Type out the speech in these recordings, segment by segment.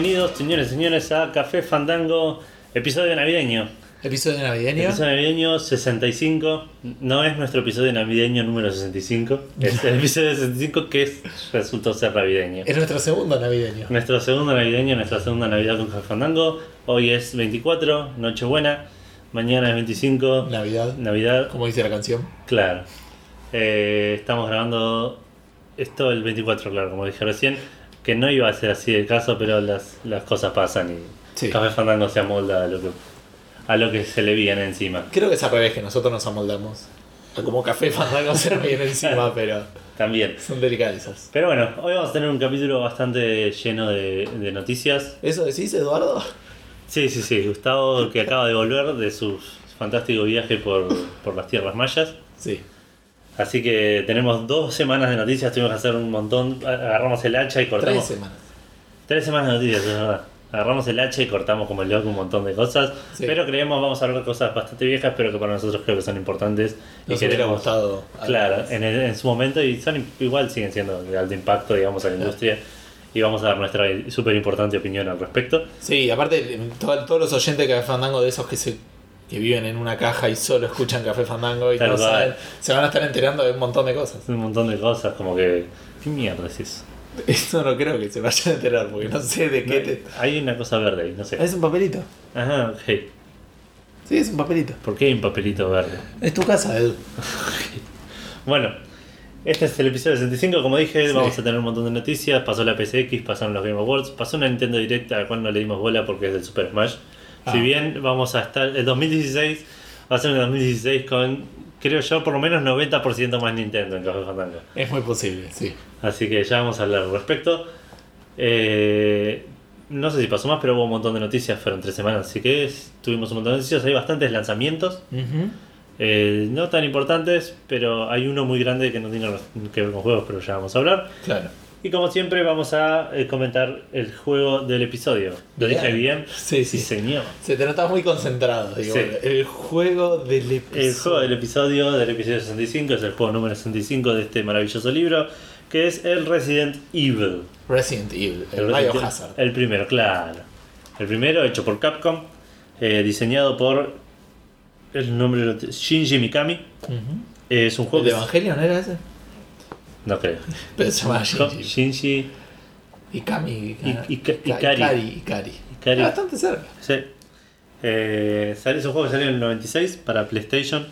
Bienvenidos, señores y señores, a Café Fandango, episodio navideño. Episodio navideño. Episodio navideño 65. No es nuestro episodio navideño número 65. Es el episodio 65 que es- resultó ser navideño. Es nuestro segundo navideño. Nuestro segundo navideño, nuestra segunda Navidad con Café Fandango. Hoy es 24, Nochebuena. Mañana es 25, Navidad, Navidad. como dice la canción. Claro. Eh, estamos grabando esto el 24, claro, como dije recién. Que no iba a ser así el caso, pero las, las cosas pasan y Sí. Café Fandango se amolda a lo que, a lo que se le viene encima. Creo que es al revés, que nosotros nos amoldamos. Como café fandango se nos viene encima, pero También. son delicadezas. Pero bueno, hoy vamos a tener un capítulo bastante lleno de, de noticias. ¿Eso decís, Eduardo? Sí, sí, sí. Gustavo que acaba de volver de su fantástico viaje por, por las tierras mayas. Sí. Así que tenemos dos semanas de noticias, tuvimos que hacer un montón. Agarramos el hacha y Tres cortamos. semanas. Tres semanas de noticias, es verdad. Agarramos el hacha y cortamos como el loco un montón de cosas. Sí. Pero creemos vamos a hablar de cosas bastante viejas, pero que para nosotros creo que son importantes. Nos y hubiera queremos- gustado. Claro, en, el- en su momento y son igual siguen siendo de alto impacto, digamos, a la industria. Y vamos a dar nuestra súper importante opinión al respecto. Sí, aparte, to- todos los oyentes Café Fandango, de esos que se que viven en una caja y solo escuchan Café Fandango y no saben, se van a estar enterando de un montón de cosas. Un montón de cosas, como que. ¿Qué mierda es eso? Eso no creo que se vayan a enterar, porque no sé de qué te... Hay una cosa verde ahí, no sé. Es un papelito. Ajá, ok. Sí, es un papelito. ¿Por qué hay un papelito verde? Es tu casa, Edu. Bueno, este es el episodio 65. Como dije, Sí. vamos a tener un montón de noticias. Pasó la PSX, pasaron los Game Awards, pasó una Nintendo Direct a la cual no le dimos bola porque es del Super Smash. Si Ah. bien vamos a estar. El 2016 va a ser un 2016 con, creo yo, por lo menos 90% más Nintendo en Café Fandango. Es muy posible, sí. Así que ya vamos a hablar al respecto. Eh, no sé si pasó más, pero hubo un montón de noticias, fueron tres semanas, así que es- tuvimos un montón de noticias. Hay bastantes lanzamientos, eh, no tan importantes, pero hay uno muy grande que no tiene que ver con juegos, pero ya vamos a hablar. Claro. Y como siempre, vamos a eh, comentar el juego del episodio. ¿Lo dije bien? Sí, sí. señor. Se te notaba muy concentrado. Digo, Sí. El juego del episodio. El juego del episodio, del episodio 65, es el juego número 65 de este maravilloso libro, que es el Resident Evil. Resident Evil, el, El Resident- Biohazard. El primero, claro. El primero hecho por Capcom, eh, diseñado por el nombre Shinji Mikami. Es un ¿El juego de que- Evangelion era ese? No creo. Pero se llamaba Shinji. Shinji Ikami. Ah, Ika- Ika- Ikari. Ikari. Ikari. Bastante cerca. Sí. Eh, sale- es un juego que salió en el 96 para PlayStation.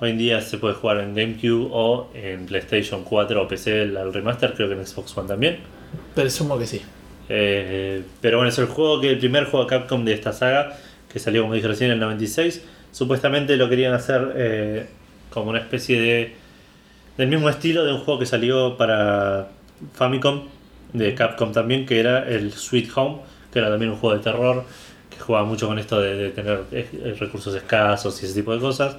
Hoy en día se puede jugar en GameCube o en PlayStation 4 o PC el, el remaster, creo que en Xbox One también. Presumo que sí. Eh, pero bueno, es el juego que el primer juego de Capcom de esta saga, que salió como dije recién en el 96. Supuestamente lo querían hacer eh, como una especie de. Del mismo estilo de un juego que salió para Famicom, de Capcom también, que era el Sweet Home, que era también un juego de terror, que jugaba mucho con esto de, de tener eh, recursos escasos y ese tipo de cosas.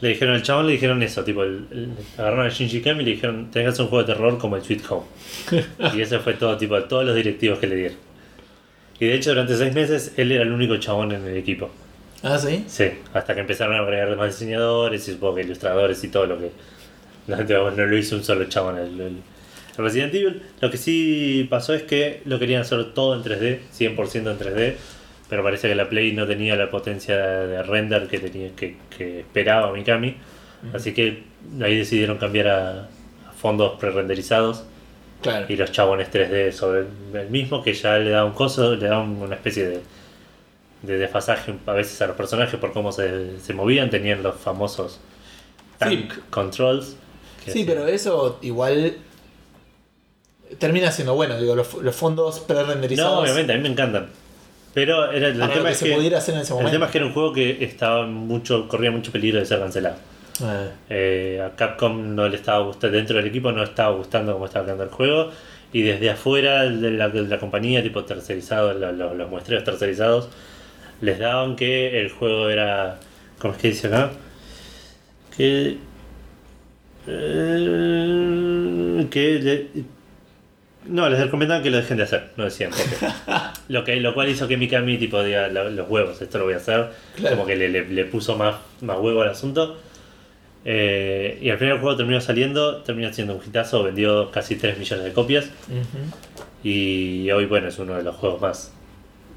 Le dijeron al chabón, le dijeron eso, tipo, el, el- agarraron a Shinji Kami y le dijeron, tenés que hacer un juego de terror como el Sweet Home. y ese fue todo, tipo, todos los directivos que le dieron. Y de hecho, durante seis meses, él era el único chabón en el equipo. Ah, sí. Sí, hasta que empezaron a agregar más diseñadores y supongo que ilustradores y todo lo que. No lo hizo un solo chabón. El, Resident Evil. Lo que sí pasó es que lo querían hacer todo en 3D, 100% en 3D. Pero parece que la Play no tenía la potencia de render que, tenía, que, que esperaba Mikami. Así que ahí decidieron cambiar a, a fondos pre-renderizados Claro. y los chabones 3D sobre el mismo que ya le da un coso, le da un- una especie de, de desfasaje a veces a los personajes por cómo se, se movían, tenían los famosos tank controls. Sí, pero eso igual termina siendo bueno. Digo, los, los fondos pre-renderizados. No, obviamente, a mí me encantan. Pero era, el, tema que es se que, pudiera hacer en ese el momento. tema es que era un juego que estaba mucho, corría mucho peligro de ser cancelado. Eh, Eh, a Capcom no le estaba gustando, dentro del equipo no estaba gustando cómo estaba quedando el juego. Y desde afuera de la, de la compañía, tipo tercerizado, lo- lo- los muestreos tercerizados, les daban que el juego era. ¿Cómo es que dice acá? Que. Eh, que. le- no, les recomendaban que lo dejen de hacer, no decían lo, que, lo cual hizo que Mikami tipo diga "Lo- los huevos, esto lo voy a hacer. Claro. Como que le, le- le puso más, más huevo al asunto. Eh, y al final el juego terminó saliendo, terminó siendo un hitazo, vendió casi 3 millones de copias. Y hoy, bueno, es uno de los juegos más,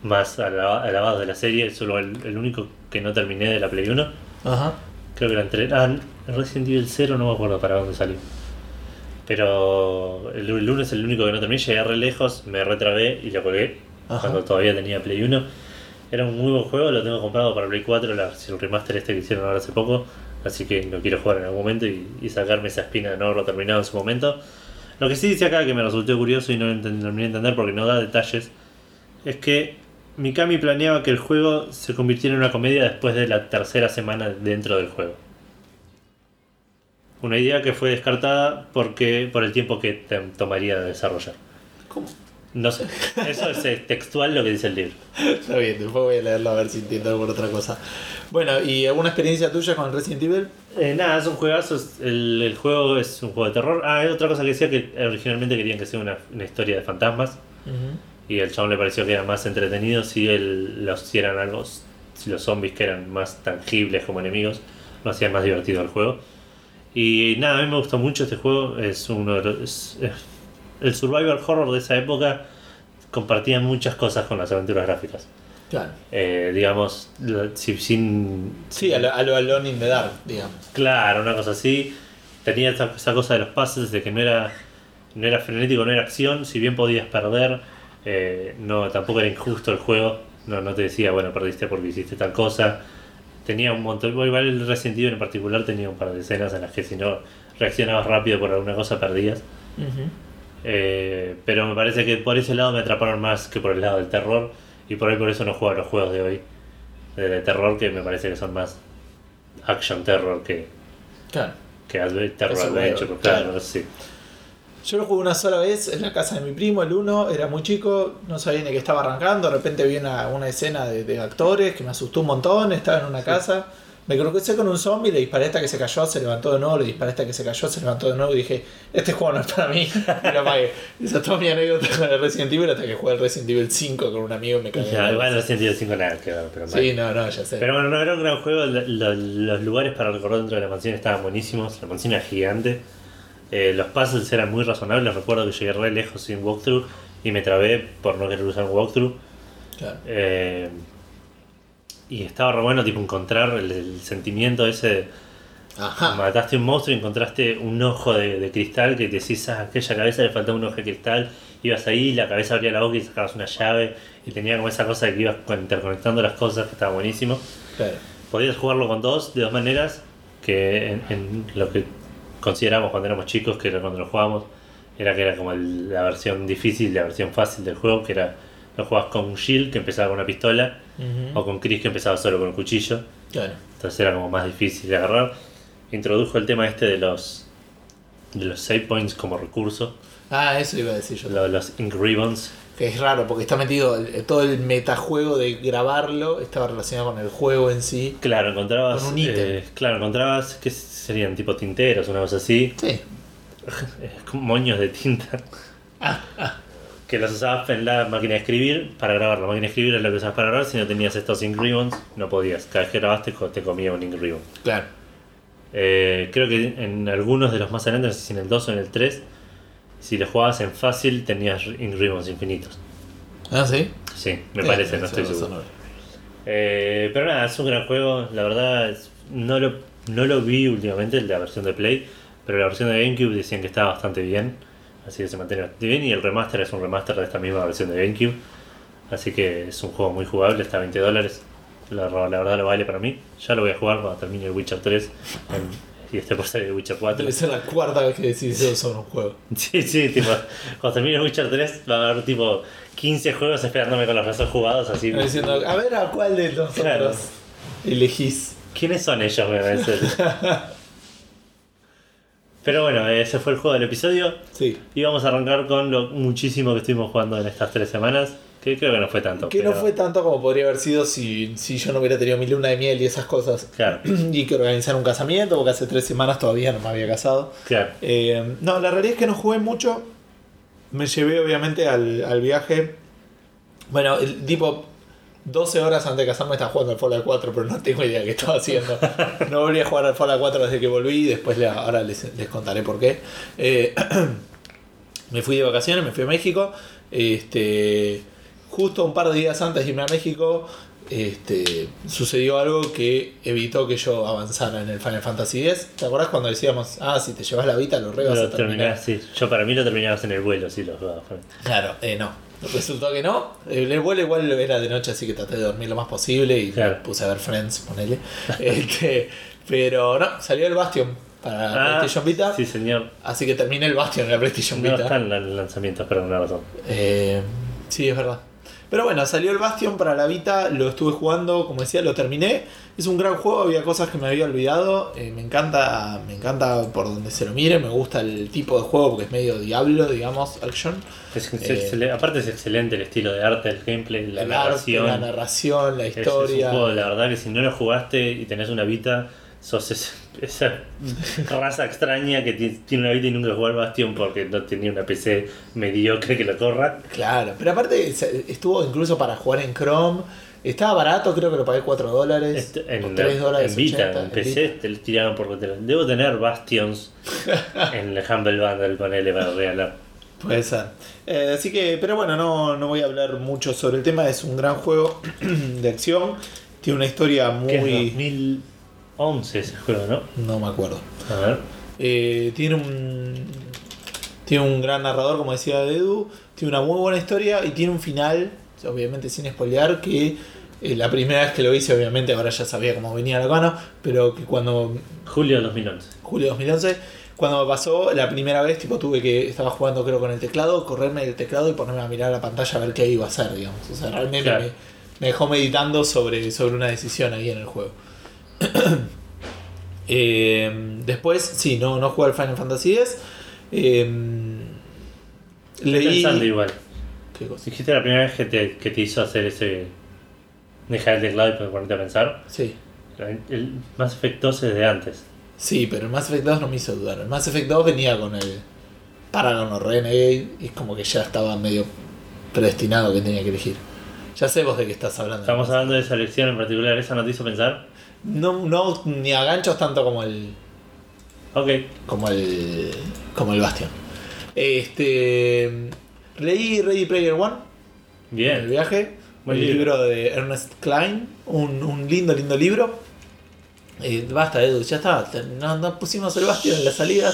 más alaba- alabados de la serie. Es solo el, el único que no terminé de la Play 1. Ajá. Creo que la entre... Ah, Resident Evil 0 no me acuerdo para dónde salió. Pero el, el 1 es el único que no terminé. Llegué re lejos, me retrabé y lo colgué Ajá. cuando todavía tenía Play 1. Era un muy buen juego, lo tengo comprado para Play 4, la, el remaster este que hicieron ahora hace poco. Así que lo quiero jugar en algún momento y, y sacarme esa espina de no haberlo terminado en su momento. Lo que sí dice acá que me resultó curioso y no lo terminé de entender porque no da detalles es que Mikami planeaba que el juego se convirtiera en una comedia después de la tercera semana dentro del juego. Una idea que fue descartada porque por el tiempo que te tomaría de desarrollar. ¿Cómo? No sé, eso es eh, textual lo que dice el libro. Está bien, después voy a leerlo a ver si entiendo alguna otra cosa. Bueno, ¿y alguna experiencia tuya con Resident Evil? Eh, nada, es un juegazo, es- el, el juego es un juego de terror. Ah, hay otra cosa que decía que originalmente querían que sea una, una historia de fantasmas y al chabón le pareció que era más entretenido si, el, los, si eran algo, si los zombies que eran más tangibles como enemigos, lo hacían más divertido el juego. Y nada, a mí me gustó mucho este juego, es uno de los- es- es- el survival horror de esa época compartía muchas cosas con las aventuras gráficas. Claro. Eh, digamos, la- si- sin, Sí, a lo, a lo Alone in the Dark, digamos. Claro, una cosa así. Tenía esa, esa cosa de los puzzles, de que no era, no era frenético, no era acción. Si bien podías perder, eh, no tampoco era injusto el juego. No, no te decía, bueno, perdiste porque hiciste tal cosa. Tenía un montón. Igual el Resident Evil en particular tenía un par de escenas en las que si no reaccionabas rápido por alguna cosa perdías. Eh, pero me parece que por ese lado me atraparon más que por el lado del terror. Y por ahí por eso no juego a los juegos de hoy. De, de terror que me parece que son más action terror que, Claro. que adve- terror adventure. juego, claro, claro. sí. Yo lo jugué una sola vez en la casa de mi primo, el uno, era muy chico, no sabía ni que estaba arrancando, de repente vi una, una escena de, de actores que me asustó un montón, estaba en una casa, me crucé con un zombie, le disparé hasta que se cayó, se levantó de nuevo, le disparé hasta que se cayó, se levantó de nuevo y dije, este juego no es para mí, y lo apagué. Esa es toda mi anécdota con el Resident Evil hasta que jugué el Resident Evil 5 con un amigo y me cagué. Ya, igual Resident Evil 5 nada que ver, pero mal. Sí, no, no, ya sé. Pero bueno, no, era un gran juego. lo- lo- los lugares para recorrer dentro de la mansión estaban buenísimos. La mansión era gigante. Eh, los puzzles eran muy razonables. Recuerdo que llegué re lejos sin walkthrough y me trabé por no querer usar un walkthrough. Claro. Eh, y estaba re bueno tipo encontrar el, el sentimiento ese Ajá. mataste un monstruo y encontraste un ojo de, de cristal que te decís a aquella cabeza le faltaba un ojo de cristal ibas ahí la cabeza abría la boca y sacabas una llave y tenía como esa cosa de que ibas con- interconectando las cosas que estaba buenísimo Claro. podías jugarlo con dos de dos maneras que en, en lo que consideramos cuando éramos chicos que era cuando lo jugábamos era que era como el- la versión difícil y la versión fácil del juego que era lo jugabas con Shield que empezaba con una pistola o con Chris que empezaba solo con un cuchillo Claro. entonces era como más difícil de agarrar. Introdujo el tema este de los de los save points como recurso, Ah, eso iba a decir yo. lo- los ink ribbons. Que es raro porque está metido todo el metajuego de grabarlo, estaba relacionado con el juego en sí. Claro, encontrabas Con un ítem. eh, claro, encontrabas que serían tipo tinteros, una cosa así, Sí. moños de tinta. Que los usabas en la máquina de escribir para grabar. La máquina de escribir es lo que usabas para grabar. Si no tenías estos ink ribbons, no podías. Cada vez que grabaste, te comía un ink ribbon. Claro. Eh, creo que en algunos de los más adelante, no sé si en el 2 o en el 3, si lo jugabas en fácil tenías ribbons infinitos. Ah, sí. Sí, me parece, no estoy seguro. Eh, pero nada, es un gran juego, la verdad, no, lo, no lo vi últimamente, la versión de Play, pero la versión de GameCube decían que estaba bastante bien, así que se mantiene bastante bien, y el remaster es un remaster de esta misma versión de GameCube, así que es un juego muy jugable, está a 20 dólares, la, la verdad lo vale para mí, ya lo voy a jugar cuando termine el Witcher 3 en- y esté por salir el Witcher 4. Debe ser la cuarta vez que decís eso sobre un juego. Sí, sí, tipo, cuando termine Witcher 3 va a haber tipo 15 juegos esperándome con los brazos jugados así. Diciendo, a ver a cuál de nosotros Claro. elegís. ¿Quiénes son ellos? Me parece. Pero bueno, ese fue el juego del episodio. Sí. Y vamos a arrancar con lo muchísimo que estuvimos jugando en estas tres semanas. Que creo que no fue tanto. Que no fue tanto como podría haber sido si, si yo no hubiera tenido mi luna de miel y esas cosas. Claro, y que organizar un casamiento, porque hace tres semanas todavía no me había casado. claro. Eh, no, la realidad es que no jugué mucho. Me llevé obviamente al, al viaje. Bueno, el tipo 12 horas antes de casarme estaba jugando al Fallout 4, pero no tengo idea qué estaba haciendo. No volví a jugar al Fallout 4 desde que volví, después le- ahora les, les contaré por qué. Eh, me fui de vacaciones, me fui a México Este, justo un par de días antes de irme a México, este, sucedió algo que evitó que yo avanzara en el Final Fantasy X. ¿Te acordás cuando decíamos, ah, si te llevas la Vita, lo re vas Lo a terminar? terminás, sí. Yo para mí lo terminabas en el vuelo, sí, lo jugaba. Claro, eh, no. Resultó que no. El el vuelo igual era de noche, así que traté de dormir lo más posible y Claro. puse a ver Friends, ponele. Este, pero no, salió el Bastion para Ah, PlayStation Vita. Sí, señor. Así que terminé el Bastion en la PlayStation No Vita. están en lanzamientos, por alguna razón. Eh, sí, es verdad. Pero bueno, salió el Bastion para la Vita, lo estuve jugando, como decía, lo terminé. Es un gran juego, había cosas que me había olvidado. eh, me encanta, me encanta por donde se lo mire, me gusta el tipo de juego porque es medio diablo, digamos, action. Es, es Eh, aparte es excelente el estilo de arte, el gameplay, la el arte, narración. la narración, la Es- Es, historia. un juego, la verdad que si no lo jugaste y tenés una Vita, sos es- esa raza extraña que ti- tiene una Vita y nunca jugó al Bastion porque no tenía una PC mediocre que lo corra. Claro, pero aparte estuvo incluso para jugar en Chrome. Estaba barato, creo que lo pagué 4 dólares. Este- en, 3 dólares. en Vita, 80, en PC Vita. te lo tiraban por Debo tener Bastions en el Humble Bundle con él para regalar. Puede ser. Eh, así que, pero bueno, no, no voy a hablar mucho sobre el tema. Es un gran juego de acción. Tiene una historia muy. 2011 ese juego, ¿no? No me acuerdo. A ver. Eh, tiene un. Tiene un gran narrador, como decía Edu. Tiene una muy buena historia y tiene un final, obviamente sin spoilear, que eh, la primera vez que lo hice, obviamente ahora ya sabía cómo venía la mano, pero que cuando Julio 2011. julio 2011. Cuando me pasó la primera vez, tipo tuve que, estaba jugando creo con el teclado, correrme el teclado y ponerme a mirar la pantalla a ver qué iba a hacer, digamos. O sea, realmente Claro. me, me dejó meditando sobre, sobre una decisión ahí en el juego. Eh, después, sí, no, no jugué al Final Fantasy X. Eh, leí... pensando igual. ¿Qué cosa? Dijiste la primera vez que te, que te hizo hacer ese. Dejar el teclado y ponerte a pensar. Sí. El más efectuoso es de antes. Sí, pero el Mass Effect 2 no me hizo dudar. El Mass Effect 2 venía con el Paragon o Renegade y es como que ya estaba medio predestinado que tenía que elegir. Ya sé vos de qué estás hablando. Estamos hablando de esa lección en particular. ¿Esa no te hizo pensar? No, no ni a ganchos tanto como el Ok. como el como el Bastion. Este leí Ready Player One el Bien. viaje, Buen el libro. libro de Ernest Klein, un, un lindo lindo libro. Eh, basta Edu, ya está, no, no pusimos el Bastion en la salida.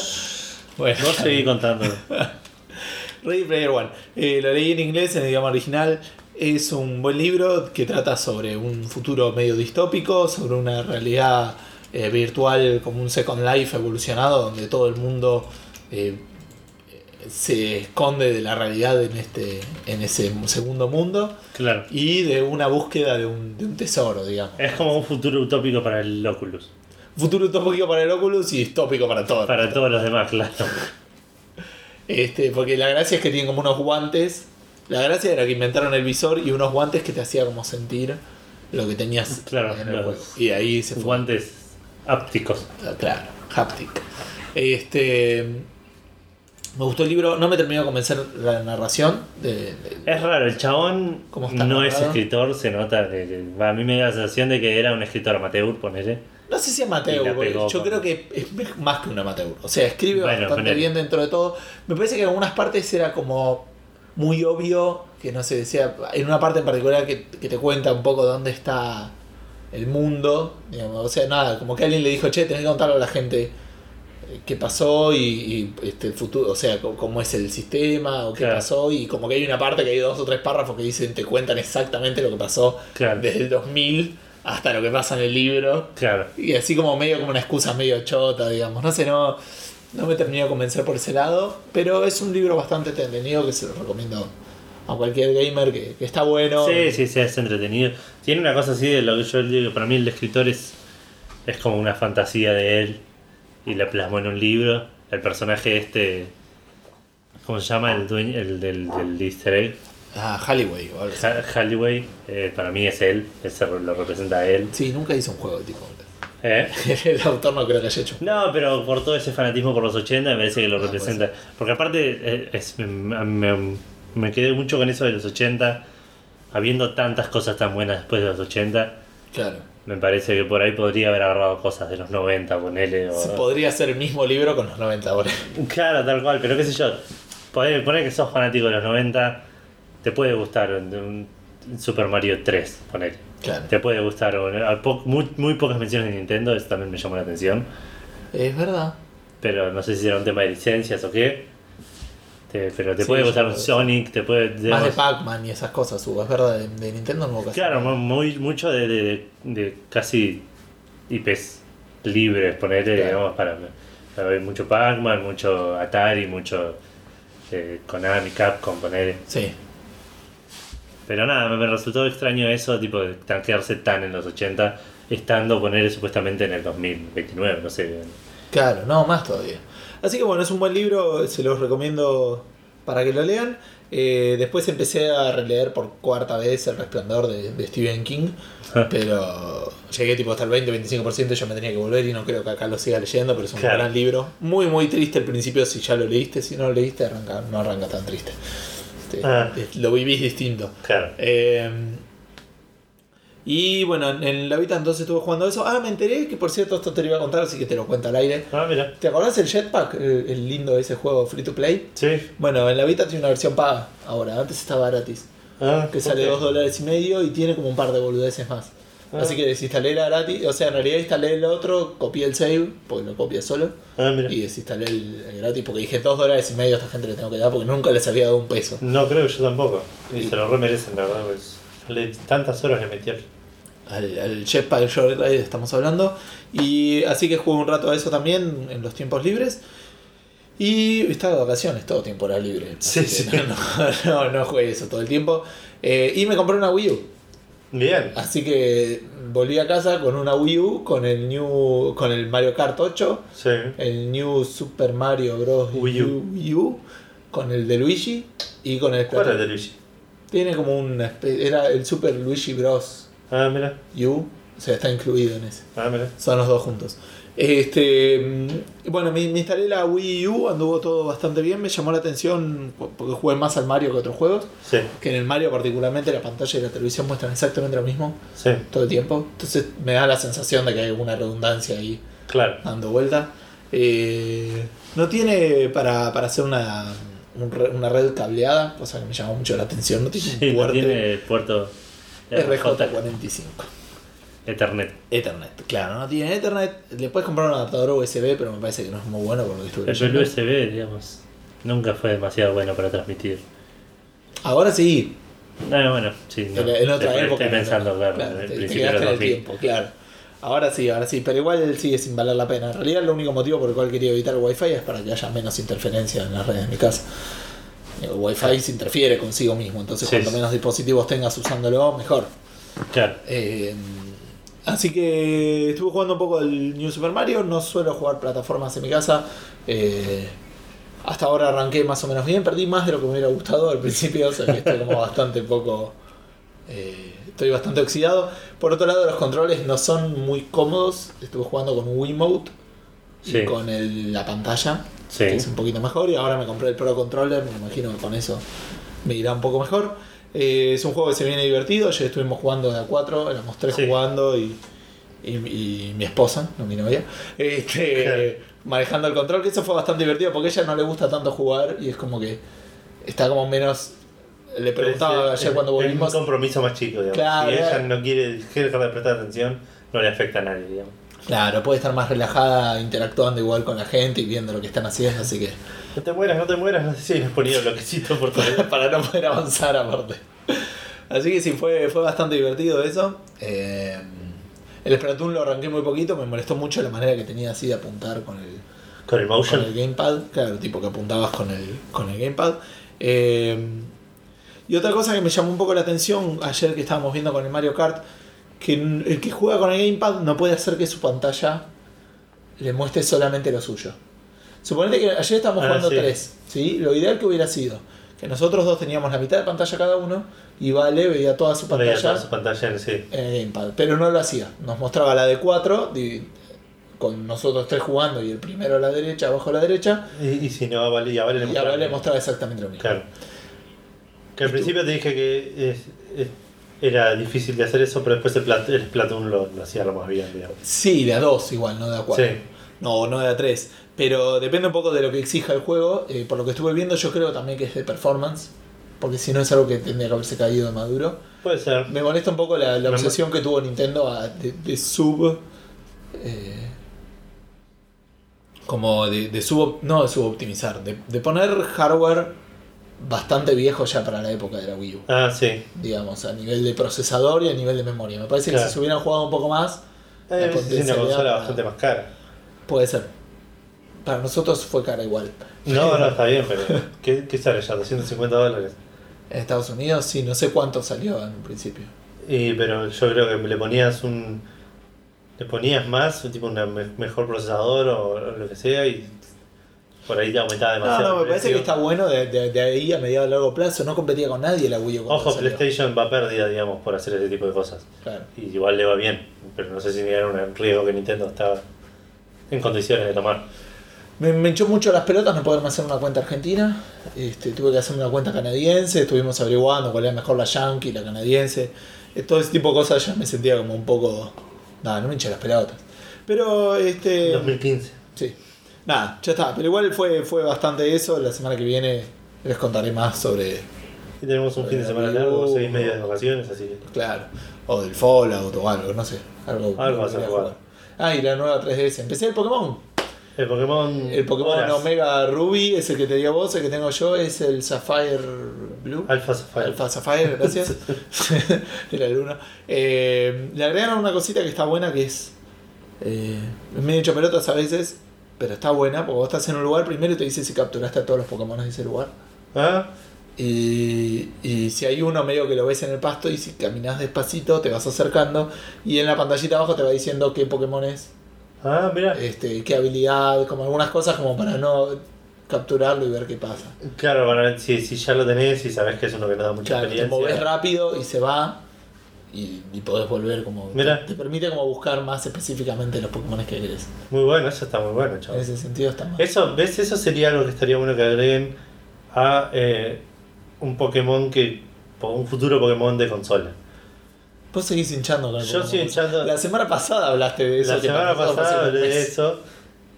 Bueno, Vos seguí contando. Ready Player One. Eh, lo leí en inglés, en el idioma original. Es un buen libro que trata sobre un futuro medio distópico, sobre una realidad eh, virtual como un Second Life evolucionado, donde todo el mundo eh, se esconde de la realidad en, este, en ese segundo mundo Claro. y de una búsqueda de un, de un tesoro, digamos. Es como un futuro utópico para el Oculus. Futuro utópico para el Oculus y distópico para todo. Para todos los demás, claro. Este, porque la gracia es que tienen como unos guantes. La gracia era que inventaron el visor y unos guantes que te hacía como sentir lo que tenías Claro, en el los juego. Y ahí se fue. Guantes ápticos. Ah, Claro, haptic. Este. Me gustó el libro, no me terminó de convencer la narración. De, de- Es raro, el chabón ¿Cómo está no es escritor, se nota que, que- a mí me da la sensación de que era un escritor amateur, ponele. no sé si amateur, pegó yo creo que es más que un amateur. O sea, escribe Bueno, bastante bien dentro de todo. Me parece que en algunas partes era como muy obvio, que no sé, decía, en una parte en particular que, que te cuenta un poco dónde está el mundo. digamos. O sea, nada, como que alguien le dijo, che, tenés que contarle a la gente eh, qué pasó y, y, este, el futuro, o sea, cómo es el sistema o qué Claro. pasó. Y como que hay una parte que hay dos o tres párrafos que dicen, te cuentan exactamente lo que pasó Claro. desde el 2000 hasta lo que pasa en el libro. Claro. Y así como medio como una excusa medio chota, digamos. No sé, no, no me terminó de convencer por ese lado. Pero es un libro bastante entretenido que se lo recomiendo a cualquier gamer que, que está bueno. Sí, sí, sí, es entretenido. Tiene una cosa así de lo que yo digo, para mí el escritor es, es como una fantasía de él y la plasmó en un libro. El personaje este, ¿cómo se llama? El dueño, el del, del easter egg. Ah, Halliway. Ha- Halliway, eh, para mí es él, ese lo representa a él. Sí, nunca hizo un juego tipo. ¿Eh? El autor no creo que haya hecho. No, pero por todo ese fanatismo por los 80 me parece que lo Ah, representa. Porque aparte eh, es- me, me- quedé mucho con eso de los 80, habiendo tantas cosas tan buenas después de los 80. Claro. Me parece que por ahí podría haber agarrado cosas de los 90, ponele. O... Se podría hacer el mismo libro con los 90 ahora. Claro, tal cual, pero qué sé yo. Poner, poner que sos fanático de los 90 te puede gustar un, un Super Mario 3, ponele. Claro. Te puede gustar, po- muy, muy pocas menciones de Nintendo, eso también me llamó la atención. Es verdad. Pero no sé si era un tema de licencias o qué. Te- pero te Sí, puede gustar un Sonic, te puede. Más de Pac-Man y esas cosas hubo, es verdad, de, de Nintendo no hubo casi. Claro, mu- muy, mucho de, de, de- de casi IPs libres, ponerle, Claro. digamos, para, para ver mucho Pac-Man, mucho Atari, mucho eh, Konami, Capcom, ponerle. Sí. Pero nada, me, me resultó extraño eso, tipo, de tan- quedarse tan en los 80, estando ponerle supuestamente en el 2029, no sé. Claro, no, más todavía. Así que bueno, es un buen libro, se los recomiendo para que lo lean. Eh, después empecé a releer por cuarta vez El Resplandor de, de Stephen King, pero llegué tipo hasta el 20-25% y yo me tenía que volver y no creo que acá lo siga leyendo, pero es un Claro. gran libro. Muy, muy triste al principio si ya lo leíste, si no lo leíste arranca, no arranca tan triste. Este, Ah. Lo vivís distinto. Claro. Eh, y bueno, en- la Vita entonces estuve jugando eso. Ah, me enteré que por cierto esto te lo iba a contar, así que te lo cuento al aire. Ah, mira. ¿Te acordás del Jetpack? El, el lindo de ese juego free to play. Sí. Bueno, en la Vita tiene una versión paga ahora, antes estaba gratis. Ah, Que sale ok. 2 dólares y medio y tiene como un par de boludeces más. Ah. Así que desinstalé la gratis, o sea, en realidad instalé el otro, copié el save, porque lo copié solo, Ah, mira. y desinstalé el, el gratis porque dije 2 dólares y medio a esta gente le tengo que dar porque nunca les había dado un peso. No creo que yo tampoco. Y se lo remerecen, la verdad. Pues. Le- tantas horas le metí al- al, Jetpack Joyride estamos hablando. Y así que jugué un rato a eso también en los tiempos libres. Y estaba de vacaciones, todo tiempo era libre. Sí, sí. No, no, no jugué eso todo el tiempo. Eh, y me compré una Wii U. Bien. Así que volví a casa con una Wii U, con el New, con el Mario Kart 8, Sí. el New Super Mario Bros. Wii U. Wii U, con el de Luigi y con el ¿Cuál es de Luigi? Tiene como una espe- era el Super Luigi Bros. Ah, mira. U, o sea, está incluido en ese. Ah, mira. Son los dos juntos. Este, mm, bueno, me, me instalé la Wii U, anduvo todo bastante bien. Me llamó la atención porque jugué más al Mario que otros juegos. Sí. Que en el Mario, particularmente, la pantalla y la televisión muestran exactamente lo mismo Sí. todo el tiempo. Entonces me da la sensación de que hay alguna redundancia ahí Claro. dando vuelta. Eh, no tiene para, para hacer una, una red cableada, cosa que me llamó mucho la atención. No tiene Sí, un no puerto tiene puerto RJ45. Ethernet. Ethernet, claro, no tiene Ethernet. Le puedes comprar un adaptador USB, pero me parece que no es muy bueno por lo que estuve Pero el. USB, digamos, nunca fue demasiado bueno para transmitir. Ahora sí, No, bueno, sí. No. en, otra Estoy- época. Estoy pensando, claro, claro, en el te- te, principio de los el 2000. tiempo, claro. Ahora sí, ahora sí, pero igual sigue sin valer la pena. En realidad, el único motivo por el cual quería evitar el Wi-Fi es para que haya menos interferencia en las redes de mi casa. El Wi-Fi se interfiere consigo mismo, entonces Sí, cuanto menos dispositivos tengas usándolo, mejor. Claro. Eh, así que estuve jugando un poco al New Super Mario. No suelo jugar plataformas en mi casa. Eh, hasta ahora arranqué más o menos bien. Perdí más de lo que me hubiera gustado al principio. O sea que estoy como bastante poco. eh, estoy bastante oxidado. Por otro lado, los controles no son muy cómodos. Estuve jugando con un Wiimote y Sí. con el- la pantalla, Sí. que es un poquito mejor. Y ahora me compré el Pro Controller. Me imagino que con eso me irá un poco mejor. Eh, es un juego que se viene divertido. Ayer estuvimos jugando de a 4, éramos tres Sí. jugando y, y, y mi esposa, no mi novia, este, Claro. manejando el control. Que eso fue bastante divertido porque a ella no le gusta tanto jugar y es como que está como menos. Le preguntaba Es- ayer es- cuando Es volvimos. un compromiso más chico, digamos. Claro, si ella eh. no quiere, quiere dejar de prestar atención, no le afecta a nadie, digamos. Claro, puede estar más relajada interactuando igual con la gente y viendo lo que están haciendo, así que. No te mueras, no te mueras, no sé si les ponía bloquecito por todo. para no poder avanzar aparte. Así que sí, fue, fue bastante divertido eso. Eh, el Splatoon lo arranqué muy poquito, me molestó mucho la manera que tenía así de apuntar con el, Con el con motion. el gamepad. Claro, tipo que apuntabas con el, con el gamepad. Eh, y otra cosa que me llamó un poco la atención ayer que estábamos viendo con el Mario Kart, que el que juega con el gamepad no puede hacer que su pantalla le muestre solamente lo suyo. Suponete que ayer estábamos Ah, jugando sí. tres, ¿sí? Lo ideal que hubiera sido que nosotros dos teníamos la mitad de pantalla cada uno y Vale veía toda su pantalla toda su pantalla en sí. en el gamepad, pero no lo hacía. Nos mostraba la de 4 con nosotros tres jugando y el primero a la derecha, abajo a la derecha, Y, y si no, a Vale, y a Vale le mostraba. Vale mostraba exactamente lo mismo. Claro. Que al principio te dije que es- es- era difícil de hacer eso, pero después el, Plat- el Splatoon lo, lo hacía lo más bien, digamos. Sí, de a 2 igual, no de a 4. Sí. No, no de a 3. Pero depende un poco de lo que exija el juego. Eh, por lo que estuve viendo, yo creo también que es de performance. porque si no es algo que tendría que haberse caído de maduro. Puede ser. Me molesta un poco la, obsesión que tuvo Nintendo a- de, de sub. eh, como de, de sub. No de suboptimizar, de, de poner hardware bastante viejo ya para la época de la Wii U. Ah, sí. Digamos, a nivel de procesador y a nivel de memoria. Me parece Claro. que si se hubieran jugado un poco más, Eh, es una potencialidad consola para- bastante más cara. puede ser. Para nosotros fue cara igual. No, no, está bien, pero. ¿Qué, qué sale ya? 250 dólares. En Estados Unidos sí, no sé cuánto salió en un principio. Y, pero yo creo que le ponías un. Le ponías más, tipo un mejor procesador o lo que sea, y por ahí te aumentaba No, demasiado. no, me el parece que está bueno de, de- de ahí a mediado a largo plazo. No competía con nadie la Wii U. Ojo. PlayStation va pérdida, digamos, por hacer ese tipo de cosas. Claro. Y igual le va bien, pero no sé si era un riesgo que Nintendo estaba en condiciones de tomar. Me, me echó mucho las pelotas no poderme hacer una cuenta argentina. Este, tuve que hacerme una cuenta canadiense. Estuvimos averiguando cuál era mejor la yankee, la canadiense. Eh, Todo ese tipo de cosas ya me sentía como un poco. Nada, no me hinché las pelotas. Pero este. 2015. Nada, ya está. Pero igual fue, fue bastante eso. La semana que viene les contaré más sobre. Y tenemos un fin de semana largo, seis meses de vacaciones, así que. Claro. O del Fallout o algo, no sé. Algo, Algo vas a jugar. Ah, y la nueva 3DS. Empecé el Pokémon. El Pokémon. El Pokémon Horas. Omega Ruby es el que te dio vos, el que tengo yo es el Sapphire Blue. Alpha Sapphire. Alpha Sapphire, gracias. Era el uno. Eh, le agregaron una cosita que está buena que es. Eh, me he hecho pelotas a veces, pero está buena porque vos estás en un lugar primero y te dice si capturaste a todos los Pokémon de ese lugar. Ah, Y, y si hay uno medio que lo ves en el pasto y si caminas despacito te vas acercando y en la pantallita abajo te va diciendo qué Pokémon es, ah, mira. este, qué habilidad, como algunas cosas como para no capturarlo y ver qué pasa. Claro, bueno, si, si ya lo tenés y sabés que es uno que no da mucha Claro, te experiencia. moves rápido y se va y, y podés volver como... Mira. Te, te permite como buscar más específicamente los Pokémon que querés. Muy bueno, eso está muy bueno, En chaval. ese sentido está mal. Eso, ¿ves? Eso sería algo que estaría bueno que agreguen a eh, un Pokémon que. un futuro Pokémon de consola. Vos seguís hinchando con el Yo sigo hinchando- La semana pasada hablaste de eso. La semana pasada hablé de eso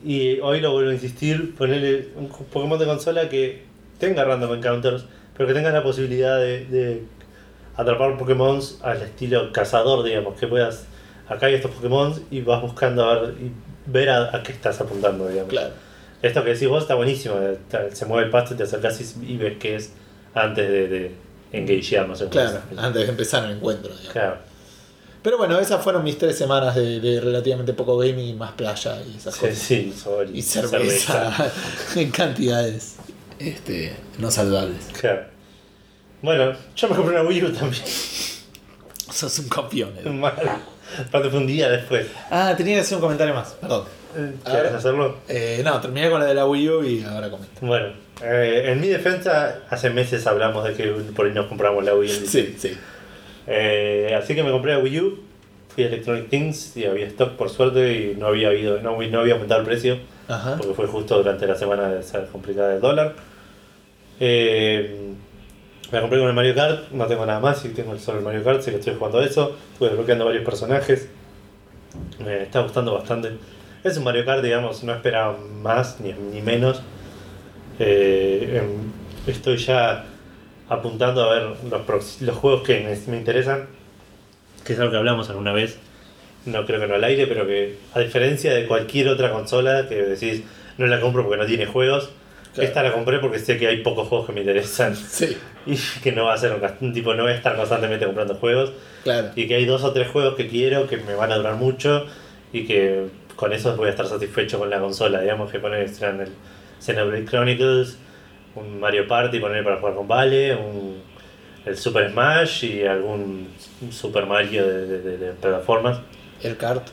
y hoy lo vuelvo a insistir, ponerle un Pokémon de consola que tenga random encounters, pero que tenga la posibilidad de, de atrapar Pokémon al estilo cazador, digamos, que puedas, acá hay estos Pokémon y vas buscando a ver, y ver a, a qué estás apuntando, digamos. Claro. Esto que decís vos está buenísimo, está- se mueve el pasto y te acercás y, y ves qué es antes de, de engagearnos en Claro, antes de empezar el encuentro. digamos. Claro. Pero bueno, esas fueron mis tres semanas de, de relativamente poco gaming y más playa y esas Sí, cosas. sí, sol Y cerveza en cantidades este, no saludables. Claro. Bueno, yo me compré una Wii U también. Sos un campeón. Edu. Mal. Aparte fue un día después. Ah, tenía que hacer un comentario más, perdón. ¿Quieres Ahora- hacerlo? Eh, no, terminé con la de la Wii U y ahora comento. Bueno, eh, en mi defensa, hace meses hablamos de que por ahí nos compramos la Wii U. Sí, sí. Eh, así que me compré la Wii U, fui a Electronic Things y había stock por suerte y no había habido, no, no había aumentado el precio Ajá. porque fue justo durante la semana de esa complicada del dólar. Eh, me compré con el Mario Kart, no tengo nada más y tengo solo el Mario Kart, sé que estoy jugando a eso, estuve desbloqueando varios personajes, me está gustando bastante. Es un Mario Kart, digamos, no esperaba más ni, ni menos. Eh, em, estoy ya apuntando a ver los, los juegos que me, me interesan, que es algo que hablamos alguna vez, no creo que no al aire, pero que a diferencia de cualquier otra consola que decís no la compro porque no tiene juegos, Claro. esta la compré porque sé que hay pocos juegos que me interesan Sí, y que no va a ser un, tipo, no voy a estar constantemente comprando juegos claro. y que hay dos o tres juegos que quiero que me van a durar mucho y que con eso voy a estar satisfecho con la consola, digamos que poner serán el Xenoblade Chronicles, un Mario Party poner para jugar con Vale, un, el Super Smash y algún Super Mario de, de- de- de plataformas. El kart.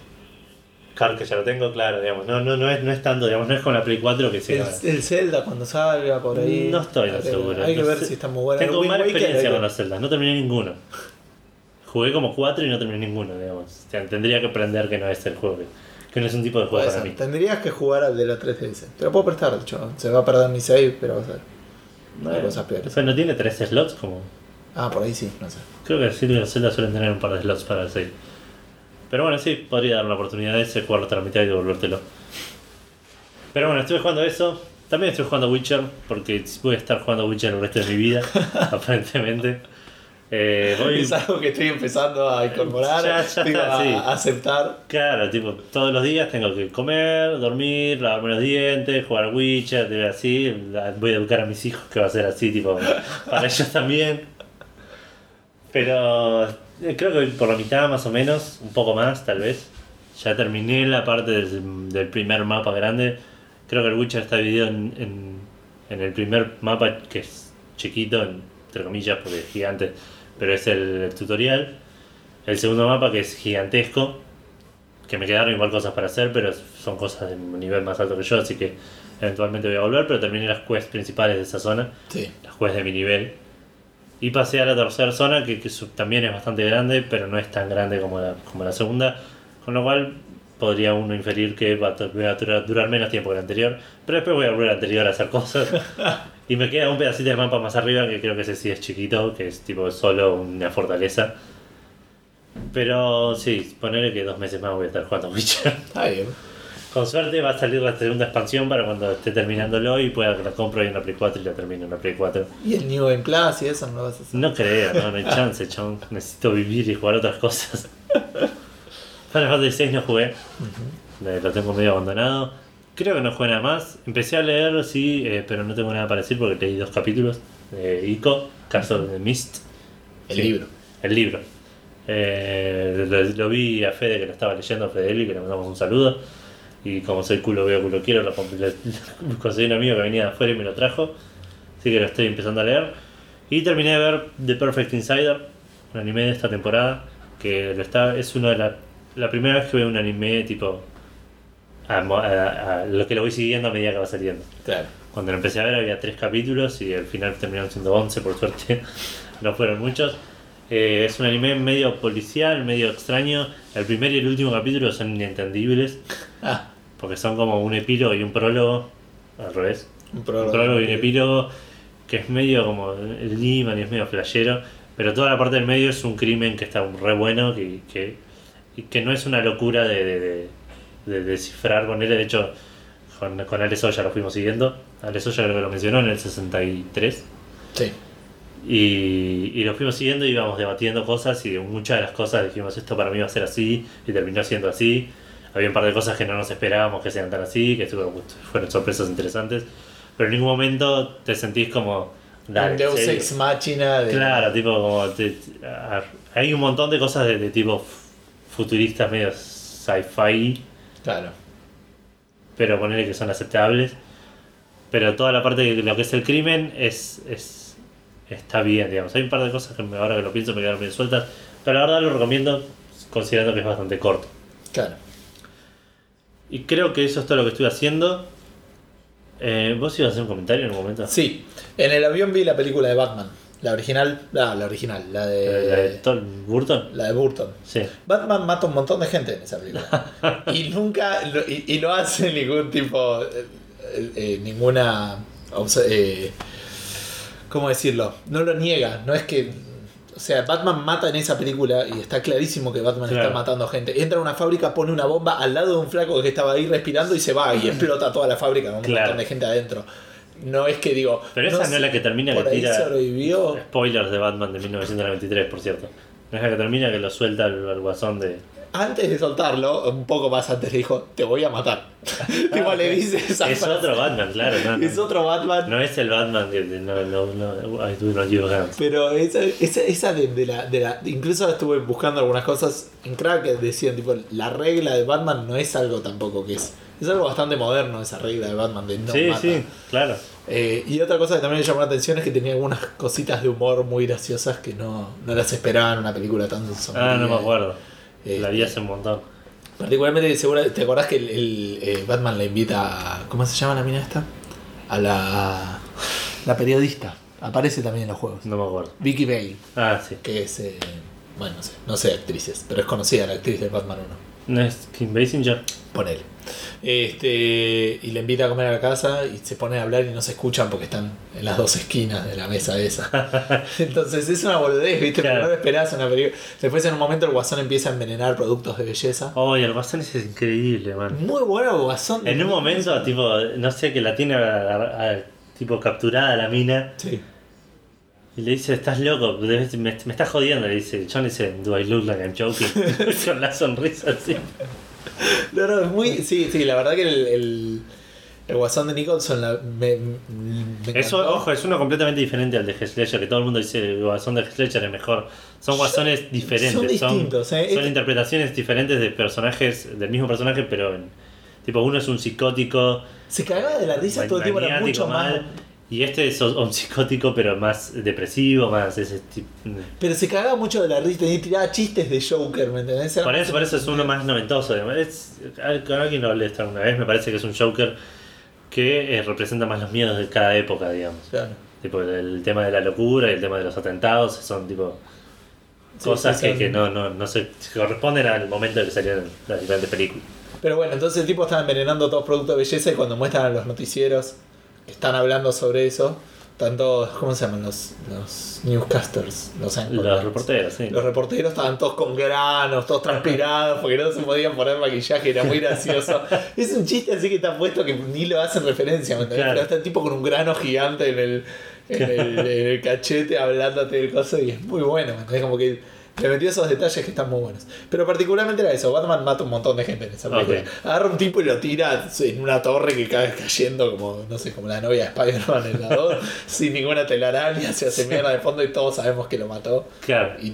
Kart que ya lo tengo, claro, digamos, no, no, no es, no es tanto, digamos, no es con la Play 4 que se El, el Zelda cuando salga por ahí. No estoy Hay que- seguro. Hay que no ver sé. si está muy bueno. Tengo mala experiencia con los Zelda, no terminé ninguno. Jugué como cuatro y no terminé ninguno, digamos. O sea, tendría que aprender que no es el juego, que, no es un tipo de juego Puede para ser. mí. Tendrías que jugar al de la 3DS. Te lo puedo prestar, de hecho. Se va a perder mi save, pero va a ser. No hay Eh, cosas peores. o sea, no tiene tres slots como. Ah, por ahí sí, no sé. Creo que sí, los Zelda suelen tener un par de slots para el save. Pero bueno, sí, podría dar una oportunidad de ese, jugarlo hasta la mitad y devolvértelo. Pero bueno, estuve jugando eso. También estoy jugando Witcher, porque voy a estar jugando Witcher el resto de mi vida, aparentemente. Eh, voy, Es algo que estoy empezando a incorporar, Ya, ya digo, a, sí. a aceptar. Claro, tipo, todos los días tengo que comer, dormir, lavarme los dientes, jugar Witcher, tipo, así. Voy a educar a mis hijos que va a ser así, tipo, para ellos también. Pero creo que por la mitad más o menos, un poco más tal vez. Ya terminé la parte del, del primer mapa grande. Creo que el Witcher está dividido en, en, en el primer mapa que es chiquito, entre comillas, porque es gigante, pero es el tutorial. El segundo mapa que es gigantesco, que me quedaron igual cosas para hacer, pero son cosas de un nivel más alto que yo, así que eventualmente voy a volver, pero terminé las quests principales de esa zona, Sí. las quests de mi nivel. Y pasé a la tercera zona, que, que también es bastante grande, pero no es tan grande como la, como la segunda, con lo cual podría uno inferir que va a, durar, menos tiempo que la anterior, pero después voy a volver al anterior a hacer cosas. y me queda un pedacito de mapa más arriba, que creo que ese sí es chiquito, que es tipo solo una fortaleza. Pero sí, ponerle que dos meses más voy a estar jugando Witcher. Está bien. Con suerte va a salir la segunda expansión para cuando esté terminándolo y pueda que la compro en la Play 4 y la termino en la Play 4. Y el New Game Plus y eso no lo vas a hacer. No creo, no, no hay chance, chabón. Necesito vivir y jugar otras cosas. Final Fantasy 6 no jugué, Eh, lo tengo medio abandonado. Creo que no jugué nada más. Empecé a leer, sí, eh, pero no tengo nada para decir porque leí dos capítulos de Ico, Caso de Mist. El Sí, libro. El libro. Eh, lo, lo vi a Fede que lo estaba leyendo, a Fedeli, que le mandamos un saludo. Y como soy culo veo culo quiero, lo le- conseguí un amigo que venía de afuera y me lo trajo. Así que lo estoy empezando a leer. Y terminé de ver The Perfect Insider, un anime de esta temporada. Que lo está, es una de la, la primera vez que veo un anime tipo. A, a- a lo que lo voy siguiendo a medida que va saliendo. Claro. Cuando lo empecé a ver había tres capítulos y al final terminaron siendo 11, por suerte no fueron muchos. Eh, es un anime medio policial, medio extraño. El primer y el último capítulo son inentendibles Ah, porque son como un epílogo y un prólogo. Al revés. un prólogo y un epílogo que es medio como el Liman y es medio flashero. Pero toda la parte del medio es un crimen que está re bueno que, que, y que no es una locura de, de, de- de descifrar con él. De hecho, con, con Ale Soya lo fuimos siguiendo. Ale Soya creo que lo mencionó en el 63. Sí. Y, y lo fuimos siguiendo y íbamos debatiendo cosas y muchas de las cosas dijimos esto para mí va a ser así y terminó siendo así. Había un par de cosas que no nos esperábamos que sean tan así, que fueron sorpresas interesantes. Pero en ningún momento te sentís como... "Dale, Deus ¿en serio?". Ex Machina de. Claro, tipo como... te- a- hay un montón de cosas de, de tipo futuristas medio sci-fi Claro. pero ponerle que son aceptables. Pero toda la parte de lo que es el crimen es, es está bien, digamos. Hay un par de cosas que me- ahora que lo pienso me quedaron bien sueltas, pero la verdad lo recomiendo considerando que es bastante corto. Claro. Y creo que eso es todo lo que estoy haciendo. Eh, ¿Vos ibas a hacer un comentario en un momento? Sí. En el avión vi la película de Batman. La original. Ah, la original. La de. ¿La de Tom Burton? la de Burton. Sí. Batman mata un montón de gente en esa película. y nunca. y, y no hace ningún tipo. eh, eh, ninguna. obs- eh, ¿Cómo decirlo? No lo niega. No es que. O sea, Batman mata en esa película y está clarísimo que Batman Claro. está matando gente. Entra a una fábrica, pone una bomba al lado de un flaco que estaba ahí respirando y se va y explota toda la fábrica con un Claro. montón de gente adentro. No es que digo. Pero esa no, es la que termina que tira. sobrevivió. Spoilers de Batman de 1993, por cierto. No es la que termina que lo suelta al guasón de. Antes de soltarlo, un poco más antes le dijo, te voy a matar. tipo le dice esa Es frase. otro Batman, claro. No, no. Es otro Batman. No es el Batman de, de- no, no, no, I do not give damn. Pero esa, esa, esa de, de la, de la. Incluso estuve buscando algunas cosas en crack que decían, tipo, la regla de Batman no es algo tampoco que es. Es algo bastante moderno esa regla de Batman de no sí, mata. sí, claro. Eh, y otra cosa que también me llamó la atención es que tenía algunas cositas de humor muy graciosas que no, no las esperaba en una película tan sombría. Ah, no me acuerdo. Eh, La vi hace un montón. Particularmente, segura, ¿te acordás que el, el, eh, Batman le invita a. ¿Cómo se llama la mina esta? A la. La periodista. Aparece también en los juegos. No me acuerdo. Vicky Bale, Ah, sí. que es. eh, bueno, no sé, no sé actrices, pero es conocida la actriz de Batman 1. ¿No es Kim Basinger? Ponele. Este, y le invita a comer a la casa y se pone a hablar y no se escuchan porque están en las dos esquinas de la mesa esa. Entonces es una boludez, ¿viste? Pero Claro. no lo esperás una película. Después en un momento el guasón empieza a envenenar productos de belleza. Oh, y el Guasón es increíble, man. Muy bueno el guasón. En un momento, tipo, no sé, que la tiene a- a- tipo capturada la mina Sí. Y le dice, estás loco, me, me estás jodiendo. Le dice, John dice, do I look like I'm joking? Con la sonrisa así. No, no, es muy. Sí, sí, la verdad que el, el, el guasón de Nicholson la- me, me Eso, ojo, es uno completamente diferente al de Heath Ledger, que todo el mundo dice el guasón de Heath Ledger es mejor. Son guasones diferentes, son son, distintos, ¿eh? son Este- interpretaciones diferentes de personajes, del mismo personaje, pero en- tipo uno es un psicótico, Se cagaba de la risa todo el tiempo, era mucho mal, y este es un psicótico, pero más depresivo, más ese tipo. Pero se cagaba mucho de la risa y tiraba chistes de Joker, ¿me entendés? Por eso, por eso es uno más noventoso. Es, con alguien lo hablé esta una vez, me parece que es un Joker que eh, representa más los miedos de cada época, digamos. Claro. Tipo, el, el tema de la locura y el tema de los atentados son tipo Sí, cosas sí, que, son- que no, no, no se corresponden al momento en que salieron las diferentes películas. Pero bueno, entonces el tipo estaba envenenando todos productos de belleza y cuando muestran a los noticieros están hablando sobre eso, todos, ¿cómo se llaman? Los, los newscasters, los. Los reporteros, sí. Los reporteros estaban todos con granos, todos transpirados, porque no se podían poner maquillaje, era muy gracioso. es un chiste así que está puesto que ni lo hacen referencia, ¿me? Claro. Pero está el tipo con un grano gigante en el, en el, en el cachete hablándote del coso y es muy bueno, ¿me? Como que le metió esos detalles que están muy buenos. Pero particularmente era eso, Batman mata un montón de gente en esa película. Agarra un tipo y lo tira en una torre que cae cayendo como, no sé, como la novia de Spider-Man en la 2, sin ninguna telaraña, se hace mierda de fondo y todos sabemos que lo mató. Claro. Y,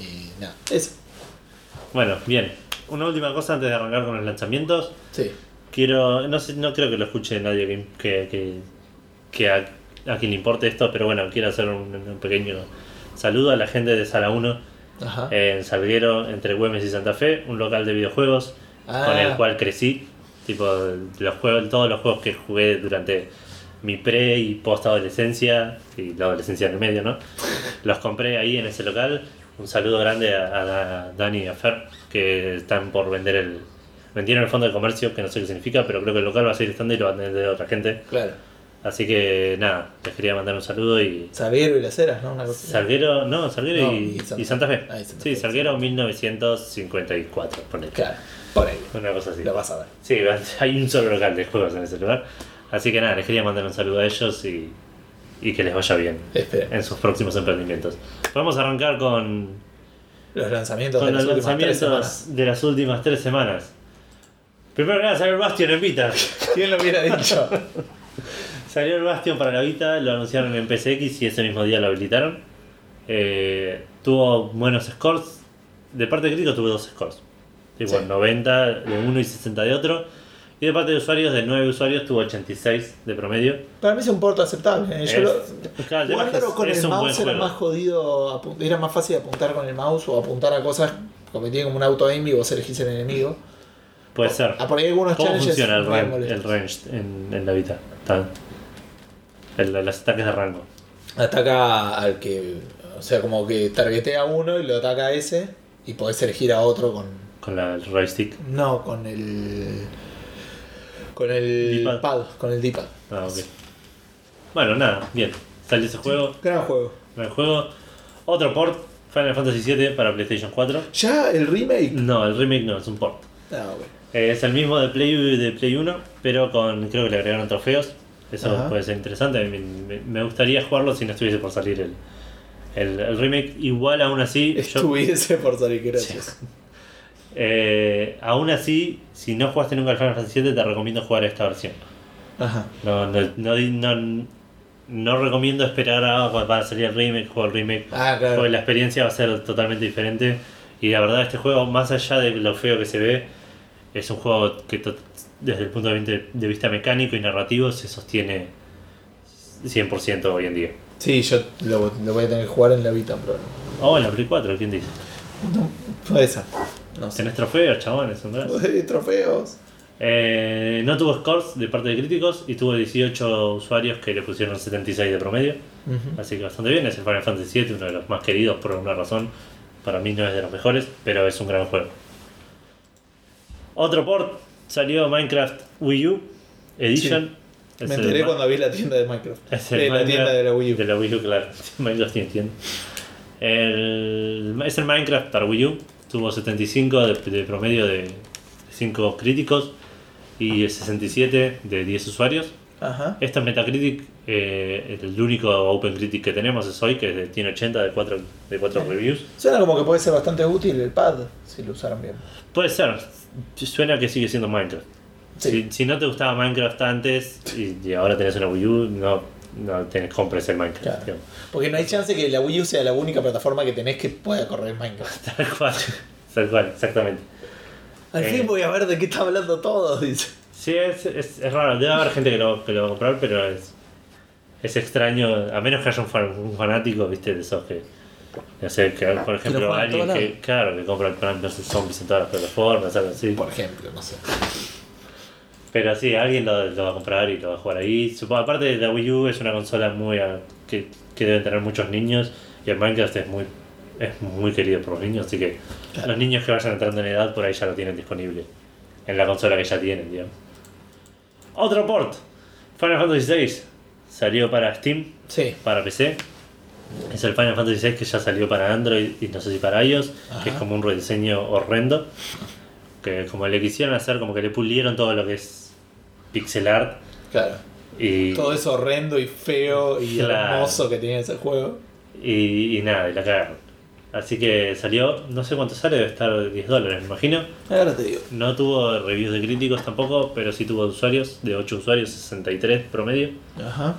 y nada, eso. Bueno, bien. Una última cosa antes de arrancar con los lanzamientos. Sí. Quiero, no sé, no creo que lo escuche nadie que, que, que, que a, a quien le importe esto, pero bueno, quiero hacer un, un pequeño saludo a la gente de Sala 1 Ajá. en Salguero, entre Güemes y Santa Fe, un local de videojuegos Ah. con el cual crecí. Tipo, los juegos, todos los juegos que jugué durante mi pre y post adolescencia, y la adolescencia en el medio, ¿no? Los compré ahí en ese local. Un saludo grande a, a Dani y a Fer, que están por vender el. Vendieron el fondo de comercio, que no sé qué significa, pero creo que el local va a seguir estando y lo van a vender a otra gente. Claro. Así que nada, les quería mandar un saludo y. Salguero y las Heras, ¿no? Una cosa. Salguero, no, Salguero No, y, y Santa y Santa Fe. Fe. Ah, y Santa sí, Fe, Salguero 1954, ponele. Claro. Por ahí. Una cosa así. Lo vas a ver. Sí, hay un solo local de juegos en ese lugar. Así que nada, les quería mandar un saludo a ellos y, y que les vaya bien Espera. en sus próximos emprendimientos. Vamos a arrancar con, Los lanzamientos con de las los últimas tres semanas. lanzamientos de las últimas tres semanas. Primero que nada el Bastion en Vita. ¿Quién lo hubiera dicho? Salió el Bastion para la Vita, lo anunciaron en PSX y ese mismo día lo habilitaron. Eh, tuvo buenos scores. De parte de críticos tuvo dos scores. Tipo Sí. 90 de uno y 60 de otro. Y de parte de usuarios, de 9 usuarios, tuvo 86 de promedio. Para mí es un porto aceptable. ¿eh? Yo Es- lo- claro, es- con es el mouse era más jodido, era más fácil apuntar con el mouse o apuntar a cosas como tiene como un auto aim y vos elegís el enemigo. Puede ser. Ah, por ahí algunos ¿Cómo funciona el, muy ran- molestos. el range en, en la Vita? Está- el- los ataques de rango. Ataca al que, o sea, como que targetea a uno y lo ataca a ese y podés elegir a otro con, Con la, el right stick. no, con el, con el pad, con el D-pad. Ah, ok. Bueno, nada, bien. Salió ese juego. Gran juego. El juego. Otro port, Final Fantasy VII para PlayStation 4. Ya el remake. No, el remake no, es un port. Ah, bueno. Eh, es el mismo de Play, de Play 1, pero con creo que le agregaron trofeos. Eso Ajá. puede ser interesante. Me, me- me gustaría jugarlo si no estuviese por salir el, el, el remake. Igual aún así, yo, Estuviese por salir, gracias. eh, aún así, si no jugaste nunca el Final Fantasy VII, te recomiendo jugar esta versión. Ajá. No, no, no, no, no recomiendo esperar a cuando va a salir el remake, juego el remake. Ah, claro. Porque la experiencia va a ser totalmente diferente. Y la verdad, este juego, más allá de lo feo que se ve, es un juego que desde el punto de vista, mecánico y narrativo se sostiene 100% hoy en día. Sí, yo lo, lo voy a tener que jugar en la Vita, probablemente. Oh, en la Play 4, ¿quién dice? No, puede ser. No sé. Tenés trofeos, chabones. Trofeos. Eh, no tuvo scores de parte de críticos y tuvo 18 usuarios que le pusieron 76 de promedio. Así que bastante bien, es el Final Fantasy VII, uno de los más queridos por alguna razón. Para mí no es de los mejores, pero es un gran juego. Otro port salió Minecraft Wii U Edition. Me el enteré cuando vi la tienda de Minecraft. es el De la Minecraft tienda de la Wii U. De la Wii U, claro. Minecraft tiene tienda. El, es el Minecraft para Wii U. Tuvo 75 de, de promedio de 5 críticos y 67 de 10 usuarios. Ajá. Esto es Metacritic, eh, el único Open Critic que tenemos es hoy, que tiene 80 de 4, de 4 reviews. Suena como que puede ser bastante útil el pad si lo usaran bien. Puede ser, suena que sigue siendo Minecraft. Sí. Si, si no te gustaba Minecraft antes y, y ahora tenés una Wii U, no, no tenés, compres el Minecraft. Claro. Porque no hay chance que la Wii U sea la única plataforma que tenés que pueda correr Minecraft. Tal cual, tal cual, exactamente. Al Eh. fin voy a ver de qué está hablando todo, dice. Sí, es, es, es raro, debe haber gente que lo, que lo va a comprar, pero es, es extraño, a menos que haya un, fan- un fanático, viste, de esos que, no sé, que por ejemplo alguien que, claro, que compra el Plan vs Zombies en todas las plataformas, algo así. Por ejemplo, no sé. Pero sí, alguien lo, lo va a comprar y lo va a jugar ahí. Supongo, aparte la Wii U es una consola muy que, que deben tener muchos niños y el Minecraft es muy es muy querido por los niños, así que Claro. los niños que vayan entrando en edad por ahí ya lo tienen disponible en la consola que ya tienen, digamos. Otro port, Final Fantasy VI salió para Steam, Sí. para PC. Es el Final Fantasy VI que ya salió para Android y no sé si para iOS, que es como un rediseño horrendo. Que como le quisieron hacer, como que le pulieron todo lo que es pixel art. Claro. Y, Todo eso horrendo y feo y Claro. hermoso que tiene ese juego. y, y nada, y la cagaron. Así que salió, no sé cuánto sale, debe estar 10 dólares, me imagino. Ahora te digo. No tuvo reviews de críticos tampoco, pero sí tuvo usuarios, de 8 usuarios, 63 promedio. Ajá.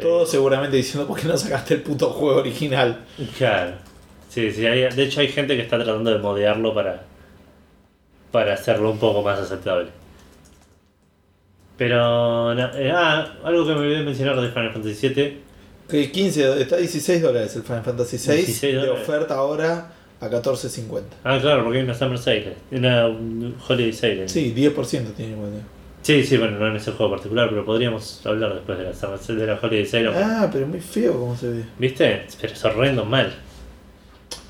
Todo seguramente diciendo por qué no sacaste el puto juego original. Claro. Sí, sí, hay- de hecho hay gente que está tratando de modearlo para, para hacerlo un poco más aceptable. Pero, eh, ah, algo que me olvidé mencionar de Final Fantasy VII, Que 15, está a 16 dólares el Final Fantasy 6 16 de oferta ahora a 14.50. ah claro, porque hay una Summer Sale, una un Holiday Sale. Sí, 10% tiene igual. sí, sí, bueno, no en ese juego particular, pero podríamos hablar después de la Summer Sale, de la Holiday Sale. Ah, pero muy feo como se ve. ¿Viste? Pero es horrendo mal.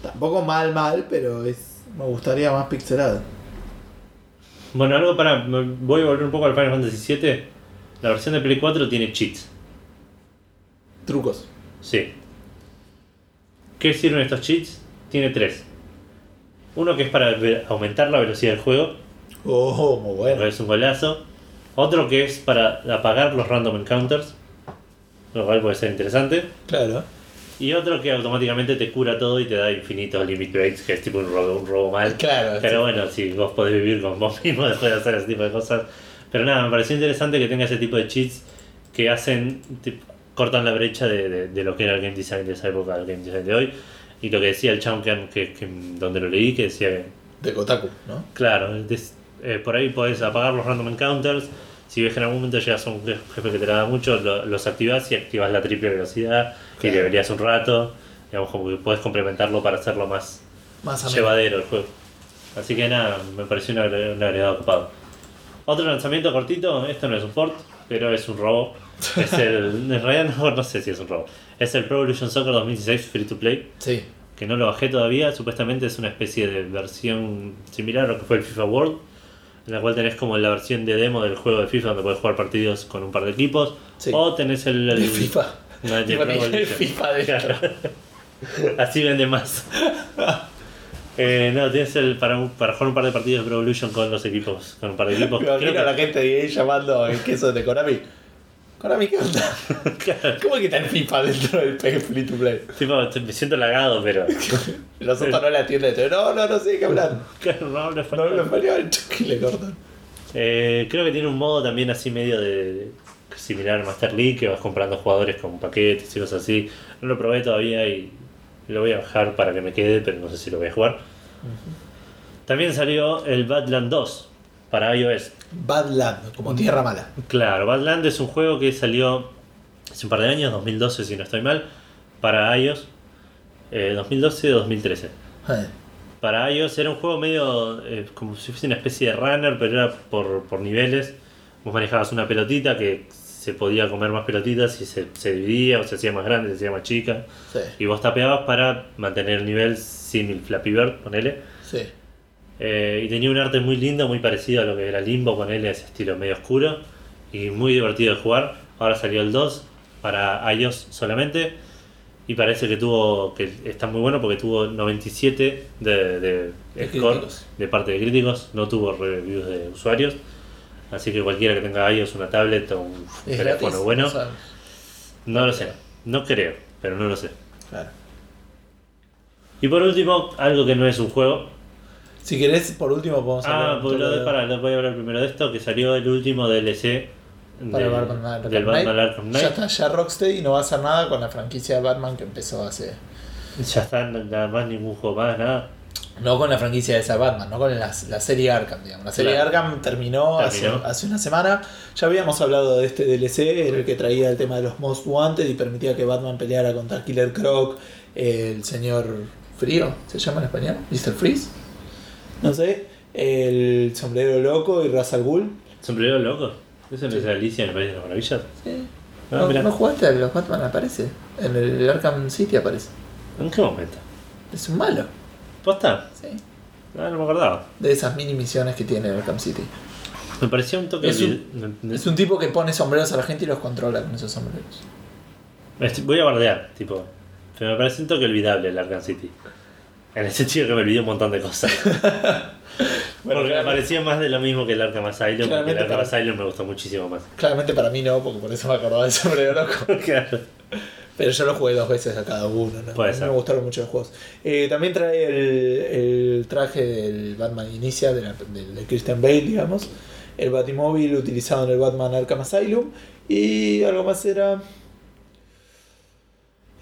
Tampoco mal, mal, pero es me gustaría más pixelado. Bueno, algo para. Voy a volver un poco al Final Fantasy VII. La versión de Play 4 tiene cheats. Trucos. Sí. ¿Qué sirven estos cheats? Tiene tres. Uno que es para aumentar la velocidad del juego, Oh, muy bueno. es un golazo. Otro que es para apagar los random encounters, lo cual puede ser interesante. Claro. Y otro que automáticamente te cura todo y te da infinitos limit breaks, que es tipo un robo, un robo mal. Claro. Pero bueno, si vos podés vivir con vos mismo después de hacer ese tipo de cosas. Pero nada, me pareció interesante que tenga ese tipo de cheats que hacen, cortan la brecha de, de- de lo que era el game design de esa época al game design de hoy. Y lo que decía el chabón que, que, que- donde lo leí, que decía que, De Kotaku, ¿no? claro, des- eh, por ahí podés apagar los random encounters. Si ves que en algún momento llegas a un jefe que te la da mucho, lo- los activas y activas la triple velocidad. Y Claro. deberías un rato. Digamos, como que puedes complementarlo para hacerlo más, Más llevadero el juego. Así que nada, me pareció un, agre- un agregado ocupado. Otro lanzamiento cortito, esto no es un port, pero es un robo. Es el, en realidad no, no sé si es un robo. Es el Pro Evolution Soccer 2016 Free to Play, Sí. que no lo bajé todavía. Supuestamente es una especie de versión similar a lo que fue el FIFA World, en la cual tenés como la versión de demo del juego de FIFA donde puedes jugar partidos con un par de equipos. Sí. O tenés el, el- De FIFA. No, el. FIFA de Claro. Así vende más. Eh, no, tienes el para, para jugar un par de partidos de Pro Evolution con los equipos, con un par de equipos. Imagino Creo a la que- gente de ahí llamando el queso de Konami. Konami, ¿qué onda? Claro, ¿Cómo es que está el FIFA dentro del Free to Play? tipo, me siento halagado, pero. Los otros no le atienden. No, no, no sé qué hablan. Claro, no hablo No español. hablo español. Y le cortan. Eh, creo que tiene un modo también así medio de similar al Master League, que vas comprando jugadores con paquetes y cosas así. No lo probé todavía y lo voy a bajar para que me quede, pero no sé si lo voy a jugar. También salió el Badland 2 para iOS. Badland, como tierra mala. Claro, Badland es un juego que salió hace un par de años, 2012 si no estoy mal, para iOS. Eh, 2012-2013. Eh, Para iOS era un juego medio eh, como si fuese una especie de runner, pero era por, por niveles. Vos manejabas una pelotita que se podía comer más pelotitas y se, se dividía o se hacía más grande, se hacía más chica. Sí, Y vos tapeabas para mantener el nivel sin el Flappy Bird, ponele. sí. Eh, y tenía un arte muy lindo, muy parecido a lo que era Limbo, con él ese estilo medio oscuro y muy divertido de jugar. Ahora salió el 2 para iOS solamente y parece que tuvo que está muy bueno porque tuvo 97 de, de, De score críticos. de parte de críticos, no tuvo reviews de usuarios. Así que cualquiera que tenga iOS, una tablet o un ¿Es teléfono gratis? bueno, No lo sé, no creo, pero no lo sé. Claro. Y por último, algo que no es un juego, Si querés, por último, podemos Ah, hablar pues un lo de, para, voy a hablar primero de esto, que salió el último DLC para de- Batman Arkham del. Batman Arkham Knight. Ya está, ya Rocksteady no va a hacer nada con la franquicia de Batman que empezó hace. Ya está, nada más ningún juego más, nada. No con la franquicia de esa Batman, no con la, la serie Arkham, digamos. La serie Claro. Arkham terminó, Terminó. Hace, hace una semana. Ya habíamos hablado de este DLC, era el que traía el tema de los Most Wanted y permitía que Batman peleara contra Killer Croc, el señor Frío, ¿se llama en español? ¿Mr. Freeze? No sé. El sombrero loco y Ra's al Ghul. ¿Sombrero loco? ¿Eso no es Alicia en el País de las Maravillas? Sí. Ah, ¿No, no jugaste a los Batman? Aparece. En el Arkham City aparece. ¿En qué momento? Es un malo. ¿Posta? Sí. Ah, no me acordaba. De esas mini misiones que tiene Arkham City. Me parecía un toque... Es un- Es un tipo que pone sombreros a la gente y los controla con esos sombreros. Voy a bardear, tipo... Pero me parece un toque olvidable el Arkham City. En el sentido que me olvidé un montón de cosas. Bueno, porque me parecía más de lo mismo que el Arkham Asylum. Porque el Arkham para- Asylum me gustó muchísimo más. Claramente para mí no, porque por eso me acordaba del sombrero loco. claro. Pero yo lo jugué dos veces a cada uno, ¿no? Puede ser. me gustaron mucho los juegos. Eh, también trae el, el traje del Batman Inicia, de, la- de- de Christian Bale, digamos. El Batimóvil utilizado en el Batman Arkham Asylum. Y algo más era.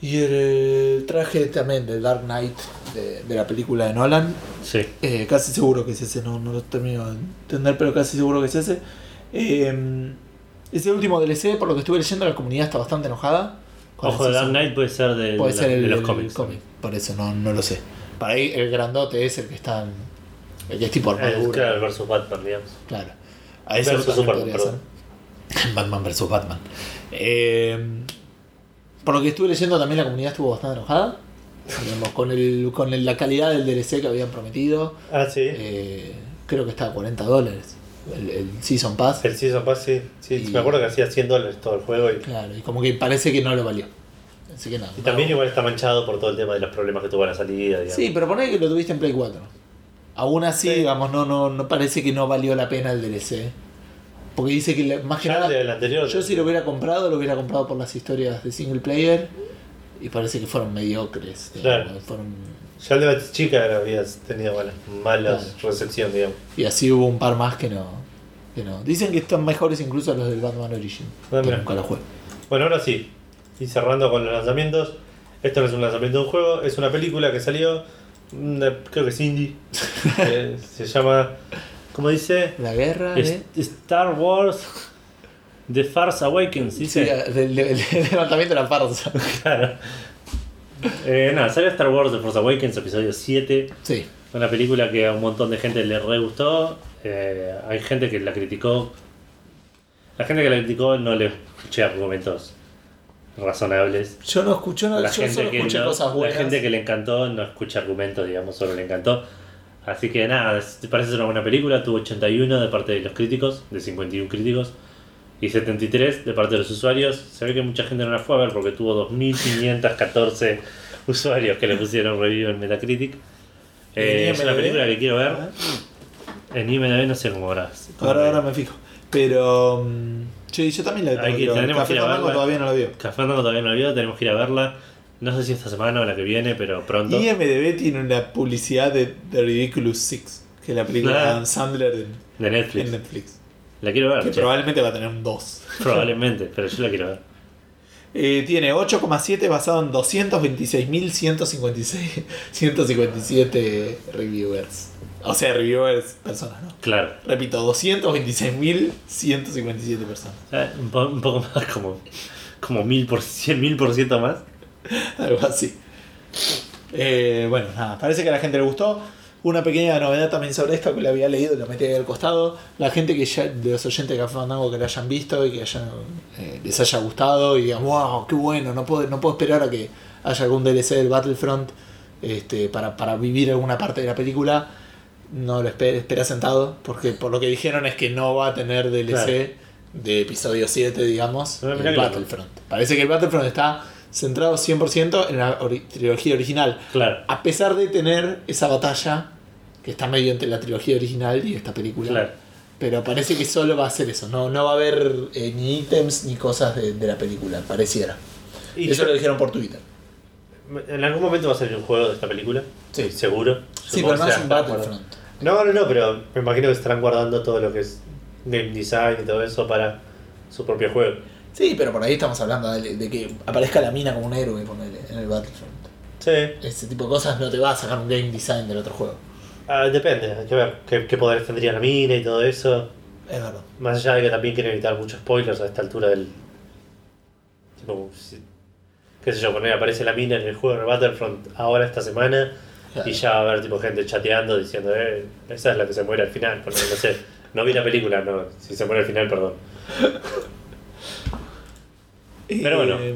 Y el, traje también del Dark Knight de, de la película de Nolan. Sí. Eh, casi seguro que es ese, no, no lo termino de entender, pero casi seguro que es ese. Eh, ese último DLC, por lo que estuve leyendo, la comunidad está bastante enojada. Ojo el de Dark. Knight puede ser de, Puede de ser el, de los el cómics. cómic, por eso no, no lo sé. Para ahí el grandote es el que está en, el que es tipo armadura. claro, el versus Batman, digamos. Claro. A ese Versus Superman. Batman vs Batman. Eh, por lo que estuve leyendo también la comunidad estuvo bastante enojada. Digamos, con el, con el- la calidad del DLC que habían prometido. Ah, sí. Eh, creo que está a 40 dólares. El, el Season Pass. El Season Pass, sí. sí Y- Me acuerdo que hacía 100 dólares todo el juego. Y, Claro, y como que parece que no lo valió. Así que nada. y también igual está manchado por todo el tema de los problemas que tuvo la salida. Digamos. Sí, pero poné que lo tuviste en Play 4. Aún así, Sí. digamos, no, no, no parece que no valió la pena el DLC. Porque dice que la- más que nada. el del anterior. Yo si lo hubiera comprado, lo hubiera comprado por las historias de single player. Y parece que fueron mediocres. digamos, Claro. fueron, Ya el de Batichica había tenido bueno, malas Claro. recepción, digamos. y así hubo un par más que no, que no. Dicen que están mejores incluso los del Batman Origin. Ah, que nunca lo jugué. Bueno, ahora sí. Y cerrando con los lanzamientos. Esto no es un lanzamiento de un juego, es una película que salió. una- creo que es indie. eh, se llama. ¿Cómo dice? La guerra de... Star Wars The Farce Awakens, Sí, del- del levantamiento de la farsa. Claro. Eh, nada, sale Star Wars The Force Awakens, episodio 7. Sí. Una película que a un montón de gente le re gustó. Eh, hay gente que la criticó. La gente que la criticó no le escuché argumentos razonables. Yo no escucho, no, La yo solo gente, que escuché no- cosas la buenas. gente que le encantó no escucha argumentos, digamos, solo le encantó. Así que nada, parece ser una buena película. Tuvo 81 de parte de los críticos, de 51 críticos, y 73 de parte de los usuarios. Se ve que mucha gente no la fue a ver porque tuvo 2514 usuarios que le pusieron review en Metacritic. Eh, ¿En es una película que quiero ver. En IMDb no sé cómo ahora. Ahora, ahora me fijo. Pero. sí, yo también la tenemos Café verla. todavía no la veo. Café Fandango todavía no la vio, tenemos que ir a verla. No sé si esta semana o la que viene, pero pronto. IMDB tiene una publicidad de The Ridiculous Six, que es la película de Ah. Adam Sandler en, De Netflix. en Netflix. La quiero ver, Que che. probablemente va a tener un 2. Probablemente, pero yo la quiero ver. Eh, tiene 8,7 basado en 226.156 157 reviewers. O sea, reviewers personas, ¿no? Claro. Repito, 226.157 personas. Eh, un, po- un poco más, como, como mil por cien mil por ciento más. Algo así. Eh, bueno, nada, parece que a la gente le gustó. Una pequeña novedad también sobre esto que le había leído, lo metí ahí al costado. La gente que ya, de los oyentes de Café Fandango que lo hayan visto y que hayan, eh, les haya gustado y digan, wow, qué bueno, no puedo, no puedo esperar a que haya algún DLC del Battlefront este, para, para vivir alguna parte de la película. no lo espera, espera sentado, porque por lo que dijeron es que no va a tener DLC Claro. de episodio 7, digamos, loco. Battlefront. Parece que el Battlefront está centrado 100% en la ori- trilogía original, Claro, a pesar de tener esa batalla que está medio entre la trilogía original y esta película. claro. Pero parece que solo va a ser eso, no, no va a haber eh, ni ítems ni cosas de, de la película, pareciera. Y eso yo- lo dijeron por Twitter. ¿En algún momento va a salir un juego de esta película? Sí. Seguro. Sí, Supongo pero no es un Battlefront. No, no, no, pero me imagino que estarán guardando todo lo que es game design y todo eso para su propio juego. Sí, pero por ahí estamos hablando de, de que aparezca la mina como un héroe ponele, en el Battlefront. Sí, Ese tipo de cosas no te va a sacar un game design del otro juego. ah, depende, hay que ver qué, qué poderes tendría la mina y todo eso. Es verdad. Más allá de que también quieren evitar muchos spoilers a esta altura del. Tipo, si- qué sé yo, poner aparece la mina en el juego de Battlefront ahora esta semana Claro. y ya va a haber tipo gente chateando diciendo, eh, esa es la que se muere al final. Porque, no sé, no vi la película, no, si se muere al final, perdón. Pero bueno. Eh,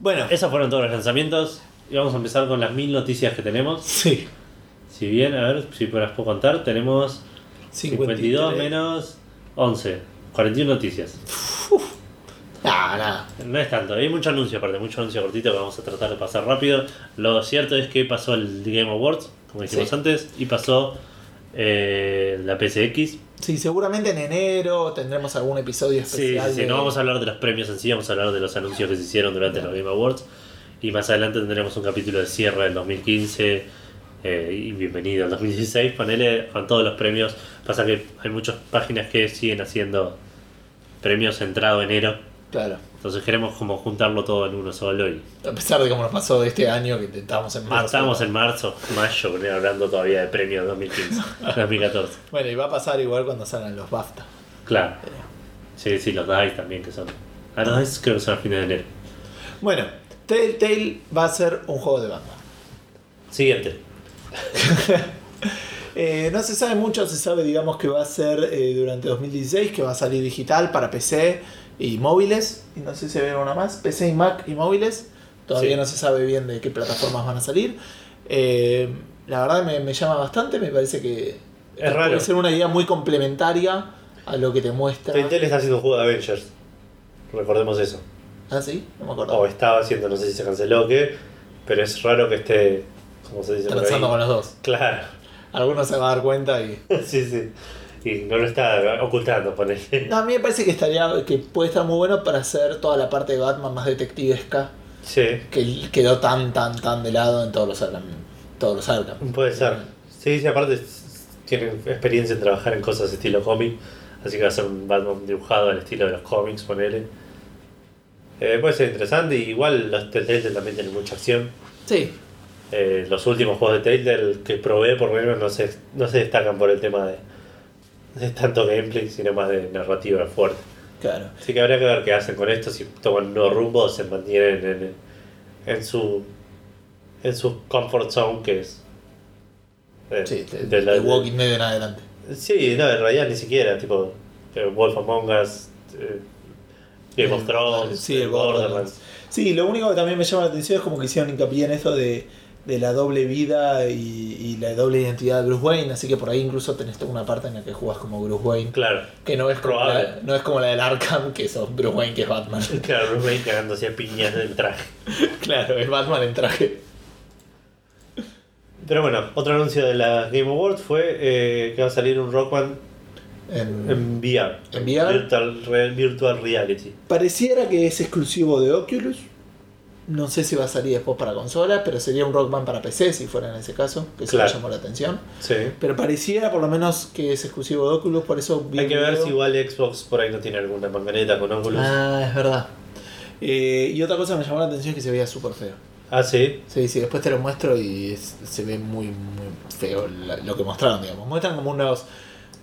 bueno, Esos fueron todos los lanzamientos y vamos a empezar con las mil noticias que tenemos. sí. Si bien, a ver si las puedo contar, tenemos 52 53. menos 11, 41 noticias. Nah, nada. No es tanto, hay mucho anuncio aparte, mucho anuncio cortito que vamos a tratar de pasar rápido. Lo cierto es que pasó el Game Awards, como dijimos Sí. antes, y pasó eh, la PSX. Sí, seguramente en enero tendremos algún episodio especial. sí, sí, de- no vamos a hablar de los premios en sí, vamos a hablar de los anuncios que se hicieron durante los Game Awards. Y más adelante tendremos un capítulo de cierre del 2015 eh, y bienvenido al 2016. Ponele con todos los premios. Pasa que hay muchas páginas que siguen haciendo premios entrado enero. Claro. Entonces queremos como juntarlo todo en uno solo y A pesar de cómo nos pasó este año que estábamos en marzo. estamos en marzo, mayo, hablando todavía de premios 2015, 2014. Bueno, y va a pasar igual cuando salgan los BAFTA. Claro. Sí, sí, los DICE también que son. Ah, los DICE creo que son a fines de enero. Bueno, Telltale va a ser un juego de Batman. Siguiente. Eh, no se sabe mucho, se sabe, digamos, que va a ser eh, durante 2016, que va a salir digital para PC y móviles. Y no sé si hay una más, PC y Mac y móviles. Todavía Sí. no se sabe bien de qué plataformas van a salir. Eh, la verdad me, me llama bastante, me parece que Es raro. puede ser una idea muy complementaria a lo que te muestra. Telltale está haciendo un juego de Avengers. Recordemos eso. Ah, sí, no me acuerdo. O estaba haciendo, no sé si se canceló o qué. Pero es raro que esté. como se dice? Transando con los dos. Claro. Algunos se van a dar cuenta y. sí, sí. Y no lo está ocultando, ponele. No, a mí me parece que estaría. que puede estar muy bueno para hacer toda la parte de Batman más detectivesca. Sí, que quedó tan, tan, tan de lado en todos los Arkham. Todos los Arkham. puede ser. Sí, sí, aparte tienen experiencia en trabajar en cosas estilo cómic. Así que va a ser un Batman dibujado al estilo de los cómics, ponele. Eh, puede ser interesante. y Igual los Telltale también tienen mucha acción. Sí, Eh, los últimos juegos de Telltale que probé por lo menos no se, no se destacan por el tema de, de tanto gameplay, sino más de narrativa fuerte. claro. Así que habría que ver qué hacen con esto, si toman un nuevo rumbo o se mantienen en, en su en su comfort zone que es eh, Sí, de, de la- de Walking Dead en adelante. Sí, no, en realidad ni siquiera, tipo eh, Wolf Among Us, eh, Game of El- Thrones, sí, eh, Borderlands. Sí, lo único que también me llama la atención es como que hicieron hincapié en esto de, de la doble vida y, y la doble identidad de Bruce Wayne, así que por ahí incluso tenés toda una parte en la que jugás como Bruce Wayne, Claro, que no es como, Probable. la, no es como la del Arkham, que sos Bruce Wayne que es Batman. claro, Bruce Wayne cagándose a piñas del traje. claro, es Batman en traje. Pero bueno, otro anuncio de la Game Awards fue eh, que va a salir un Rockman En- en VR. ¿En VR? Virtual, virtual Reality. Pareciera que es exclusivo de Oculus. No sé si va a salir después para consola, pero sería un Rockman para PC si fuera en ese caso, que eso Claro. me llamó la atención. Sí. Pero pareciera por lo menos que es exclusivo de Oculus, por eso vi Hay que ver si igual Xbox por ahí no tiene alguna manganeta con Oculus. Ah, es verdad. Eh, y otra cosa que me llamó la atención es que se veía súper feo. Ah, sí. Sí, sí, después te lo muestro y es- se ve muy, muy feo la- lo que mostraron, digamos. Muestran como unos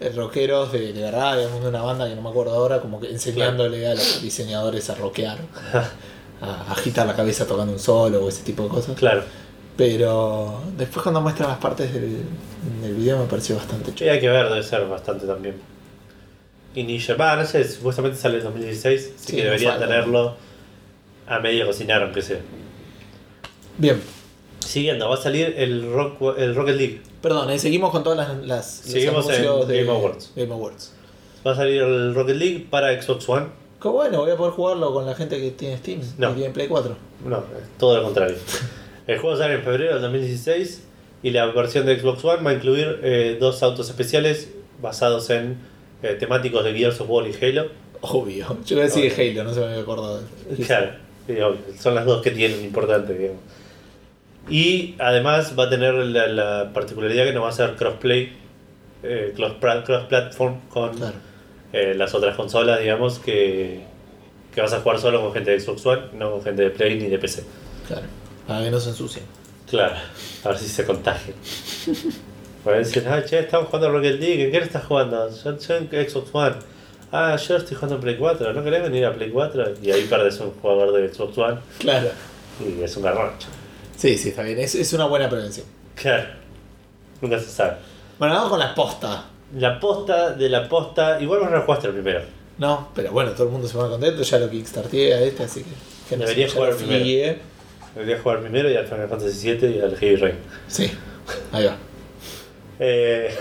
eh, rockeros de, de verdad, digamos, de una banda que no me acuerdo ahora, como que enseñándole a los diseñadores a rockear, a agitar la cabeza tocando un solo o ese tipo de cosas. Claro. Pero después cuando muestran las partes del, del video me pareció bastante chulo. hay que ver, debe ser bastante también. Initial. Va, no sé, supuestamente sale en 2016, así Sí, que falta. tenerlo a medio cocinar, aunque sea. Bien. Siguiendo, va a salir el, Rock, el Rocket League. Perdón, eh, seguimos con todas las, las los Seguimos en de Game Awards. Game Awards. Va a salir el Rocket League para Xbox One. Qué bueno, voy a poder jugarlo con la gente que tiene Steam No. y tiene Play 4. No, todo lo contrario. El juego sale en febrero del 2016 y la versión de Xbox One va a incluir eh, dos autos especiales basados en eh, temáticos de Gears of War y Halo. Obvio. Yo le decía Halo, no se me había acordado. Claro, sí, obvio, son las dos que tienen importante, digamos. Y además va a tener la, la particularidad que no va a ser crossplay, eh, cross- cross-platform con Claro. Eh, las otras consolas, digamos, que, que vas a jugar solo con gente de Xbox One, no con gente de Play ni de PC. Claro. Para que no se ensucien. Claro, a ver si se contagian. Pueden decir, ah, che, estamos jugando Rocket League, ¿en qué estás jugando? Yo, yo en Xbox One. Ah, yo estoy jugando en Play 4, ¿no querés venir a Play 4? Y ahí perdes un jugador de Xbox One Claro. y es un garrocho. Sí, sí, está bien. Es, es una buena prevención. Claro, nunca se sabe. Bueno, vamos con la posta. La posta de la posta, igual vos no jugaste el primero. No, pero bueno, todo el mundo se pone contento. Ya lo kickstarteé a este, así que. que no sé, Debería ya jugar primero. flié. Debería jugar primero y al Final Fantasy VII y al Heavy Rain. Sí, ahí va. Eh,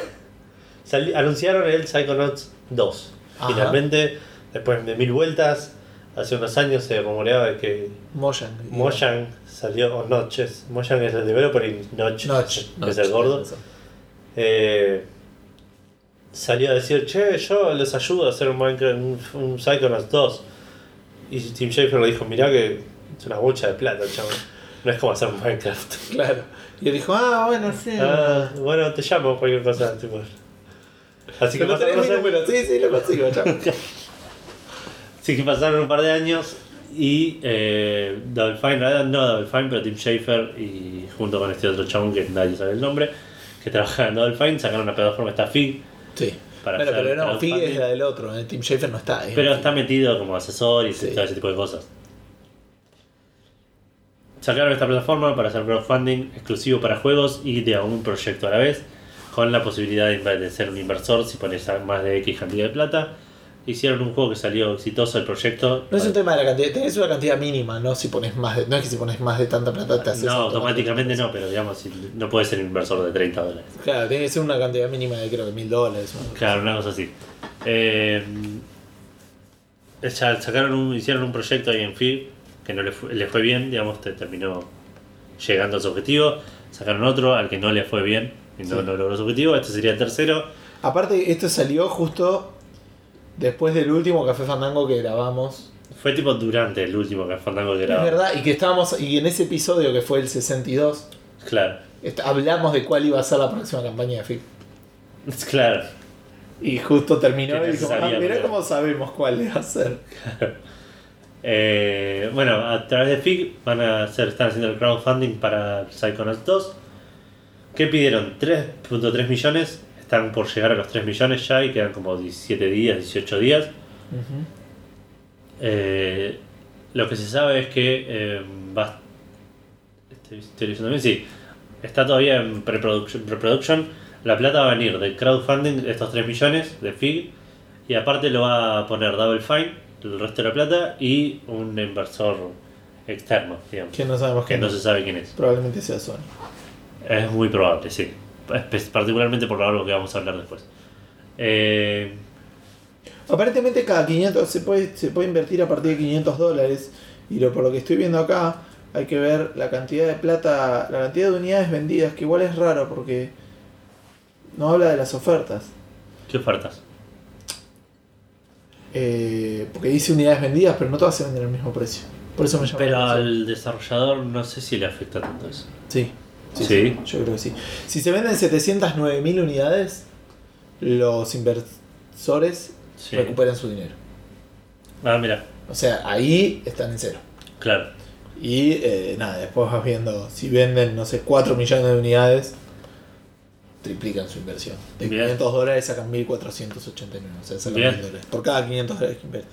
anunciaron el Psychonauts 2. Ajá. Finalmente, después de mil vueltas, hace unos años se rumoreaba de que Mojang. Mojang salió, o Notches, Mojang es el developer y Notch, Notch. Notch, es el gordo, eh, salió a decir, che, yo les ayudo a hacer un, Minecraft, un, un Psychonauts 2. Y Tim Schafer le dijo, mirá que es una bocha de plata, chaval. No es como hacer un Minecraft. Claro. Y él dijo, ah, bueno, sí. Ah, bueno, te llamo cualquier cosa. Tipo. Así que Pero pasaron, tenés mi cosas- número. Sí, sí, lo consigo, así que pasaron un par de años y eh, Double Fine, no Double Fine, pero Tim Schafer y junto con este otro chabón que nadie sabe el nombre, que trabaja en Double Fine, sacaron una plataforma, FIG, Sí. Para bueno, hacer pero no, crowdfunding. Fig es la del otro. eh, Tim Schafer no está. eh. pero está metido como asesor y Sí. todo ese tipo de cosas. Sacaron esta plataforma para hacer crowdfunding exclusivo para juegos y de un proyecto a la vez, con la posibilidad de, de ser un inversor si pones a más de X cantidad de plata. Hicieron un juego que salió exitoso el proyecto. No es un tema de la cantidad, tenés una cantidad mínima, no si pones más de, no es que si pones más de tanta plata te haces No, automáticamente no, pero digamos, no puedes ser un inversor de 30 dólares. Claro, tiene que ser una cantidad mínima de creo que mil dólares. Claro, una cosa así. Eh, sacaron un, hicieron un proyecto ahí en FIB que no le fue, le fue bien, digamos, te terminó llegando a su objetivo. Sacaron otro al que no le fue bien y no, Sí. no logró su objetivo. Este sería el tercero. Aparte, esto salió justo después del último Café Fandango que grabamos. Fue tipo durante el último que Fandango que Es grabó. verdad, y que estábamos, y en ese episodio que fue el 62, Claro, hablamos de cuál iba a ser la próxima campaña de FIC. claro. Y justo terminó Que y dijo, se ah, mirá cómo sabemos cuál iba a ser. Eh, bueno, a través de FIG van a hacer, están haciendo el crowdfunding para Psychonauts 2. ¿Qué pidieron? 3.3 millones. Están por llegar a los 3 millones ya y quedan como 17 días, 18 días. Eh, lo que se sabe es que eh, va. Estoy, estoy bien, sí. Está todavía en preproduction, preproduction. La plata va a venir del crowdfunding, estos 3 millones de FIG. Y aparte lo va a poner Double Fine, el resto de la plata, y un inversor externo, digamos. Que no sabemos Que quién no es. se sabe quién es. Probablemente sea Sony. Es muy probable, sí. Espe- Particularmente por algo que vamos a hablar después. Eh, Aparentemente cada 500 se puede, se puede invertir a partir de 500 dólares y lo, por lo que estoy viendo acá hay que ver la cantidad de plata, la cantidad de unidades vendidas, que igual es raro porque no habla de las ofertas. ¿Qué ofertas? Eh, porque dice unidades vendidas, pero no todas se venden al mismo precio. Por eso me llama Pero al desarrollador no sé si le afecta tanto eso. Sí, sí, Sí. yo creo que sí. Si se venden 709.000 unidades, los inversores Sí. recuperan su dinero. Ah, mira, O sea, ahí están en cero. claro. Y eh, nada, después vas viendo, si venden, no sé, 4 millones de unidades, triplican su inversión. De Bien. 500 dólares sacan 1489, o sea, sacan Bien. 1000 dólares. Por cada 500 dólares que invierten.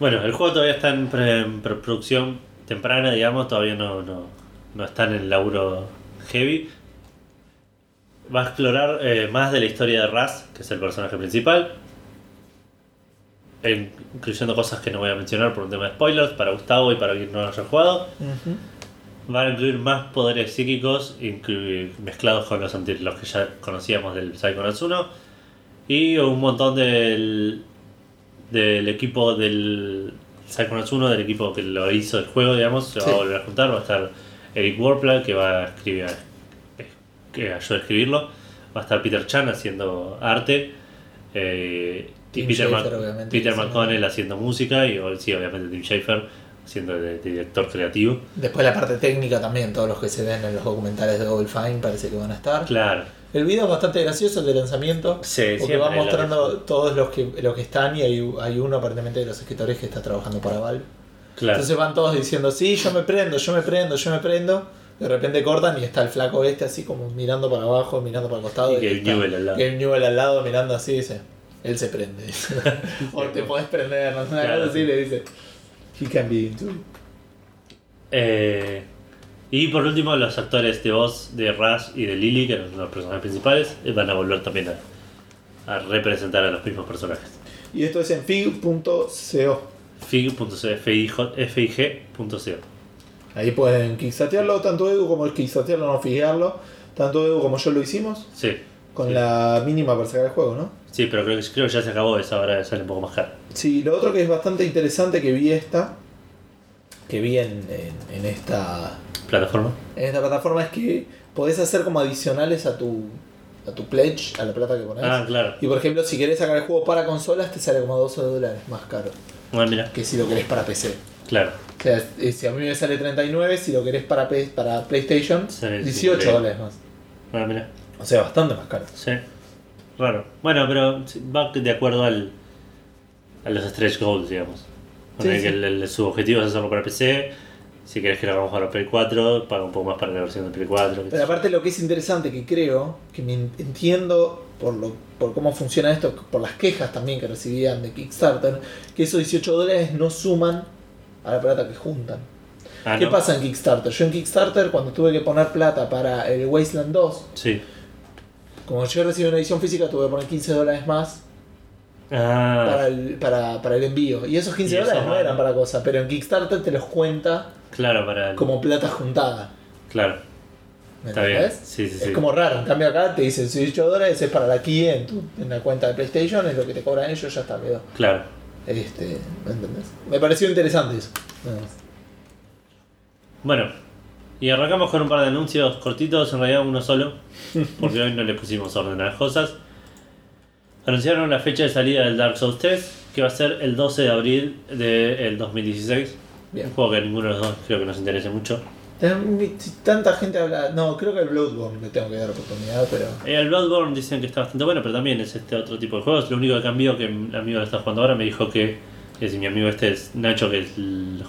Bueno, el juego todavía está en, pre- en preproducción temprana, digamos, todavía no, no, no está en el laburo heavy. Va a explorar eh, más de la historia de Raz, que es el personaje principal. en- incluyendo cosas que no voy a mencionar por un tema de spoilers para Gustavo y para quien no lo haya jugado. van a incluir más poderes psíquicos mezclados con los, los que ya conocíamos del Psychonauts 1 y un montón del, del equipo del Psychonauts 1, del equipo que lo hizo el juego, digamos, se va a volver a juntar, va a estar Eric Warpla que va a escribir, que ayudó a escribirlo, va a estar Peter Chan haciendo arte, eh, y Peter, Mac- se McConnell haciendo música y sí, obviamente Tim Schafer siendo de, de director creativo. Después la parte técnica también, todos los que se ven en los documentales de Double Fine parece que van a estar. Claro. El video es bastante gracioso, el de lanzamiento. Sí, porque va mostrando todos los que, los que están y hay, hay uno aparentemente de los escritores que está trabajando para Valve. Claro. Entonces van todos diciendo, sí, yo me prendo, yo me prendo, yo me prendo. De repente cortan y está el flaco este así como mirando para abajo, mirando para el costado. Y está- Newell al lado. el Newell al lado mirando así dice, él se prende. o te podés prender, una Claro. cosa así le dice, he can be into it". Eh, y por último, los actores de voz de Rush y de Lily, que eran los personajes principales, van a volver también a, a representar a los mismos personajes. Y esto es en fig.co. Fig.co, fig.co. Ahí pueden kickstatearlo, tanto Edu como el kickstatearlo, no fijarlo. Tanto Edu como yo lo hicimos, Sí. con Sí. la mínima para sacar el juego, ¿no? Sí, pero creo que, creo que ya se acabó esa, ahora sale un poco más caro. Sí, lo otro que es bastante interesante que vi esta, que vi en, en- en esta, ¿Plataforma? en esta plataforma es que podés hacer como adicionales a tu, a tu pledge, a la plata que pones. Ah, claro. Y por ejemplo, si querés sacar el juego para consolas, te sale como 12 dólares más caro Bueno, mira, que si lo querés para PC. claro. O sea, eh, si a mí me sale 39, si lo querés para, P- para PlayStation, Sale 18 50. dólares más. Bueno, mira. O sea, bastante más caro. Sí. Raro. Bueno, pero sí, va de acuerdo al, a los stretch goals, digamos. Poner Sí, que sí. el- el- su objetivo es hacerlo para PC. Si querés que lo hagamos para Play 4, paga un poco más para la versión de Play 4. qué sé Pero aparte lo que es interesante que creo, que me en- entiendo por lo por cómo funciona esto, por las quejas también que recibían de Kickstarter, que esos 18 dólares no suman a la plata que juntan. Ah, ¿Qué ¿no? pasa en Kickstarter? Yo en Kickstarter cuando tuve que poner plata para el Wasteland 2, Sí. como yo recibí una edición física tuve que poner 15 dólares más Ah, para, el, para, para el envío. Y esos 15 Y eso dólares no eran para cosa, pero en Kickstarter te los cuenta claro, para el- como plata juntada. Claro, ¿Me está bien. Sí, sí, Es sí. como raro, en cambio acá te dicen 18 dólares es para la key en, tu, en la cuenta de PlayStation, es lo que te cobran ellos, ya está, quedó. Claro. Este, ¿me entendés? Me pareció interesante eso. Bueno, y arrancamos con un par de anuncios cortitos, en realidad uno solo, porque hoy no le pusimos orden a las cosas. Anunciaron la fecha de salida del Dark Souls 3, que va a ser el 12 de abril del 2016. Bien. Un juego que a ninguno de los dos creo que nos interese mucho. Tanta gente habla. No, creo que el Bloodborne le tengo que dar oportunidad, pero. Eh, El Bloodborne dicen que está bastante bueno, pero también es este otro tipo de juegos. Lo único que cambió que el amigo que está jugando ahora me dijo que, que si mi amigo este es Nacho, que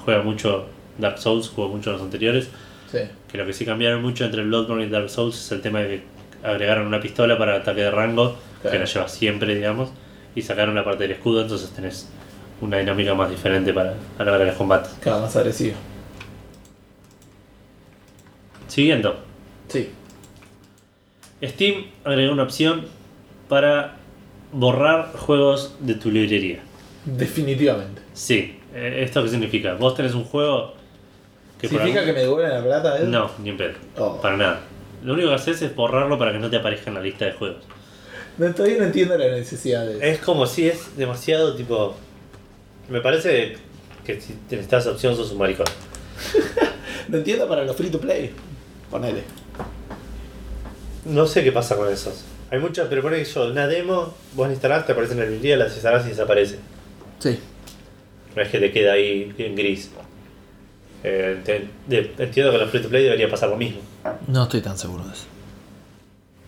juega mucho Dark Souls, jugó mucho los anteriores, Sí. que lo que sí cambiaron mucho entre el Bloodborne y Dark Souls es el tema de que agregaron una pistola para ataque de rango, que la llevas siempre, digamos, y sacaron la parte del escudo, entonces tenés una dinámica más diferente para a la hora de los combates. Cada más agresivo. Siguiendo, Sí. Steam agregó una opción para borrar juegos de tu librería. Definitivamente. Sí, eh, ¿esto qué significa? Vos tenés un juego que ¿Significa algún- que me devuelven la plata, Ed? No, ni en pedo. Oh. Para nada. Lo único que haces es borrarlo para que no te aparezca en la lista de juegos. No, todavía no entiendo la necesidad de eso. Es como si es demasiado tipo. Me parece que si necesitas opción sos un maricón. No entiendo para los free to play. Ponele. No sé qué pasa con esos. Hay muchas, pero por yo, una demo, vos la instalás, te aparece en la librería, las instalás y desaparece. Sí. No es que te queda ahí en gris. Eh, te- de- entiendo que los free to play debería pasar lo mismo. No estoy tan seguro de eso.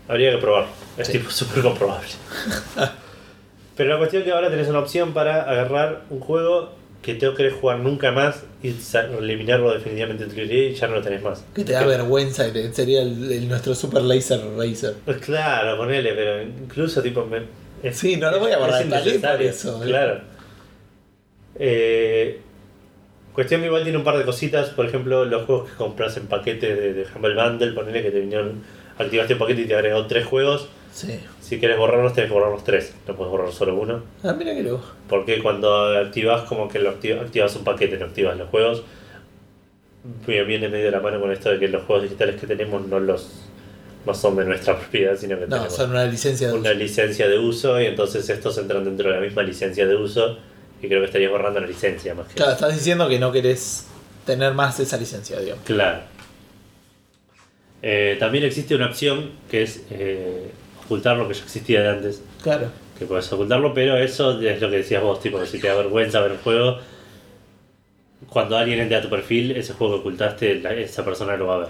Habría que probar. Es Sí. tipo súper comprobable. Pero la cuestión es que ahora tenés una opción para agarrar un juego que te querés jugar nunca más y eliminarlo definitivamente de tu librería y ya no lo tenés más. Que te da vergüenza y te- sería el, el- nuestro super laser racer. Pues claro, ponele, pero incluso tipo... me- es- Sí, no lo voy a guardar es por eso, ¿eh? Claro. Eh, cuestión igual tiene un par de cositas, por ejemplo, los juegos que compras en paquetes de, de Humble Bundle, ponele que te vinieron, activaste un paquete y te agregó tres juegos. Sí. Si quieres borrarlos, tenés que borrar los tres, no puedes borrar solo uno. Ah, mira que luego. Porque cuando activas como que lo activa- activas un paquete, no activas los juegos, viene medio de la mano con esto de que los juegos digitales que tenemos no los no son de nuestra propiedad, sino que No, tenemos son una licencia de una licencia de uso y entonces estos entran dentro de la misma licencia de uso y creo que estarías borrando la licencia más que Claro, estás diciendo que no querés tener más esa licencia, digamos. Claro. Eh, también existe una opción que es eh, ocultar lo que ya existía de antes. Claro. Que puedes ocultarlo, pero eso es lo que decías vos, tipo, si te da vergüenza ver un juego, cuando alguien entre a tu perfil, ese juego que ocultaste, la- esa persona lo va a ver.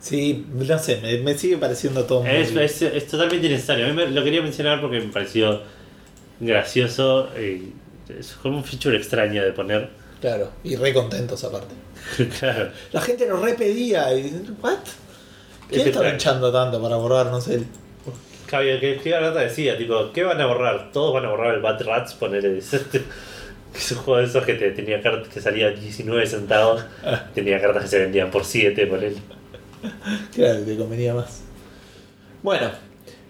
Sí, no sé, me, me sigue pareciendo todo muy... Es, es, es totalmente innecesario. A mí me- lo quería mencionar porque me pareció gracioso y es como un feature extraño de poner. Claro, y re contentos aparte. claro. La gente lo repedía y... ¿What? ¿Quién Es está hinchando tanto para borrar, no sé? el- Javier, que Garganta decía, tipo, ¿qué van a borrar? Todos van a borrar el Bad Rats, poner Es un juego de esos que te, tenía cartas que salía 19 centavos, tenía cartas que se vendían por 7, por él. Claro, que convenía más. Bueno,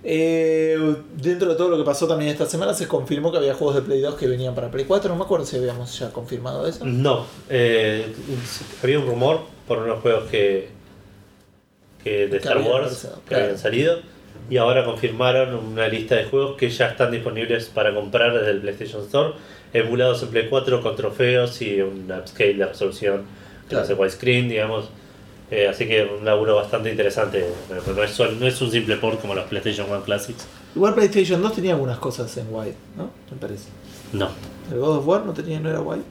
eh, dentro de todo lo que pasó también esta semana se confirmó que había juegos de Play 2 que venían para Play 4. No me acuerdo si habíamos ya confirmado eso. No, eh, había un rumor por unos juegos que, que de Star Wars que claro. habían salido y ahora confirmaron una lista de juegos que ya están disponibles para comprar desde el PlayStation Store, emulados en Play 4 con trofeos y un upscale de resolución que Claro. hace widescreen, digamos. Eh, así que un laburo bastante interesante. No, es, no es un simple port como los PlayStation 1 Classics. Igual PlayStation 2 tenía algunas cosas en White, ¿no? Me parece. No, ¿El God of War no tenía, no era White?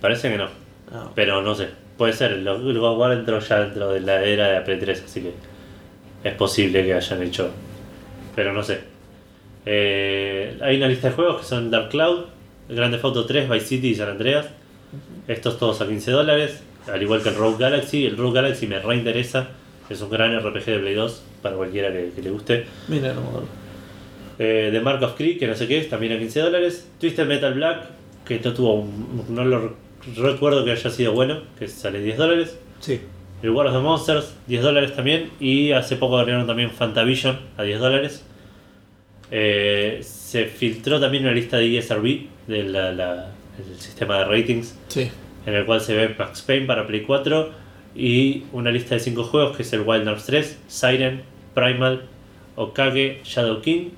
parece que no. Ah, Pero no sé, puede ser, el el God War entró ya dentro de la era de la Play 3, así que es posible que hayan hecho, pero no sé. Eh, hay una lista de juegos que son Dark Cloud, Grand Theft Auto 3, Vice City y San Andreas. Estos todos a 15 dólares, al igual que el Rogue Galaxy. El Rogue Galaxy me reinteresa, es un gran RPG de Play 2 para cualquiera que, que le guste. mira, no. Eh, The Mark of Creek, que no sé qué es, también a 15 dólares. Twisted Metal Black, que no tuvo un- no lo recuerdo que haya sido bueno, que sale 10 dólares. Sí. El War of the Monsters, 10 dólares también. Y hace poco agregaron también Fantavision a 10 dólares. Eh, se filtró también una lista de ESRB, del sistema de ratings, Sí. en el cual se ve Max Payne para Play 4 y una lista de 5 juegos que es el Wild Arms 3, Siren, Primal, Okage, Shadow King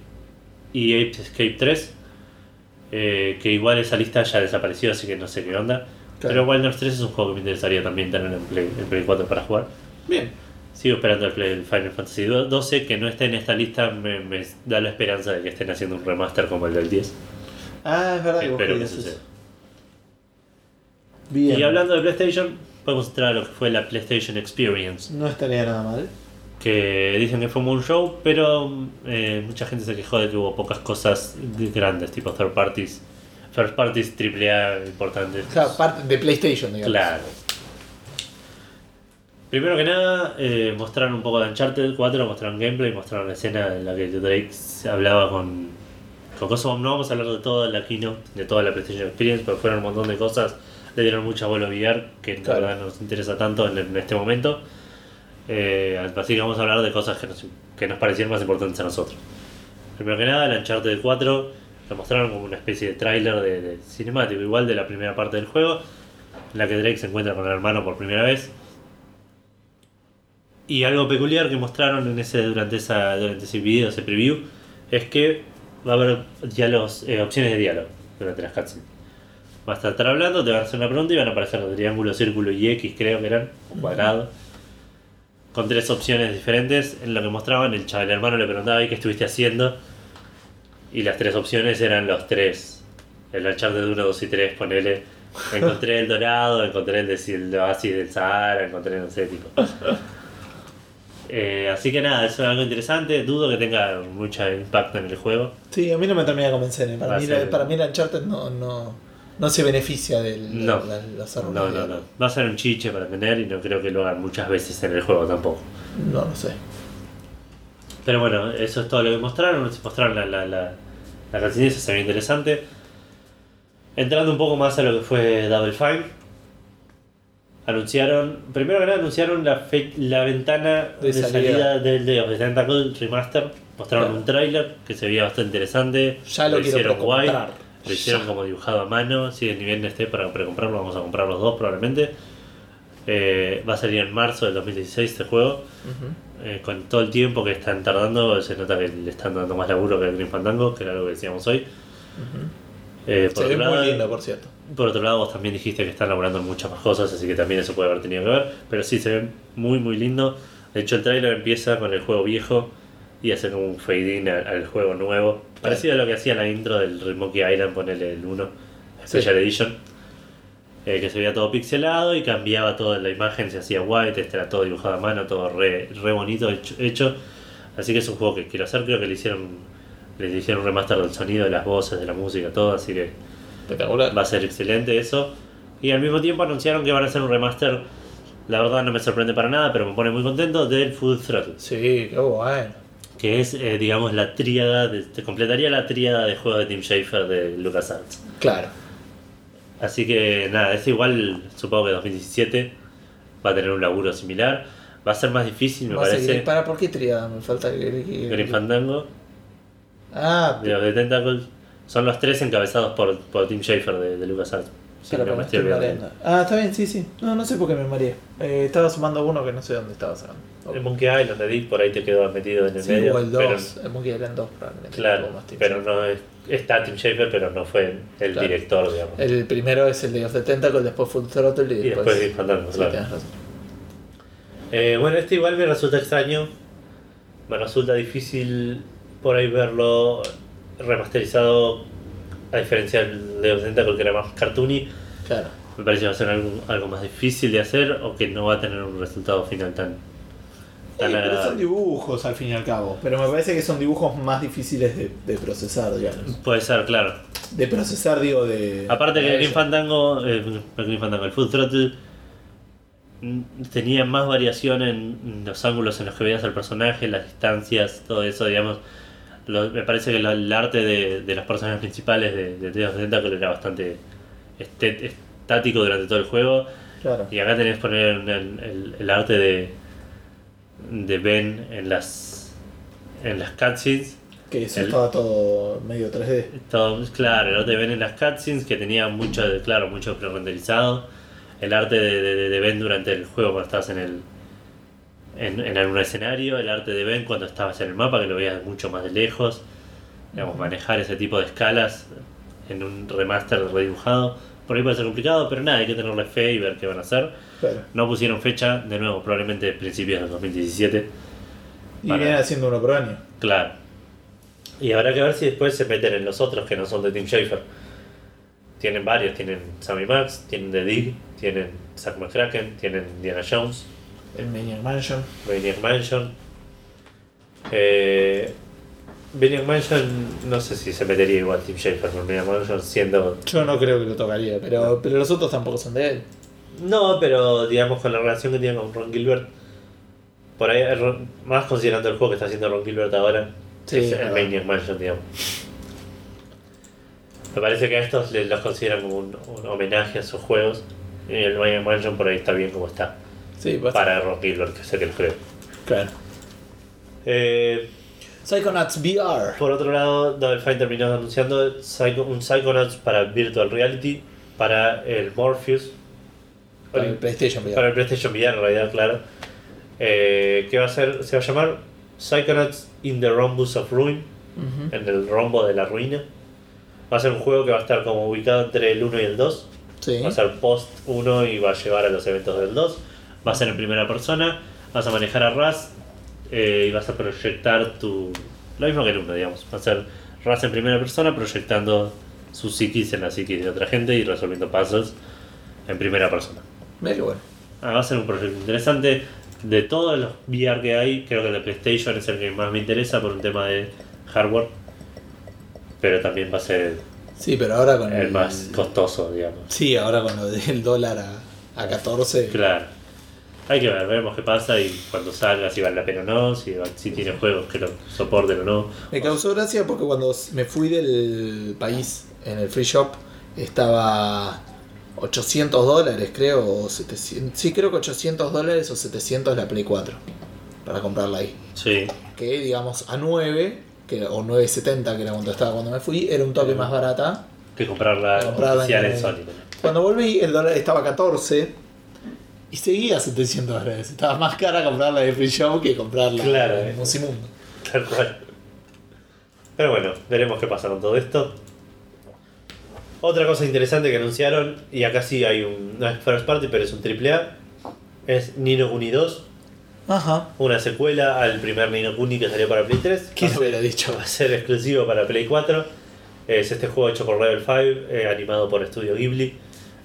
y Ape Escape 3. eh, que igual esa lista ya desapareció, así que no sé qué onda. Pero Wild Arms 3 es un juego que me interesaría también tener en Play, en Play 4 para jugar. Bien. Sigo esperando el, Play- el Final Fantasy 12, que no esté en esta lista, me, me da la esperanza de que estén haciendo un remaster como el del 10. Ah, es verdad que vos Espero que querías suceda. Bien. Y hablando de PlayStation, podemos entrar a lo que fue la PlayStation Experience. No estaría nada mal. Que dicen que fue un show, pero eh, mucha gente se quejó de que hubo pocas cosas grandes, tipo third parties, first parties AAA importantes. Claro, parte de PlayStation, digamos. Claro. Primero que nada, eh, mostraron un poco de Uncharted 4, mostraron gameplay, mostraron la escena en la que Drake hablaba con, con cosas. No vamos a hablar de toda la keynote, de toda la PlayStation Experience, pero fueron un montón de cosas. Le dieron mucha bola a VR, que en Claro. verdad no nos interesa tanto en, en este momento. Eh, así que vamos a hablar de cosas que nos, que nos parecieron más importantes a nosotros. Primero que nada, el Uncharted 4 lo mostraron como una especie de tráiler de, de cinemático, igual de la primera parte del juego, en la que Drake se encuentra con el hermano por primera vez. Y algo peculiar que mostraron en ese, durante, esa, durante ese video, ese preview, es que va a haber diálogos, eh, opciones de diálogo durante las cutscenes. Vas a estar hablando, te van a hacer una pregunta y van a aparecer los triángulo, círculo y X, creo que eran, un cuadrado. Con tres opciones diferentes. En lo que mostraban, el chaval el hermano le preguntaba, ¿y qué estuviste haciendo? Y las tres opciones eran los tres. El Uncharted 1, 2 y 3, ponele. Encontré el dorado, encontré el, de, el oasis del Sahara, encontré no sé, tipo. Eh, así que nada, eso es algo interesante. Dudo que tenga mucho impacto en el juego. Sí, a mí no me termina de convencer. eh. Va Para, mí, ser- para mí el Uncharted no, no, no se beneficia del No. la- la- No, no, no. Va a ser un chiche para tener y no creo que lo hagan muchas veces en el juego tampoco. No, no sé. Pero bueno, eso es todo lo que mostraron. Mostraron la, la, la, la canción esa, se ve interesante. Entrando un poco más a lo que fue Double Fine. Anunciaron, primero que nada anunciaron la, fe- la ventana De de, salida. salida del de of the Tentacle Remaster. Mostraron Claro. un tráiler que se veía bastante interesante. Ya lo quiero hicieron guay. Lo hicieron Ya. como dibujado a mano. Si el nivel esté para precomprarlo, vamos a comprar los dos probablemente. Eh, va a salir en marzo del 2016 este juego. Eh, con todo el tiempo que están tardando, se nota que le están dando más laburo que el Green Fandango, que era lo que decíamos hoy. Eh, por, Se ve otro muy lado, lindo, por cierto. por otro lado, vos también dijiste que están laburando en muchas más cosas, así que también eso puede haber tenido que ver. Pero sí, se ve muy, muy lindo. De hecho, el tráiler empieza con el juego viejo y hace como un fade-in al, al juego nuevo. Parecido a lo que hacía la intro del Monkey Island, ponele el 1, Special Edition. Eh, que se veía todo pixelado y cambiaba toda la imagen, se hacía white, este era todo dibujado a mano, todo re, re bonito hecho, hecho. Así que es un juego que quiero hacer, creo que le hicieron le hicieron un remaster del sonido, de las voces, de la música, todo, así que va a ser excelente eso. Y al mismo tiempo anunciaron que van a hacer un remaster, la verdad no me sorprende para nada, pero me pone muy contento, del Full Throttle. Sí, qué bueno. Que es, eh, digamos, la tríada, de- te completaría la tríada de juego de Tim Schafer de LucasArts. Claro. Así que nada, es igual, supongo que 2017 va a tener un laburo similar. Va a ser más difícil, me Va parece. seguir- ¿Para por qué triada? Me falta que. Grim Fandango, Ah, de los de Tentacle, son los tres encabezados por, por Tim Schafer de, de LucasArts. Pero me estoy mareando. Ah, está bien, sí, sí. No, no sé por qué me mareé. Eh, estaba sumando uno que no sé dónde estaba sacando. El Monkey Island de Dick por ahí te quedó metido en el Sí, medio. o el pero- 2. El Monkey Island 2 probablemente. claro, más pero no es, está Tim Schafer, pero no fue el Claro. director, digamos. El primero es el de Of the Tentacle, después Full Throttle y y después. después Grim Fandango, sí, claro. Eh, bueno, este igual me resulta extraño. Me resulta difícil por ahí verlo remasterizado, a diferencia del de Tentacle que era más cartoony. Claro. Me parece que va a ser algo, algo más difícil de hacer o que no va a tener un resultado final tan, Sí, tan pero son dibujos al fin y al cabo. Pero me parece que son dibujos más difíciles de, de procesar, digamos. Puede ser, claro. De procesar, digo, de. Aparte que Green. Fandango, eh, el Green Fandango, el Full Throttle tenía más variación en los ángulos en los que veías al personaje, las distancias, todo eso, digamos. Lo- me parece que lo- el arte de, de los personajes principales de, de Tales era bastante estet- estático durante todo el juego. Claro. Y acá tenés que poner el, el- el arte de, de Ben en las, en las cutscenes. Que eso El- estaba todo medio 3D. Todo, claro, el arte de Ben en las cutscenes, que tenía mucho, claro, mucho pre-renderizado. El arte de, de, de Ben durante el juego cuando estabas en el en, en algún escenario, el arte de Ben cuando estabas en el mapa, que lo veías mucho más de lejos. Digamos, manejar ese tipo de escalas en un remaster redibujado. Por ahí puede ser complicado, pero nada, hay que tenerle fe y ver qué van a hacer. Claro. No pusieron fecha, de nuevo, probablemente principios del 2017. Y Para- viene haciendo uno por año. Claro. Y habrá que ver si después se meten en los otros que no son de Tim Schafer. Tienen varios, tienen Sammy Max, tienen The Dig, tienen Zack McCracken, tienen Diana Jones, El Maniac Mansion. Maniac Mansion. Eh, Maniac Mansion no sé si se metería igual Tim Schafer con Maniac Mansion siendo... Yo no creo que lo tocaría, pero, pero los otros tampoco son de él. No, pero digamos con la relación que tiene con Ron Gilbert. Por ahí, más considerando el juego que está haciendo Ron Gilbert ahora, Sí, es el. Maniac Mansion, digamos. Me parece que a estos le- los consideran como un, un homenaje a sus juegos. Y el Maniac Mansion por ahí está bien como está. Sí. Para Ron Gilbert, que sé que lo creo. Claro. Eh, Psychonauts VR. por otro lado, Double Fine terminó anunciando un Psychonauts para Virtual Reality para el Morpheus. Para el PlayStation VR. Para el PlayStation VR, en realidad, claro. Eh, que va a ser, se va a llamar Psychonauts in the Rhombus of Ruin, en el rombo de la ruina. Va a ser un juego que va a estar como ubicado entre el 1 y el 2. Sí. Va a ser post 1 y va a llevar a los eventos del 2. Va a ser en primera persona. Vas a manejar a Raz eh, y vas a proyectar tu. Lo mismo que el 1, digamos. Va a ser Raz en primera persona proyectando su psiquis en la psiquis de otra gente y resolviendo puzzles en primera persona. Qué bueno. Ah, va a ser un proyecto interesante. De todos los VR que hay, creo que el de PlayStation es el que más me interesa por un tema de hardware. Pero también va a ser Sí, pero ahora con el más costoso, digamos. Sí, ahora con lo del dólar a, a 14. Claro. Hay que ver, veremos qué pasa y cuando salga si vale la pena o no, si, si tiene juegos que lo soporten o no. Me causó gracia porque cuando me fui del país en el free shop estaba 800 dólares, creo, o 700. Sí, creo que 800 dólares o 700 la Play 4 para comprarla ahí. Sí, Que digamos a 9, que, o 9.70, que era cuando estaba cuando me fui, era un toque más barata. que comprarla Comprarla oficial en- en Sony. Cuando volví, el dólar estaba a 14. Y seguía 700 dólares. Estaba más cara comprarla de Free Show que comprarla Claro, de eh. Musimundo. Tal cual. Pero bueno, veremos qué pasa con todo esto. Otra cosa interesante que anunciaron, y acá sí hay un. No es first party, pero es un AAA. Es Nino Kuni 2, Ajá. una secuela al primer Nino Kuni que salió para Play 3. ¿Quién a lo hubiera dicho? Va a ser exclusivo para Play 4. Es este juego hecho por Level 5, eh, animado por Studio Ghibli.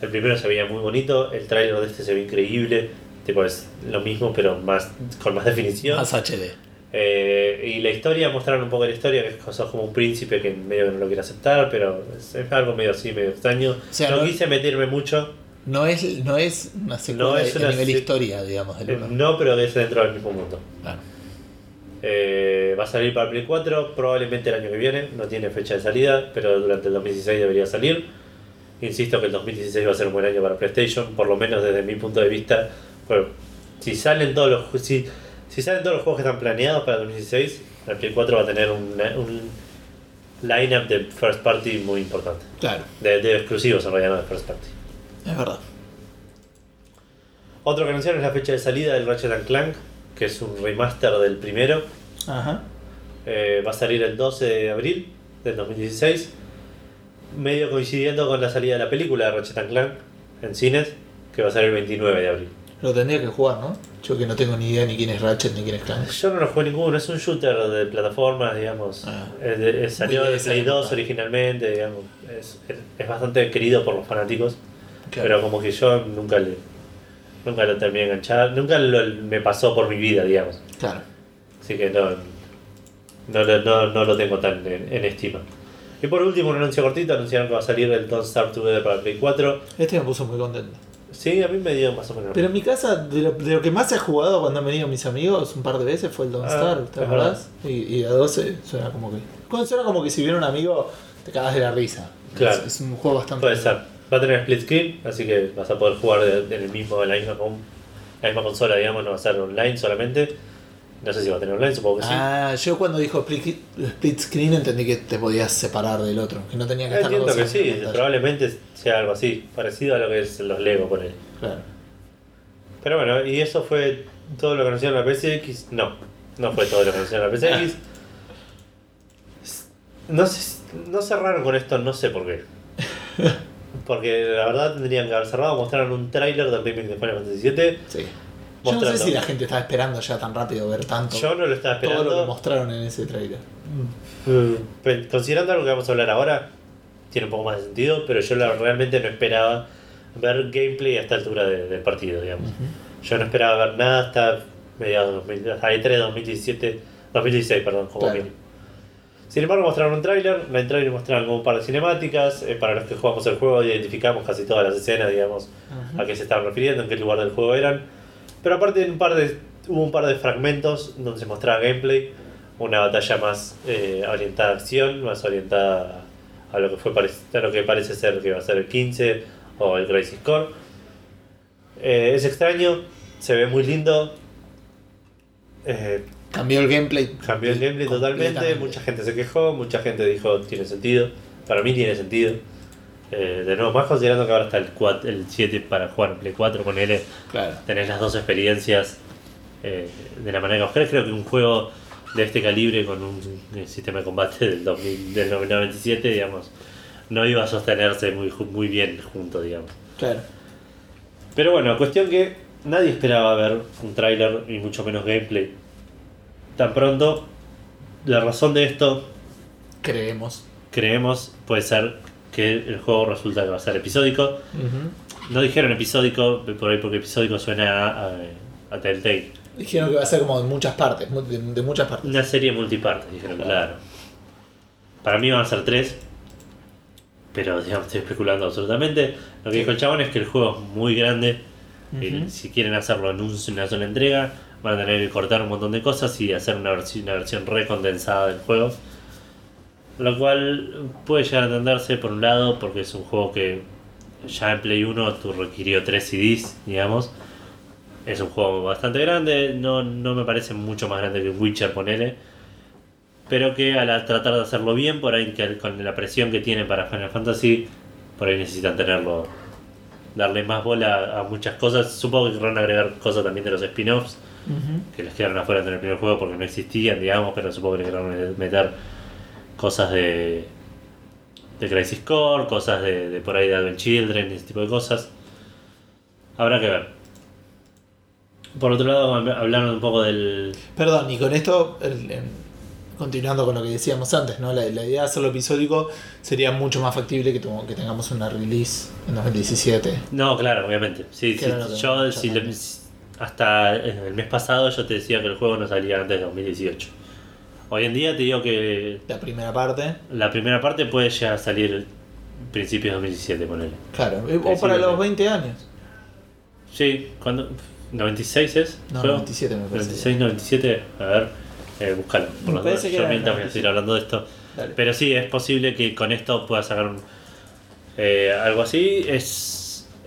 El primero se veía muy bonito, el trailer de este se ve increíble. Tipo, es lo mismo, pero más con más definición. Más HD. Eh, y la historia, mostraron un poco la historia, que es como un príncipe que medio que no lo quiere aceptar, pero es, es algo medio así, medio extraño. sea, no, no- quise meterme mucho, No es, no es una secuela No es una a nivel se- historia, digamos, del eh, uno. no, pero es dentro del mismo mundo. Claro. Eh, va a salir para Play 4, probablemente el año que viene, no tiene fecha de salida, pero durante el 2016 debería salir. Insisto que el 2016 va a ser un buen año para PlayStation, por lo menos desde mi punto de vista. Pues, si salen todos los si, si salen todos los juegos que están planeados para el 2016, el Play 4 va a tener un, un lineup de first party muy importante. Claro, De, de exclusivos en realidad, no de first party. es verdad. Otro que anunciaron es la fecha de salida del Ratchet Clank, que es un remaster del primero. Ajá. Eh, va a salir el 12 de abril del 2016, medio coincidiendo con la salida de la película de Ratchet and Clank en cines, que va a ser el 29 de abril. Lo tendría que jugar, ¿no? Yo que no tengo ni idea ni quién es Ratchet ni quién es Clank. Yo no lo jugué ninguno, es un shooter de plataformas, digamos. Ah. Es de- es- salió de Play 2 época. originalmente, digamos. Es, es- bastante querido por los fanáticos, Claro. pero como que yo nunca le nunca lo terminé de enganchar, nunca lo- me pasó por mi vida, digamos. Claro. Así que no, no, no, no lo tengo tan en, en estima. Y por último, un anuncio cortito, anunciaron que va a salir el Don't Starve Together para Play 4. Este me puso muy contento. Sí, a mí me dio más o menos. Pero en mi casa, de lo, de lo que más he jugado cuando han venido mis amigos un par de veces fue el Don't Ah, Starve, ¿te acordás? Y, y a 12 suena como que. Suena como que si viene un amigo, te cagas de la risa. Claro. Es, es un juego bastante. Puede ser. Va a tener split screen, así que vas a poder jugar en el mismo, en la misma, la misma consola, digamos, no va a ser online solamente. No sé si va a tener online, supongo que sí. Ah, yo cuando dijo split, split screen entendí que te podías separar del otro, que no tenía que estar Entiendo que sí, probablemente sea algo así, parecido a lo que es los Lego por ahí. Claro. Pero bueno, y eso fue todo lo que anunciaron la PSX. No, no fue todo lo que anunciaron la PSX. No, sé, no cerraron con esto, no sé por qué. Porque la verdad tendrían que haber cerrado. Mostraron un tráiler del remake de Final Fantasy VII. Sí. Yo no sé si la gente estaba esperando ya tan rápido ver tanto. Yo no lo estaba todo lo que esperando. mostraron en ese trailer. Mm, Considerando algo que vamos a hablar ahora, tiene un poco más de sentido, pero yo la- realmente no esperaba ver gameplay a esta altura de- del partido, digamos. Yo no esperaba ver nada hasta mediados de 2000, hasta E3 2017, 2016, perdón, como Claro. Sin embargo, mostraron un tráiler, en el tráiler mostraron como un par de cinemáticas, eh, para los que jugamos el juego identificamos casi todas las escenas, digamos, a qué se estaban refiriendo, en qué lugar del juego eran. Pero aparte un par de, hubo un par de fragmentos donde se mostraba gameplay, una batalla más eh, orientada a acción, más orientada a lo que fue a lo que parece ser que va a ser el 15 o el Crisis Core. Eh, es extraño, se ve muy lindo. eh, Cambió el gameplay. cambió el gameplay totalmente, mucha gente se quejó, mucha gente dijo tiene sentido. Para mí tiene sentido. Eh, de nuevo, más considerando que ahora está el, 4, el 7 para jugar en Play 4 con él, Claro. tenés las dos experiencias eh, de la manera que vos querés. Creo que un juego de este calibre con un eh, sistema de combate del, 2000, del 97, digamos, no iba a sostenerse muy, muy bien junto, digamos. Claro. Pero bueno, cuestión que nadie esperaba ver un tráiler y mucho menos gameplay tan pronto. La razón de esto, Creemos. creemos, puede ser que el juego resulta que va a ser episódico. No dijeron episódico, por ahí porque episódico suena a, a, a Telltale. Dijeron que va a ser como de muchas partes. De, de muchas partes. Una serie multiparte, dijeron, claro. Para mí van a ser tres. Pero digamos, estoy especulando absolutamente. Lo que dijo el chabón es que el juego es muy grande. y si quieren hacerlo en un- una sola entrega, van a tener que cortar un montón de cosas y hacer una, versi- una versión recondensada del juego. Lo cual puede llegar a entenderse por un lado, porque es un juego que ya en Play 1 tú requirió 3 CDs, digamos. Es un juego bastante grande, no, no me parece mucho más grande que Witcher, ponele. Pero que al tratar de hacerlo bien, por ahí que con la presión que tienen para Final Fantasy, por ahí necesitan tenerlo darle más bola a muchas cosas. Supongo que querrán agregar cosas también de los spin-offs que les quedaron afuera en el primer juego porque no existían, digamos, pero supongo que querrán meter cosas de, de Crisis Core, cosas de, de por ahí de Advent Children, ese tipo de cosas. Habrá que ver. Por otro lado, hab- hablaron un poco del. Perdón, y con esto, el- en- continuando con lo que decíamos antes, ¿no? La, la idea de hacerlo episódico sería mucho más factible que, tu- que tengamos una release en 2017. No, claro, obviamente. Sí, sí, yo si le- hasta el mes pasado yo te decía que el juego no salía antes de 2018. Hoy en día te digo que La primera parte, la primera parte puede ya salir principios de 2017, ponele. claro. O para los sí. 20 años. Sí, cuando. ¿96 es? No, juego? 97 me parece. 96, 97, a ver, eh, búscalo. Me Por las parece que Yo mientras voy a seguir 97. hablando de esto. Dale. Pero sí, es posible que con esto pueda sacar un, eh, algo así. Es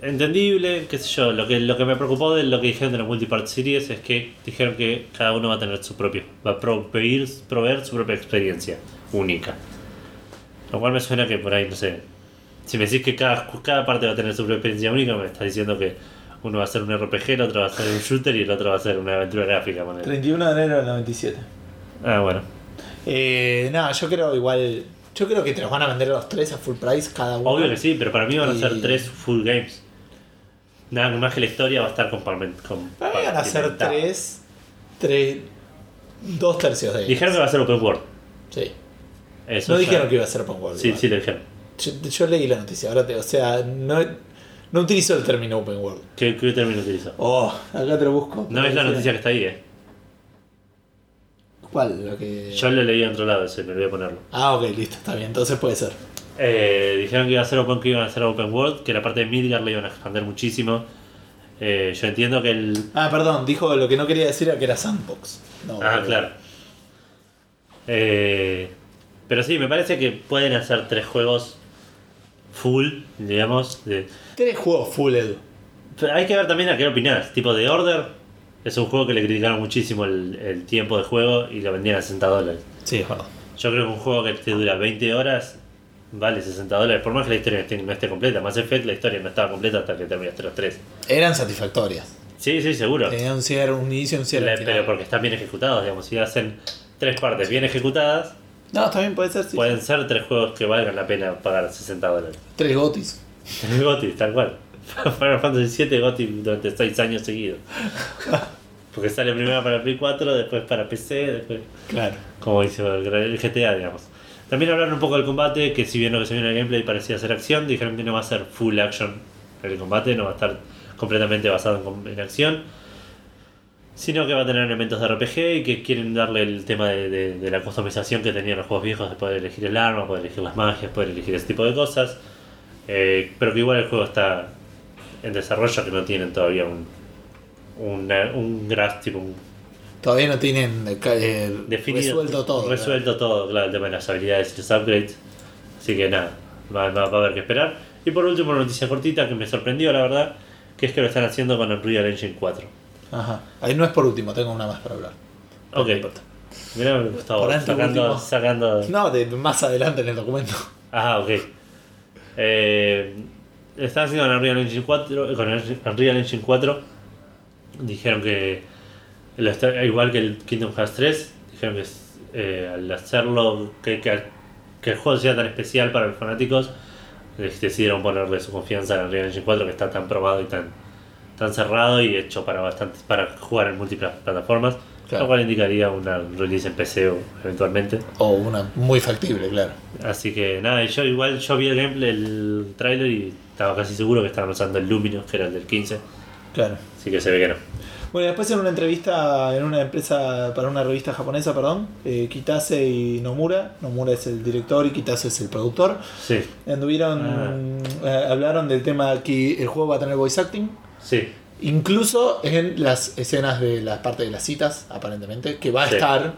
entendible, qué sé yo. Lo que, lo que me preocupó de lo que dijeron de la Multipart Series es que dijeron que cada uno va a tener su propio. Va a proveer, proveer su propia experiencia única. Lo cual me suena que por ahí, no sé. Si me decís que cada, cada parte va a tener su propia experiencia única, me estás diciendo que uno va a ser un RPG, el otro va a ser un shooter y el otro va a ser una aventura gráfica. ponele. 31 de enero del 97. Ah, bueno. Eh, nada, yo creo igual. Yo creo que te los van a vender los tres a full price cada uno. Obvio que sí, pero para mí van a ser Y- tres full games. Nada más que la historia va a estar compartiment- Para mí van a ser compartimentada. tres. tres dos tercios de ellos. Dijeron que va a ser open world. Sí. Eso No ya- dijeron que iba a ser open world. Sí, igual. sí, lo dijeron. Yo, yo leí la noticia, ahora te, o sea, no, no utilizo el término open world. ¿Qué, qué término utilizó? Oh, acá te lo busco. No es la noticia que está ahí, eh. ¿Cuál? Lo que... Yo lo leí en otro lado, ese, me olvidé ponerlo. Ah, ok, listo, está bien, entonces puede ser. Eh, dijeron que iba a ser open, que iban a ser open world, que la parte de Midgar le iban a expandir muchísimo. Eh, yo entiendo que el. Ah, perdón, dijo lo que no quería decir era que era sandbox. No, Ah, pero- claro. Eh, pero sí, me parece que pueden hacer tres juegos full, digamos. De, Tres juegos full edu. Pero hay que ver también a qué opinás. Tipo de Order es un juego que le criticaron muchísimo el, el tiempo de juego y lo vendían a 60 dólares. Sí, es verdad. Yo creo que un juego que te dura 20 horas vale 60 dólares, por más que la historia no esté completa. Más Effect la historia no estaba completa hasta que terminaste los tres. Eran satisfactorias. Sí, sí, seguro. Tenían un cierre, un inicio un cierre. Final. pero porque están bien ejecutados, digamos. Si hacen tres partes bien ejecutadas, No, también puede ser, sí. pueden ser tres juegos que valgan la pena pagar 60 dólares. Tres gotis. El GOTY, tal cual. Final Fantasy VII GOTY durante 6 años seguidos. Porque sale primero para Play 4, después para PC, después. Claro. Como el el GTA, digamos. También hablaron un poco del combate, que si bien lo que se vio en el gameplay parecía ser acción, dijeron que no va a ser full action el combate, no va a estar completamente basado en, en acción, sino que va a tener elementos de RPG y que quieren darle el tema de, la customización que tenían los juegos viejos, de poder elegir el arma, poder elegir las magias, poder elegir ese tipo de cosas, Eh, pero que igual el juego está en desarrollo, que no tienen todavía un, una- un graph, tipo un Todavía no tienen eh, definido. resuelto todo. Resuelto todo, claro, el tema de las habilidades y los upgrades. Así que nada, va, va- va a haber que esperar. Y por último, una noticia cortita que me sorprendió, la verdad, que es que lo están haciendo con Unreal Engine 4. claro. Ajá. Ahí no es por último, tengo una más para hablar. Ok. No importa. Mirá, Gustavo, Por sacando, sacando. No, de, más adelante en el documento. Ah, ok. Eh, están haciendo con Unreal Engine 4. Con Unreal Engine 4. Dijeron que. Igual que el Kingdom Hearts 3. Dijeron que eh, al hacerlo. Que, que, que el juego sea tan especial para los fanáticos. les Decidieron ponerle su confianza a Unreal Engine 4 que está tan probado y tan, tan cerrado y hecho para bastantes para jugar en múltiples plataformas. Claro. Lo cual indicaría una release en PC o eventualmente. O una muy factible, claro. Así que nada, yo igual yo vi el gameplay, el trailer y estaba casi seguro que estaban usando el Luminous, que era el del 15, Claro. así que se ve que no. Bueno, después en una entrevista en una empresa, para una revista japonesa, perdón, eh, Kitase y Nomura, Nomura es el director y Kitase es el productor, Sí, anduvieron, eh, hablaron del tema que el juego va a tener voice acting, sí, incluso en las escenas de la parte de las citas, aparentemente, que va a Sí. estar,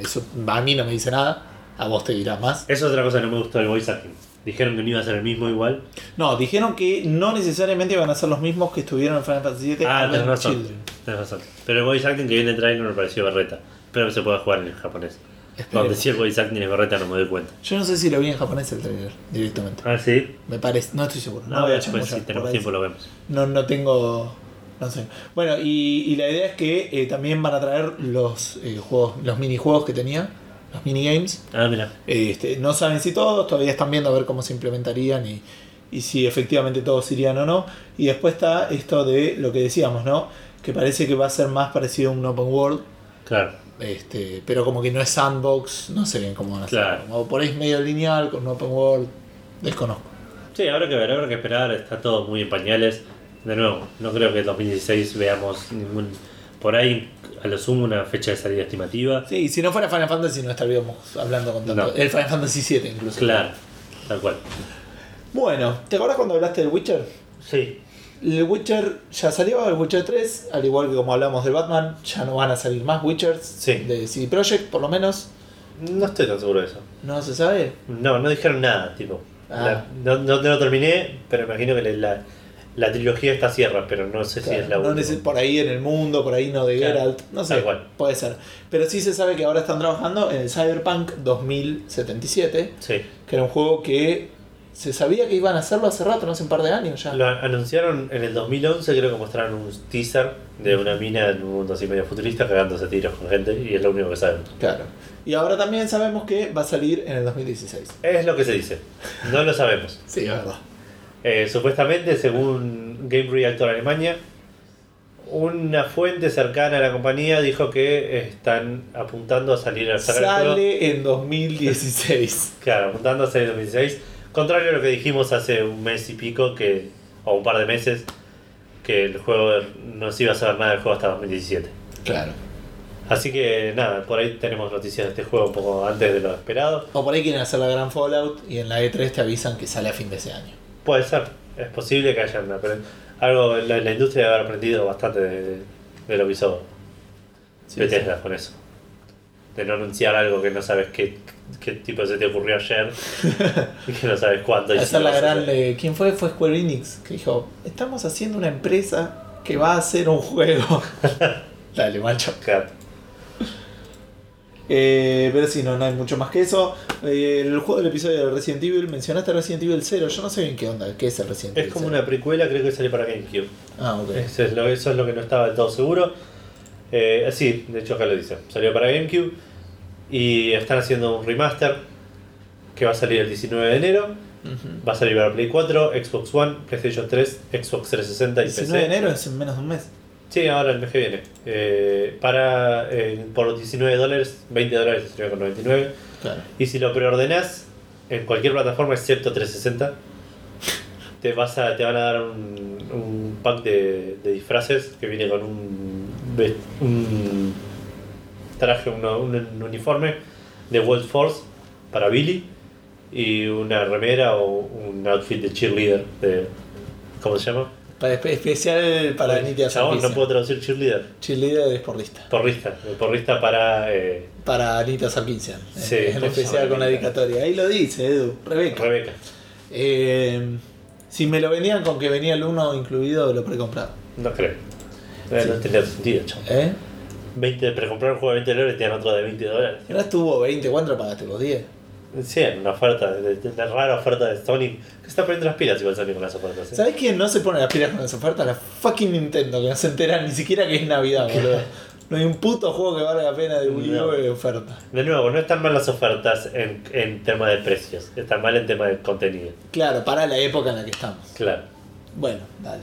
eso a mí no me dice nada, a vos te dirá más. eso es otra cosa que no me gustó del voice acting. Dijeron que no iba a ser el mismo igual. No, dijeron que no necesariamente van a ser los mismos que estuvieron en Final Fantasy VII Ah, tenés razón, Children. tenés razón. Pero el voice acting que viene en el trailer me pareció berreta. Espero que se pueda jugar en japonés. Donde si el voice acting es correcta no me doy cuenta. Yo no sé si lo vi en japonés el trailer directamente. Ah, sí. Me parece, no estoy seguro. No, No, voy a después chamullar si tenemos tiempo lo vemos. No, no tengo. No sé. Bueno, y, y la idea es que eh, también van a traer los eh, juegos, los minijuegos que tenía, los minigames. Ah, mira. Este, no saben si todos, todavía están viendo a ver cómo se implementarían y, y si efectivamente todos irían o no. Y después está esto de lo que decíamos, ¿no? Que parece que va a ser más parecido a un open world, Claro. este, pero como que no es sandbox, no sé bien cómo van a hacerlo. Claro. Como por ahí es medio lineal con un open world, desconozco. Sí, habrá que ver, habrá que esperar. Está todo muy en pañales. De nuevo, no creo que en 2016 veamos ningún. Por ahí, a lo sumo, una fecha de salida estimativa. Sí, si no fuera Final Fantasy no estaríamos hablando con tanto. No. El Final Fantasy 7 incluso. Claro, tal cual. Bueno, ¿te acuerdas cuando hablaste del Witcher? Sí, El Witcher ya salió, el Witcher 3, al igual que como hablamos de Batman, ya no van a salir más Witchers Sí. de CD Projekt, por lo menos. no estoy tan seguro de eso. No se sabe. No, no dijeron nada, tipo. Ah. La- no, no, no lo terminé, pero imagino que la, la trilogía está cierra, pero no sé si es la no última. neces- por ahí en el mundo, por ahí no de Claro, Geralt, no sé, cual. puede ser. Pero sí se sabe que ahora están trabajando en el Cyberpunk 2077, Sí. que era un juego que se sabía que iban a hacerlo hace rato, no hace un par de años ya. Lo anunciaron en el 2011, creo que mostraron un teaser de una mina en un mundo así medio futurista cagándose tiros con gente y es lo único que saben. Claro. Y ahora también sabemos que va a salir en el 2016. Es lo que se dice, no lo sabemos. Sí, es verdad. Eh, supuestamente, según Game Reactor Alemania, una fuente cercana a la compañía dijo que están apuntando a salir al el juego. Sale en 2016. Claro, apuntando a salir en 2016. Contrario a lo que dijimos hace un mes y pico, que o un par de meses, que el juego no se iba a saber nada del juego hasta 2017. claro. Así que nada, por ahí tenemos noticias de este juego un poco antes de lo esperado. O por ahí quieren hacer la gran Fallout y en la E3 te avisan que sale a fin de ese año. Puede ser, es posible que haya una, pero algo la, la industria debe haber aprendido bastante de, de- de lo que hizo Sí, Bethesda con eso. De no anunciar algo que no sabes qué, qué tipo se te ocurrió ayer y que no sabes cuándo. Hacer lo la gran. ¿Quién fue? Fue Square Enix. Que dijo: Estamos haciendo una empresa que va a hacer un juego. Dale, macho. Claro. Eh, pero si no, no hay mucho más que eso. Eh, el juego del episodio de Resident Evil, mencionaste Resident Evil 0. Yo no sé bien qué onda, qué es el Resident Es Evil como 0? una precuela, creo que sale para GameCube. Ah, ok. Eso es lo, eso es lo que no estaba del todo seguro. Eh, sí, de hecho acá lo dice. Salió para GameCube y están haciendo un remaster que va a salir el 19 de enero. Va a salir para Play 4, Xbox One, PlayStation 3, Xbox 360 y 19 PC. de enero es en menos de un mes. Sí, ahora el mes que viene. Eh, para eh, por 19 dólares, 20 dólares, 19,99. Claro. Y si lo preordenás en cualquier plataforma excepto 360, te, vas a, te van a dar un, un pack de, de disfraces que viene con un, un traje, uno- un, uniforme de World Force para Billy y una remera o un outfit de cheerleader. De, ¿Cómo se llama? Para espe- especial para Nitia Chabón, no puedo traducir cheerleader. Cheerleader es porrista. Porrista. Porrista para eh, Para Anita Sarkisian. Sí, en ¿cómo se especial con la dedicatoria. Ahí lo dice, Edu. Rebeca. Rebeca. Eh, si me lo venían con que venía el 1 incluido, lo precomprado. No creo. No Sí. tenía sentido, chabón. ¿Eh? 20, precomprar un juego de 20 dólares y te dan otro de 20 dólares. ¿Y no estuvo 20? ¿Cuánto pagaste? ¿Los 10? Sí, una oferta, de, rara oferta de Sony. Que está poniendo las pilas igual Sony con las ofertas. ¿eh? ¿Sabes quién no se pone las pilas con las ofertas? La fucking Nintendo, que no se entera ni siquiera que es Navidad, boludo. No hay un puto juego que valga la pena de Wii No. de oferta. De nuevo, no están mal las ofertas en, en tema de precios, están mal en tema de contenido. Claro, para la época en la que estamos. Claro. Bueno, dale.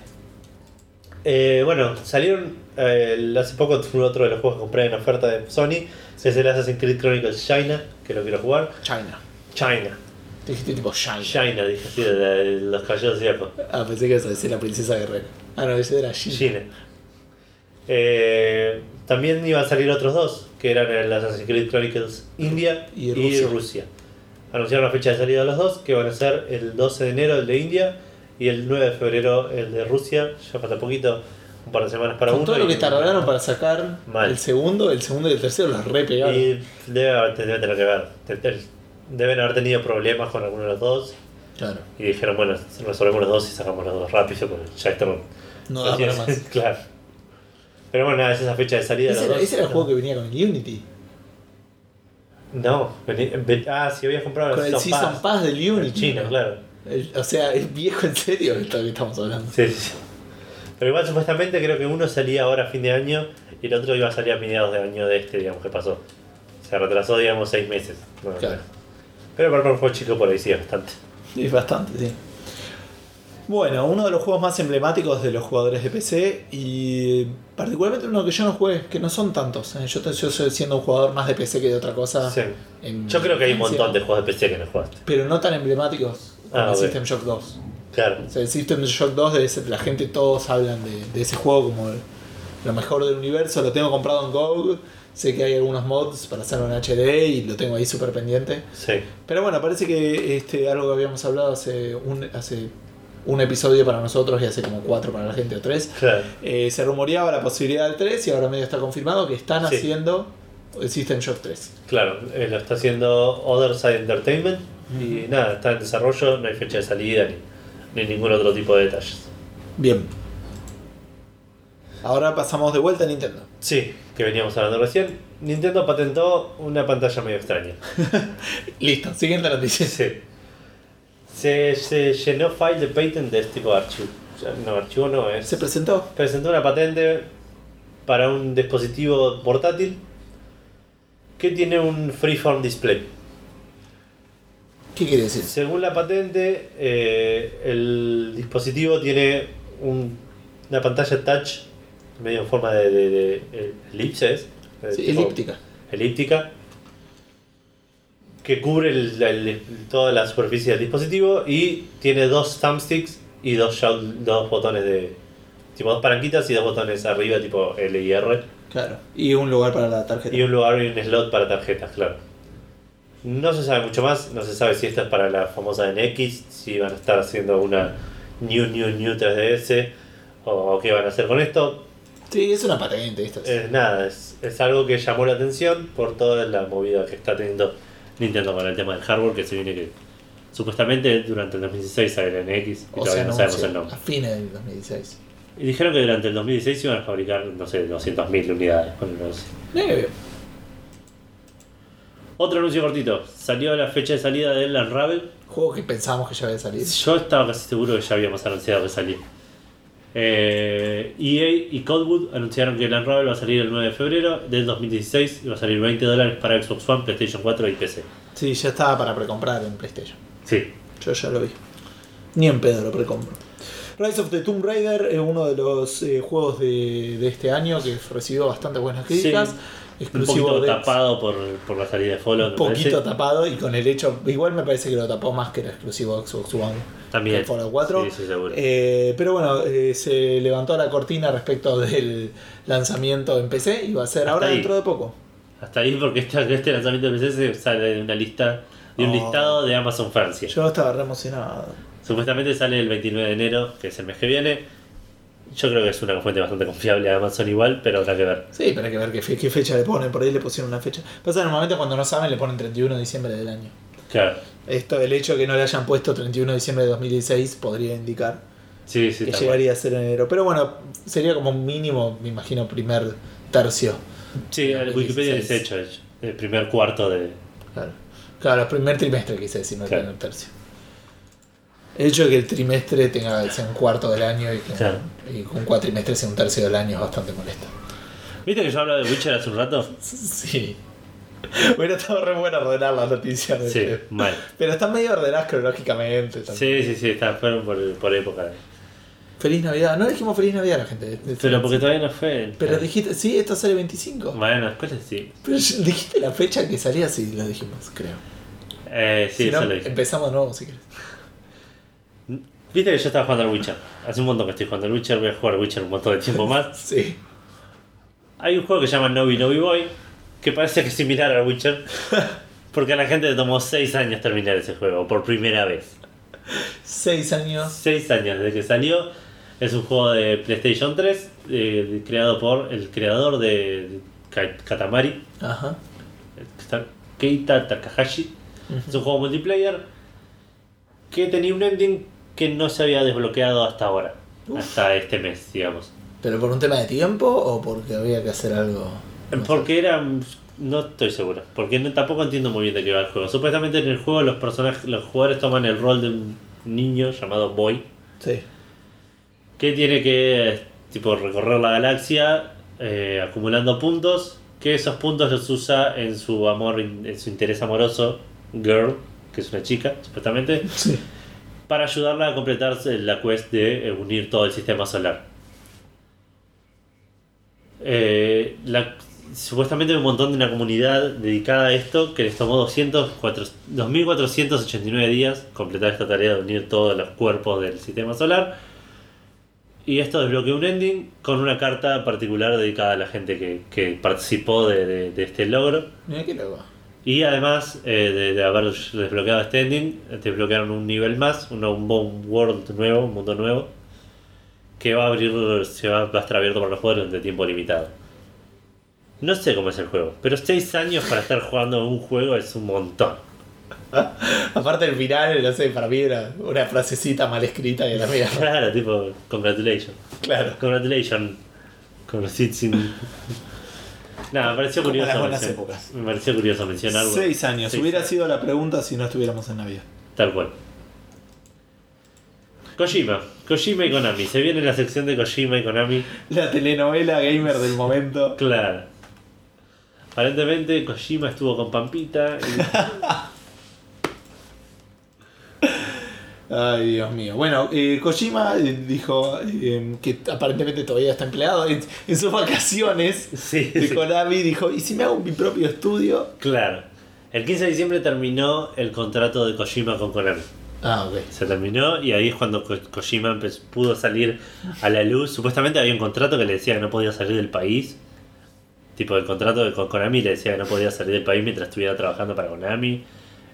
Eh, bueno, salieron eh, hace poco fue otro de los juegos que compré en oferta de Sony. Es el Assassin's Creed Chronicles China, que lo quiero jugar. China. China. Te dijiste tipo China. China, dije así, de, de los caballeros zodiacos. Ah, pensé que ibas a decir la princesa guerrera. Ah, no, ese era China. China. Eh, también iban a salir otros dos, que eran el Assassin's Creed Chronicles India Y y Rusia. Rusia. Anunciaron la fecha de salida de los dos, que van a ser el 12 de enero el de India y el 9 de febrero el de Rusia. Ya falta poquito, un par de semanas para Con uno. todo lo que tardaron para sacar Mal. el segundo, el segundo y el tercero los re pegaron. Y debe, haber- debe tener que ver. Deben haber tenido problemas con alguno de los dos Claro. y dijeron, bueno, resolvemos los dos y sacamos los dos rápido porque ya estamos... No da para más. claro. Pero bueno, nada, es esa fecha de salida de Ese los era, dos. ese era el juego que venía con el Unity. No, vení- ve- ah, si habías comprado Con el Season Pass, del Unity. China, claro. El- o sea, es viejo en serio esto que estamos hablando. Sí, sí, sí. Pero igual supuestamente creo que uno salía ahora a fin de año y el otro iba a salir a mediados de año de este, digamos, que pasó. Se retrasó, digamos, seis meses. Bueno, Claro. Pero para un juego chico por ahí sí es bastante. Es bastante, sí. Bueno, uno de los juegos más emblemáticos de los jugadores de PC y particularmente uno que yo no jugué, que no son tantos. ¿eh? Yo, yo soy siendo un jugador más de PC que de otra cosa. Sí. en Yo creo que hay un montón de juegos de PC que no jugaste. Pero no tan emblemáticos como Ah, el ok. System Shock 2. Claro. O sea, el System Shock 2 debe ser, la gente todos hablan de, de ese juego como el- lo mejor del universo. Lo tengo comprado en GOG. Sé que hay algunos mods para hacerlo en HD y lo tengo ahí súper pendiente. Sí. Pero bueno, parece que este, algo que habíamos hablado hace un, hace un episodio para nosotros y hace como cuatro para la gente o tres. Claro. Eh, se rumoreaba la posibilidad del 3 y ahora medio está confirmado que están Sí. haciendo el System Shock 3. Claro, eh, lo está haciendo Other Side Entertainment y nada, está en desarrollo, no hay fecha de salida ni, ni ningún otro tipo de detalles. Bien. Ahora pasamos de vuelta a Nintendo. Sí, que veníamos hablando recién. Nintendo patentó una pantalla medio extraña. Listo, siguiente noticia. Sí. Se, se llenó file de patent de este tipo de archivo. No, archivo no es. Se presentó. presentó una patente para un dispositivo portátil que tiene un freeform display. ¿Qué quiere decir? Según la patente, eh, el dispositivo tiene un- una pantalla touch medio en forma de, de- de- de elipses, Sí, tipo elíptica. elíptica, que cubre el- el- toda la superficie del dispositivo y tiene dos thumbsticks y dos, dos botones de tipo dos palanquitas y dos botones arriba tipo L y R Claro. Y un lugar para la tarjeta. y un lugar y un slot para tarjetas, claro. No se sabe mucho más, no se sabe si esta es para la famosa NX, si van a estar haciendo una New New New 3DS o, o qué van a hacer con esto. Sí, es una patente. Esto es- Eh, nada, es, es algo que llamó la atención por toda la movida que está teniendo Nintendo con el tema del hardware que se viene que supuestamente durante el 2016 sale la NX y o todavía sea, no no, sabemos el nombre. a fines del 2016. Y dijeron que durante el 2016 iban a fabricar, no sé, 200.000 unidades. Mira qué bien. Otro anuncio cortito, salió la fecha de salida del Unravel. Juego que pensábamos que ya había salido. Yo estaba casi seguro que ya habíamos anunciado que salía. Eh, EA y Codewood anunciaron que el Unravel va a salir el 9 de febrero del 2016 y va a salir 20 dólares para Xbox One, PlayStation 4 y PC. Sí, ya estaba para precomprar en PlayStation. Sí, Yo ya lo vi. Ni en pedo lo precompro. Rise of the Tomb Raider es uno de los eh, juegos de, de este año que recibió bastante buenas críticas. Sí. Un Exclusivo poquito de tapado por, por la salida de Follow. un poquito parece. tapado y con el hecho, igual me parece que lo tapó más que era exclusivo Xbox One También. el Fallout 4. Sí, sí, seguro. Eh, pero bueno, eh, se levantó la cortina respecto del lanzamiento en PC y va a ser Hasta ahora ahí. dentro de poco. Hasta ahí porque este, este lanzamiento de PC se sale de una lista de un Oh. listado de Amazon Francia. Yo estaba re emocionado. Supuestamente sale el 29 de enero, que es el mes que viene. Yo creo que es una fuente bastante confiable Amazon igual, pero habrá que ver. Sí, pero hay que ver qué, fe- qué fecha le ponen. Por ahí le pusieron una fecha. Pasa normalmente cuando no saben le ponen 31 de diciembre del año. Claro. Esto, el hecho de que no le hayan puesto 31 de diciembre de 2016 podría indicar Sí, sí, que llegaría a ser en enero. Pero bueno, sería como un mínimo, me imagino, primer tercio. Sí, el Wikipedia 16. dice hecho, hecho. El primer cuarto de. Claro, claro primer trimestre quise decir, no el Claro. primer tercio. El hecho de que el trimestre tenga sea un cuarto del año y que, Claro. y que un cuatrimestre sea un tercio del año es bastante molesto. ¿Viste que yo hablaba de Witcher hace un rato? Sí. Hubiera estado re bueno ordenar las noticias. de Sí, este. mal. Pero están medio ordenadas cronológicamente. también. Sí, sí, sí, está, fueron por, por época. Feliz Navidad. No dijimos Feliz Navidad a la gente. Pero porque todavía no fue. Pero dijiste, sí, esto sale 25. Bueno, después sí. Pero dijiste la fecha que salía, sí, lo dijimos, creo. Eh, sí, si eso no, lo dije. empezamos de nuevo si querés. Viste que yo estaba jugando al Witcher. Hace un montón que estoy jugando al Witcher, voy a jugar al Witcher un montón de tiempo más. Sí. Hay un juego que se llama Novi Novi Boy, que parece que es similar al Witcher, porque a la gente le tomó 6 años terminar ese juego, por primera vez. Seis años. 6 años desde que salió. Es un juego de PlayStation 3, eh, creado por el creador de Ka- Katamari, Ajá. Keita Takahashi. Es un juego multiplayer que tenía un ending que no se había desbloqueado hasta ahora, Uf. hasta este mes, digamos. ¿Pero por un tema de tiempo o porque había que hacer algo? No sé. Porque era No estoy seguro, porque no- tampoco entiendo muy bien de qué va el juego. Supuestamente en el juego los personajes, los jugadores toman el rol de un niño llamado Boy, Sí. que tiene que tipo recorrer la galaxia eh, acumulando puntos, que esos puntos los usa en su amor, en su interés amoroso, Girl, que es una chica, supuestamente, Sí. Para ayudarla a completar la quest de eh, unir todo el sistema solar. Eh, supuestamente hay un montón de una comunidad dedicada a esto que les tomó 200, cuatro- 2.489 días completar esta tarea de unir todos los cuerpos del sistema solar. Y esto desbloqueó un ending con una carta particular dedicada a la gente que, que participó de- este logro. Mira qué loco. Y además eh, de, de haber desbloqueado este ending, desbloquearon un nivel más, un, un, world nuevo, un mundo nuevo, que va a abrir, se va, va a estar abierto para los jugadores de tiempo limitado. No sé cómo es el juego, pero 6 años para estar jugando un juego es un montón. Aparte el final, no sé, para mí era una frasecita mal escrita y la mía. Claro, tipo, congratulations. Claro. Congratulations. Con sin... Nada, me pareció curioso. las buenas mencionar- épocas. Me pareció curioso mencionarlo. Seis años. Seis Hubiera años. sido la pregunta si no estuviéramos en Navidad. Tal cual. Kojima. Kojima y Konami. Se viene la sección de Kojima y Konami. La telenovela gamer del momento. Claro. Aparentemente Kojima estuvo con Pampita. y- Ay, Dios mío. Bueno, eh, Kojima eh, dijo eh, que aparentemente todavía está empleado en, en sus vacaciones Sí, de sí. Konami. Dijo, ¿y si me hago mi propio estudio? Claro. El 15 de diciembre terminó el contrato de Kojima con Konami. Ah, ok. Se terminó y ahí es cuando Ko- Kojima pudo salir a la luz. Supuestamente había un contrato que le decía que no podía salir del país. Tipo, el contrato de con Konami le decía que no podía salir del país mientras estuviera trabajando para Konami.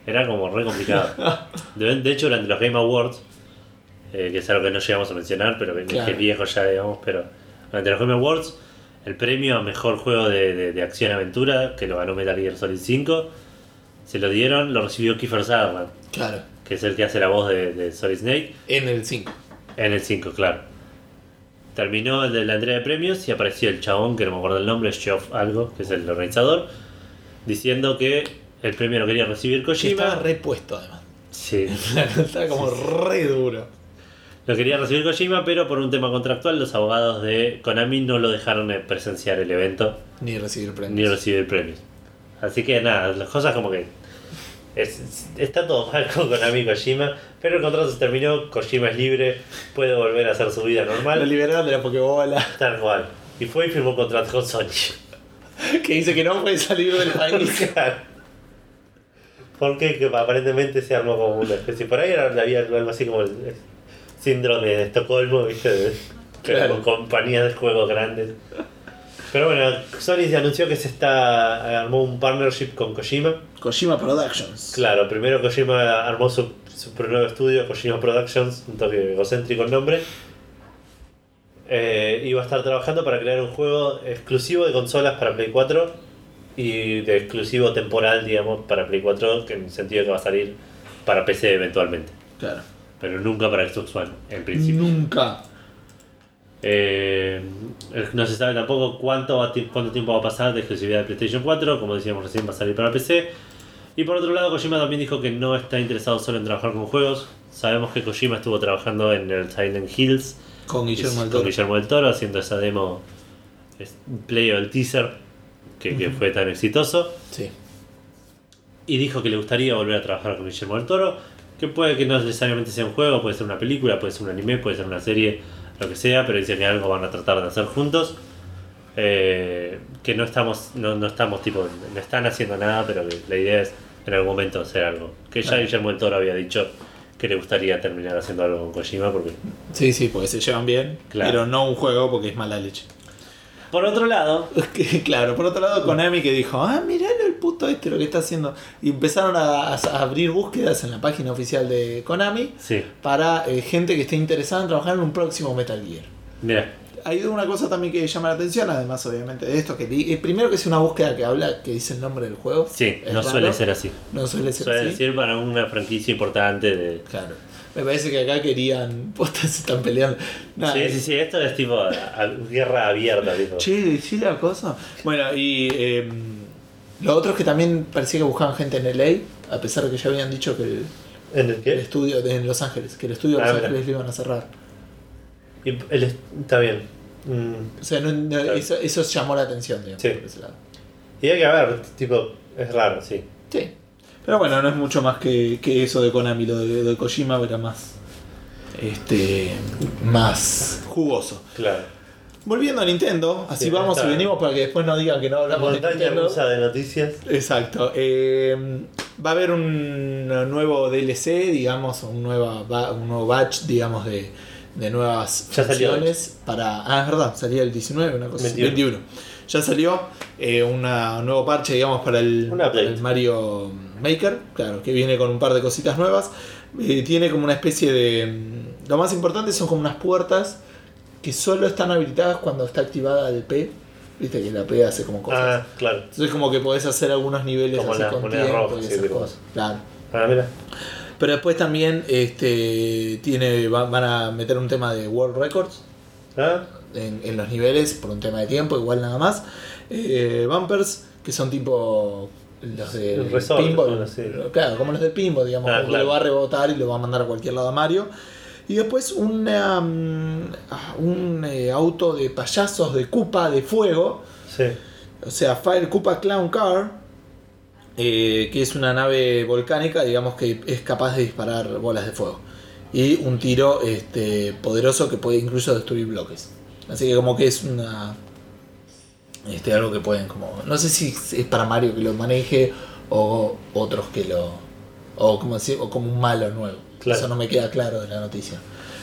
Era como re complicado. De, de hecho, durante los Game Awards, eh, que es algo que no llegamos a mencionar, pero que Claro. es viejo ya, digamos, pero durante los Game Awards, el premio a mejor juego de, de, de acción-aventura, que lo ganó Metal Gear Solid 5, se lo dieron, lo recibió Kiefer Sutherland, Claro. que es el que hace la voz de, de Solid Snake, En el 5. en el 5, claro. Terminó el de la entrega de premios y apareció el chabón, que no me acuerdo el nombre, Geoff algo, que es el organizador, diciendo que el premio lo quería recibir Que estaba Kojima. repuesto además. Sí, estaba como re duro. Lo quería recibir Kojima, pero por un tema contractual los abogados de Konami no lo dejaron eh, presenciar el evento Ni recibir ni premios. recibir premios. Así que nada, las cosas como que... es- es- está todo mal con Konami y Kojima, pero el contrato se terminó, Kojima es libre, puede volver a hacer su vida Lo normal, liberaron de la Pokebola. tal cual. Y fue y firmó un contrato con Sony. Que dice que no puede salir del país. Porque que aparentemente se armó como una especie. Por ahí era, había algo así como el, el síndrome de Estocolmo, ¿viste? De- Claro. con compañías de juegos grandes. Pero bueno, Sony se anunció que se está armó un partnership con Kojima. Kojima Productions. Claro, primero Kojima armó su, su nuevo estudio, Kojima Productions, un toque egocéntrico el nombre. Eh, iba a estar trabajando para crear un juego exclusivo de consolas para Play 4 y de exclusivo temporal, digamos, para Play 4, que en el sentido de que va a salir para PC eventualmente, Claro. pero nunca para Xbox One, en principio. Nunca. Eh, no se sabe tampoco cuánto, va cuánto tiempo va a pasar de exclusividad de PlayStation 4, como decíamos recién, va a salir para PC. Y por otro lado, Kojima también dijo que no está interesado solo en trabajar con juegos. Sabemos que Kojima estuvo trabajando en el Silent Hills Con Guillermo del con Toro. Guillermo del Toro, haciendo esa demo es- play o el teaser que, que Ujú. fue tan exitoso. Sí. Y dijo que le gustaría volver a trabajar con Guillermo del Toro, que puede que no necesariamente sea un juego, puede ser una película, puede ser un anime, puede ser una serie, lo que sea, pero dice que algo van a tratar de hacer juntos. Eh, que no estamos, no, no estamos tipo, no están haciendo nada, pero que la idea es en algún momento hacer algo. Que ya. Guillermo del Toro había dicho que le gustaría terminar haciendo algo con Kojima, porque Sí, sí, porque se llevan bien. Claro. Pero no un juego porque es mala leche. Por otro lado, claro, por otro lado, Konami que dijo, ah, miralo el puto este lo que está haciendo. Y empezaron a, a abrir búsquedas en la página oficial de Konami sí, para eh, gente que esté interesada en trabajar en un próximo Metal Gear. mira, Hay una cosa también que llama la atención, además obviamente de esto, que eh, primero que es una búsqueda que habla, que dice el nombre del juego. sí, no raro. suele ser así. No suele ser Suele así. decir para una franquicia importante de... Claro. Me parece que acá querían. Postas se están peleando. Nada, Sí, sí, sí, esto es tipo guerra abierta, tipo. Che, decí la cosa. Bueno, y eh, Lo otro es que también parecía que buscaban gente en LA, a pesar de que ya habían dicho que el, ¿En el estudio de en Los Ángeles, que el estudio de Ah, Los mira. Ángeles lo iban a cerrar. Y el est- está bien. Mm, O sea, no- no- Claro. eso, eso llamó la atención, digamos, Sí. por ese lado. Y hay que ver, tipo, es raro, sí. Sí. Pero bueno, no es mucho más que, que eso de Konami, lo de, de Kojima era más. Este. más jugoso. Claro. Volviendo a Nintendo, así Sí, vamos está. y venimos para que después no digan que no hablamos de Nintendo. rusa de noticias. Exacto. eh, va a haber un nuevo DLC, digamos, un, nueva, un nuevo batch, digamos, de, de nuevas Ya salió, funciones para. Ah, es verdad, salía el 19, una cosa así, 21. 21. Ya salió eh, una, un nuevo parche, digamos, para el Mario Maker, claro, que viene con un par de cositas nuevas. Eh, tiene como una especie de. mm, Lo más importante son como unas puertas que solo están habilitadas cuando está activada el P. Viste que la P hace como cosas. Ah, claro. Entonces como que podés hacer algunos niveles Como así las con tiempo y esas cosas. Claro. Ah, mira. Pero después también este tiene va- van a meter un tema de World Records Ah, en, en los niveles por un tema de tiempo, igual nada más. Eh, bumpers, que son tipo los El resorte, pinball. Claro, como los del pinball, digamos, Ah, claro. lo va a rebotar y lo va a mandar a cualquier lado a Mario. Y después una, un eh, auto de payasos de Koopa de fuego. sí. O sea, Fire Koopa Clown Car, eh, que es una nave volcánica, digamos que es capaz de disparar bolas de fuego. Y un tiro este, poderoso que puede incluso destruir bloques. Así que como que es una... Este, algo que pueden como... No sé si es para Mario que lo maneje o otros que lo... O como, decir, o como un malo nuevo. Claro. Eso no me queda claro de la noticia.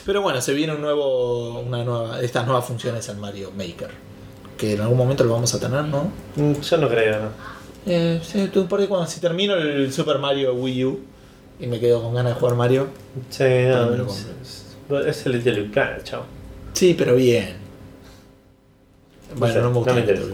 Pero bueno, se viene un nuevo, una nueva, estas nuevas funciones en Mario Maker. Que en algún momento lo vamos a tener, ¿no? Mm, Yo no creo, ¿no? Eh, sí, porque cuando si termino el Super Mario Wii U y me quedo con ganas de jugar Mario. Sí, me no. lo es, es- es el Little Big Planet, chao. Sí, pero bien. Bueno, sé, no me gusta no me interesa.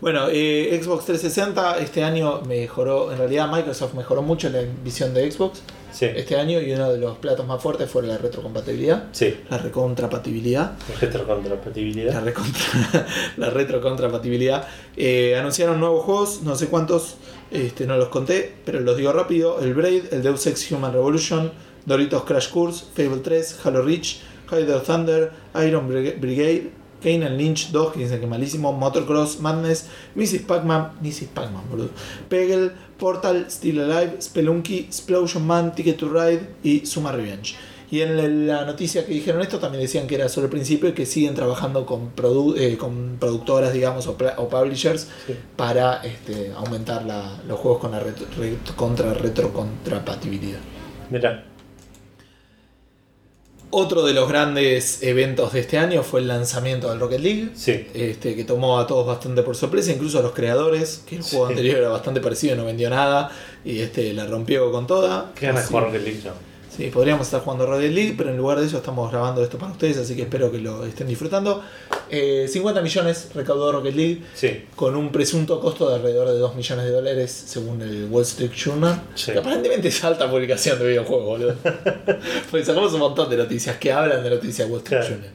Bueno, eh, Xbox 360 este año mejoró, en realidad Microsoft mejoró mucho la visión de Xbox Sí. este año y uno de los platos más fuertes fue la retrocompatibilidad, Sí. la recontrapatibilidad. Retrocompatibilidad. La, recontra, la retrocontrapatibilidad. Eh, anunciaron nuevos juegos, no sé cuántos, este, no los conté, pero los digo rápido. El Braid, el Deus Ex Human Revolution, Doritos Crash Course, Fable 3, Halo Reach, Hider Thunder, Iron Briga- Brigade, Kane and Lynch 2, que dicen que malísimo, Motocross, Madness, Mrs. Pac-Man, Mrs. Pac-Man, boludo, Peggle, Portal, Still Alive, Spelunky, Explosion Man, Ticket to Ride y Suma Revenge. Y en la- noticia que dijeron esto también decían que era solo el principio y que siguen trabajando con, produ- eh, con productoras, digamos, o, o publishers Sí. para este, aumentar la- los juegos con la retro, re- contra retrocontrapatibilidad. Mira. Otro de los grandes eventos de este año fue el lanzamiento del Rocket League. Sí. Este, que tomó a todos bastante por sorpresa, incluso a los creadores, que el juego Sí. anterior era bastante parecido y no vendió nada, y este la rompió con toda. Qué ganas jugar Rocket League, no. Sí, podríamos estar jugando Rocket League, pero en lugar de eso estamos grabando esto para ustedes, así que espero que lo estén disfrutando. Eh, 50 millones recaudó Rocket League, Sí. con un presunto costo de alrededor de 2 millones de dólares, según el Wall Street Journal. Sí. Que aparentemente es alta publicación de videojuegos, boludo. Porque sacamos un montón de noticias que hablan de noticias Wall Street Claro. Journal.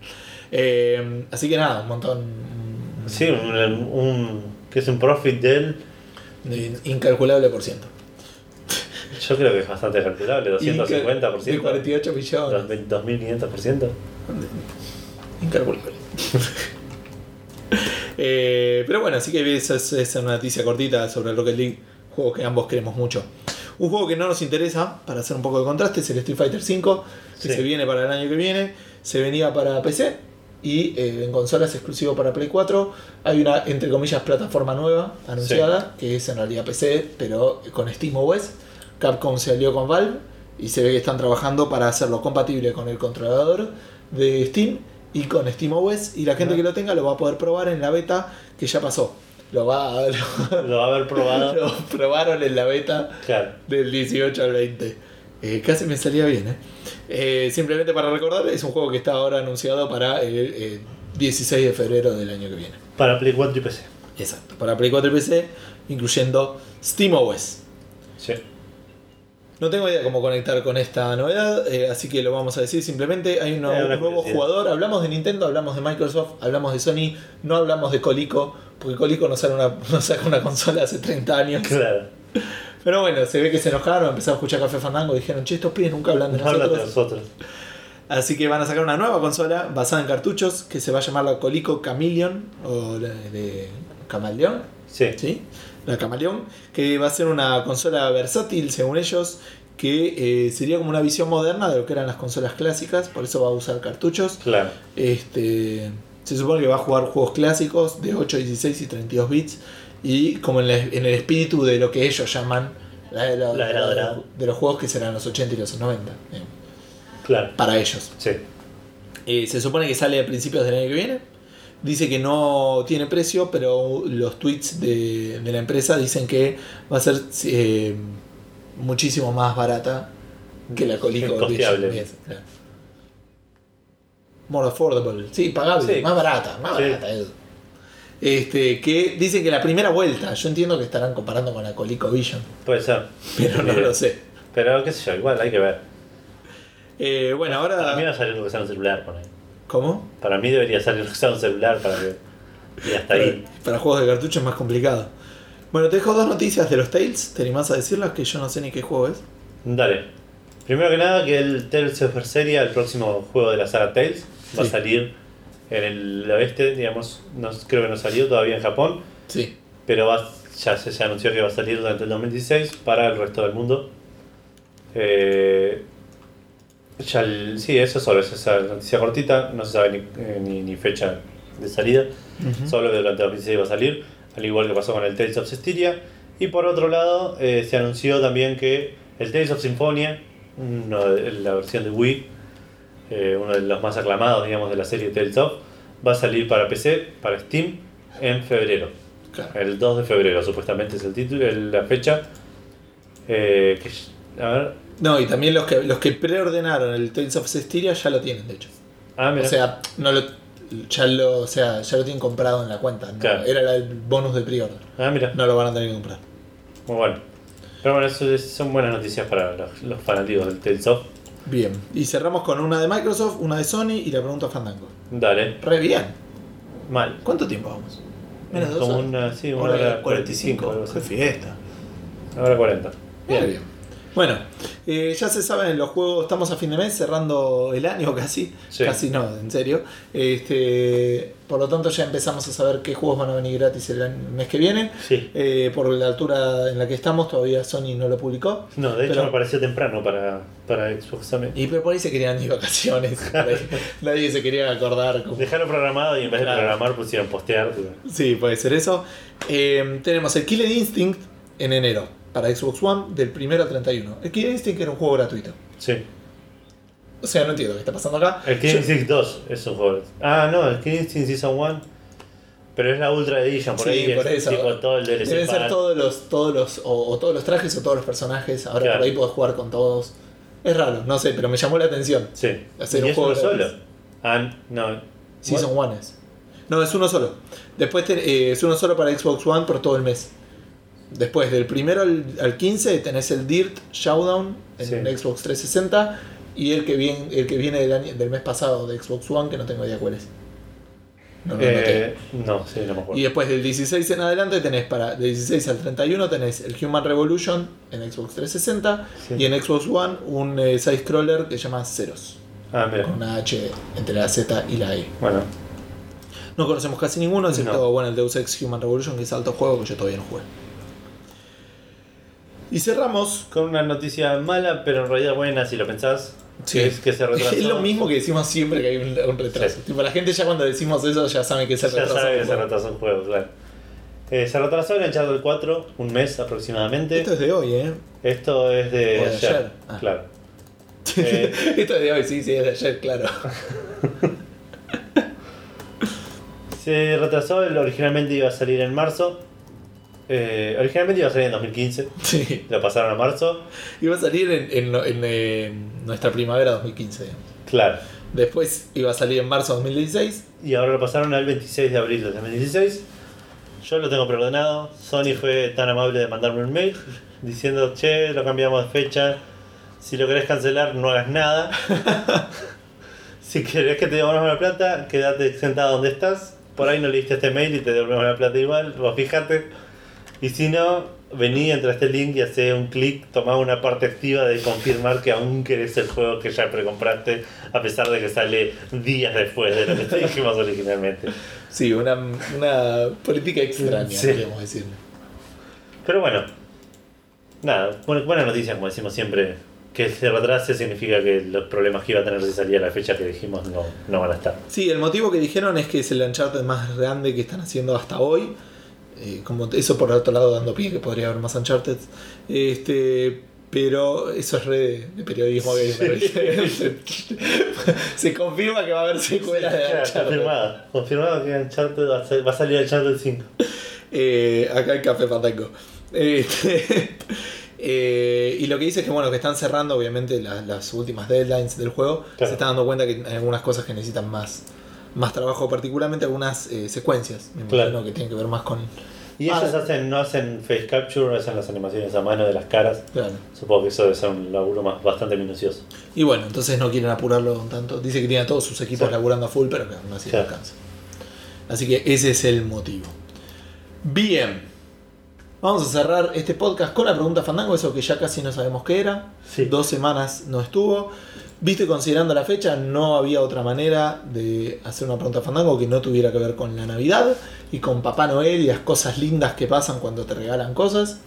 Eh, así que nada, un montón. Sí, un, un- que es un profit de él. de incalculable por ciento. Yo creo que es bastante calculable, De 250%. 48 millones. 2500%. Incalculable. Eh, pero bueno, así que esa es, esa es una noticia cortita sobre el Rocket League, juego que ambos queremos mucho. Un juego que no nos interesa, para hacer un poco de contraste, es el Street Fighter V, que Sí. se viene para el año que viene. Se venía para PC y eh, en consolas exclusivo para Play 4. Hay una, entre comillas, plataforma nueva anunciada, que es en realidad PC, pero con SteamOS. Capcom se alió con Valve y se ve que están trabajando para hacerlo compatible con el controlador de Steam y con SteamOS. Y la gente que lo tenga lo va a poder probar en la beta que ya pasó. Lo va a, Lo va a haber probado. lo probaron en la beta Claro. del 18 al 20. Eh, casi me salía bien, ¿eh? Eh, Simplemente para recordar, es un juego que está ahora anunciado para el eh, 16 de febrero del año que viene. Para Play 4 y PC. Exacto. Para Play 4 y PC, incluyendo SteamOS. Sí. No tengo idea cómo conectar con esta novedad, eh, así que lo vamos a decir simplemente. Hay un, nuevo jugador. Hablamos de Nintendo, hablamos de Microsoft, hablamos de Sony, no hablamos de Colico, porque Colico saca una, saca una consola hace 30 años. Claro. Pero bueno, se ve que se enojaron, empezaron a escuchar Café Fandango y dijeron, che, estos pibes nunca hablan de No nosotros. nosotros. Así que van a sacar una nueva consola basada en cartuchos que se va a llamar la Colico Chameleon o la de Camaleón. Sí. ¿sí? La Camaleón, que va a ser una consola versátil, según ellos, que eh, sería como una visión moderna de lo que eran las consolas clásicas, por eso va a usar cartuchos. Claro. Este, se supone que va a jugar juegos clásicos de 8, 16 y 32 bits, y como en, la- en el espíritu de lo que ellos llaman la La era dorada. de los juegos que serán los 80 y los 90, eh, Claro. para ellos. Sí. Eh, se supone que sale a principios del año que viene. Dice que no tiene precio, pero los tweets de, de la empresa dicen que va a ser eh, muchísimo más barata que la Colico claro. More affordable. Sí, pagable. Sí. Más barata. Más Sí. barata. eso. Este, que dicen que la primera vuelta, yo entiendo que estarán comparando con la Colico Vision, Puede ser. pero no lo sé. Pero qué sé yo, igual hay que ver. Eh, bueno, Para mí va ahora. a salir lo que sea un celular por ahí. ¿Cómo? Para mí debería salir un celular para que. Y hasta ahí. Para juegos de cartucho es más complicado. Bueno, te dejo dos noticias de los Tales. ¿Te animás a decirlas? Que yo no sé ni qué juego es. Dale. Primero que nada, que el Tales of Berseria, el próximo juego de la saga Tales, va a Sí. salir en el oeste, digamos. No, creo que no salió todavía en Japón, Sí. pero va- ya se ya anunció que va a salir durante el 2016 para el resto del mundo. Eh, ya el- sí, eso solo es esa noticia cortita, no se sabe ni, eh, ni- ni fecha de salida. Solo que durante 2016 va a salir, al igual que pasó con el Tales of Cestiria. Y por otro lado, eh, se anunció también que el Tales of Symphonia, uno de- la versión de Wii, eh, uno de los más aclamados, digamos, de la serie Tales of, va a salir para PC, para Steam, en febrero. Claro. El 2 de febrero, supuestamente es el título, el- la fecha. Eh, que, a ver. No, y también los que, los que preordenaron el Tales of Cestiria ya lo tienen, de hecho. Ah, mira. O sea, no lo, ya lo, o sea, ya lo tienen comprado en la cuenta. ¿no? Claro. Era el bonus de pre-order. ah, mira. No lo van a tener que comprar. Muy bueno. Pero bueno, eso es- son buenas noticias para los, los fanáticos del Tales of. Bien. Y cerramos con una de Microsoft, una de Sony y la pregunta a Fandango. Dale. Re bien. Mal. ¿Cuánto tiempo vamos? Menos de dos Como horas. una, sí, una Hora hora 45. 45. algo así. Qué fiesta. Una hora 40. Muy bien. Bueno, eh, ya se saben los juegos, estamos a fin de mes, cerrando el año casi. Sí. Casi no, en serio. Este, por lo tanto ya empezamos a saber qué juegos van a venir gratis el mes que viene. Sí. Eh, por la altura en la que estamos, todavía Sony no lo publicó. No, de hecho Pero- me pareció temprano para, para Xbox también. Y pero por ahí se querían ir vacaciones. Nadie se quería acordar. como- Dejaron programado y en vez de programar pusieron postear. Sí, puede ser eso. Eh, tenemos el Killer Instinct en enero para Xbox One del 1 al 31. El Killer Instinct era un juego gratuito. Sí. O sea, no entiendo qué está pasando acá. El Yo- Instinct 2 es un juego. Ah, no, el Killing Instinct Season 1. Pero es la Ultra Edition, por Sí, ahí por es eso. tipo todo el DLC. Deben ser todos los, todos los, o, o todos los trajes o todos los personajes. Ahora Claro. por ahí puedo jugar con todos. Es raro, no sé, pero me llamó la atención. Sí. Hacer ¿Y un es juego uno solo? Ah, no. Season 1 es. No, es uno solo. Después te- eh, es uno solo para Xbox One por todo el mes. Después del primero al, al 15 tenés el Dirt Showdown en Sí. Xbox 360 y el que viene, el que viene del, año- del mes pasado de Xbox One que no tengo idea cuál es. No, no, Eh, no, sí, no me acuerdo. Y después del 16 en adelante tenés para del 16 al 31 tenés el Human Revolution en Xbox 360 Sí. y en Xbox One un eh, side scroller que se llama Ceros Ah, mira. con una H entre la Z y la E. Bueno, No conocemos casi ninguno, excepto No. bueno, el Deus Ex Human Revolution, que es alto juego que yo todavía no jugué. Y cerramos. con una noticia mala, pero en realidad buena si lo pensás. Sí. Que es que se retrasó. Es lo mismo que decimos siempre que hay un, un retraso. Sí. Tipo, la gente ya cuando decimos eso ya sabe que es el Ya sabe que se retrasó un juego, claro. Eh, se retrasó el Uncharted 4 un mes aproximadamente. Esto es de hoy, ¿eh? Esto es de, O de ayer. ayer. Ah. Claro. Eh. Esto es de hoy, sí, sí, es de ayer, claro. Se retrasó, el originalmente iba a salir en marzo. Eh, originalmente iba a salir en 2015. Sí. Lo pasaron a marzo. Iba a salir en, en- en, nuestra primavera 2015. digamos. Claro. Después iba a salir en marzo 2016. Y ahora lo pasaron al 26 de abril de 2016. Yo lo tengo preordenado. Sony fue tan amable de mandarme un mail diciendo, che, lo cambiamos de fecha. Si lo querés cancelar, no hagas nada. si querés que te devolvamos la plata, quédate sentado donde estás. Por ahí no leíste este mail y te devolvemos la plata igual, vos fíjate. Y si no, vení, entra a este link y hace un clic, toma una parte activa de confirmar que aún querés el juego que ya precompraste, a pesar de que sale días después de lo que te dijimos originalmente. Sí, una, una política extraña, Sí. podríamos decirlo. Pero bueno, nada, buena, buena noticia, como decimos siempre. Que se retrase significa que los problemas que iba a tener si salía la fecha que dijimos no, no van a estar. Sí, el motivo que dijeron es que es el Uncharted más grande que están haciendo hasta hoy. Eh, como eso por otro lado dando pie que podría haber más Uncharted. Este, pero eso es re de, de periodismo gamer. se, se confirma que va a haber secuelas de Claro, Uncharted. confirmado. Confirmado que Uncharted va a, ser- va a salir Uncharted 5. Eh, acá el Café Fandango. Este, eh, y lo que dice es que bueno, que están cerrando obviamente la- las últimas deadlines del juego. Claro. Se están dando cuenta que hay algunas cosas que necesitan más, más trabajo, particularmente algunas eh, secuencias. Me Claro. imagino que tienen que ver más con. Y Ah, ellos hacen, no hacen face capture, hacen las animaciones a mano de las caras. Claro. Supongo que eso debe ser un laburo más bastante minucioso. Y bueno, entonces no quieren apurarlo tanto. Dice que tiene a todos sus equipos Sí. laburando a full, pero que aún así no Claro. alcanza. Así que ese es el motivo. Bien. Vamos a cerrar este podcast con la pregunta Fandango, eso que ya casi no sabemos qué era. Sí. Dos semanas no estuvo. Viste, considerando la fecha, no había otra manera de hacer una pregunta Fandango que no tuviera que ver con la Navidad y con Papá Noel y las cosas lindas que pasan cuando te regalan cosas.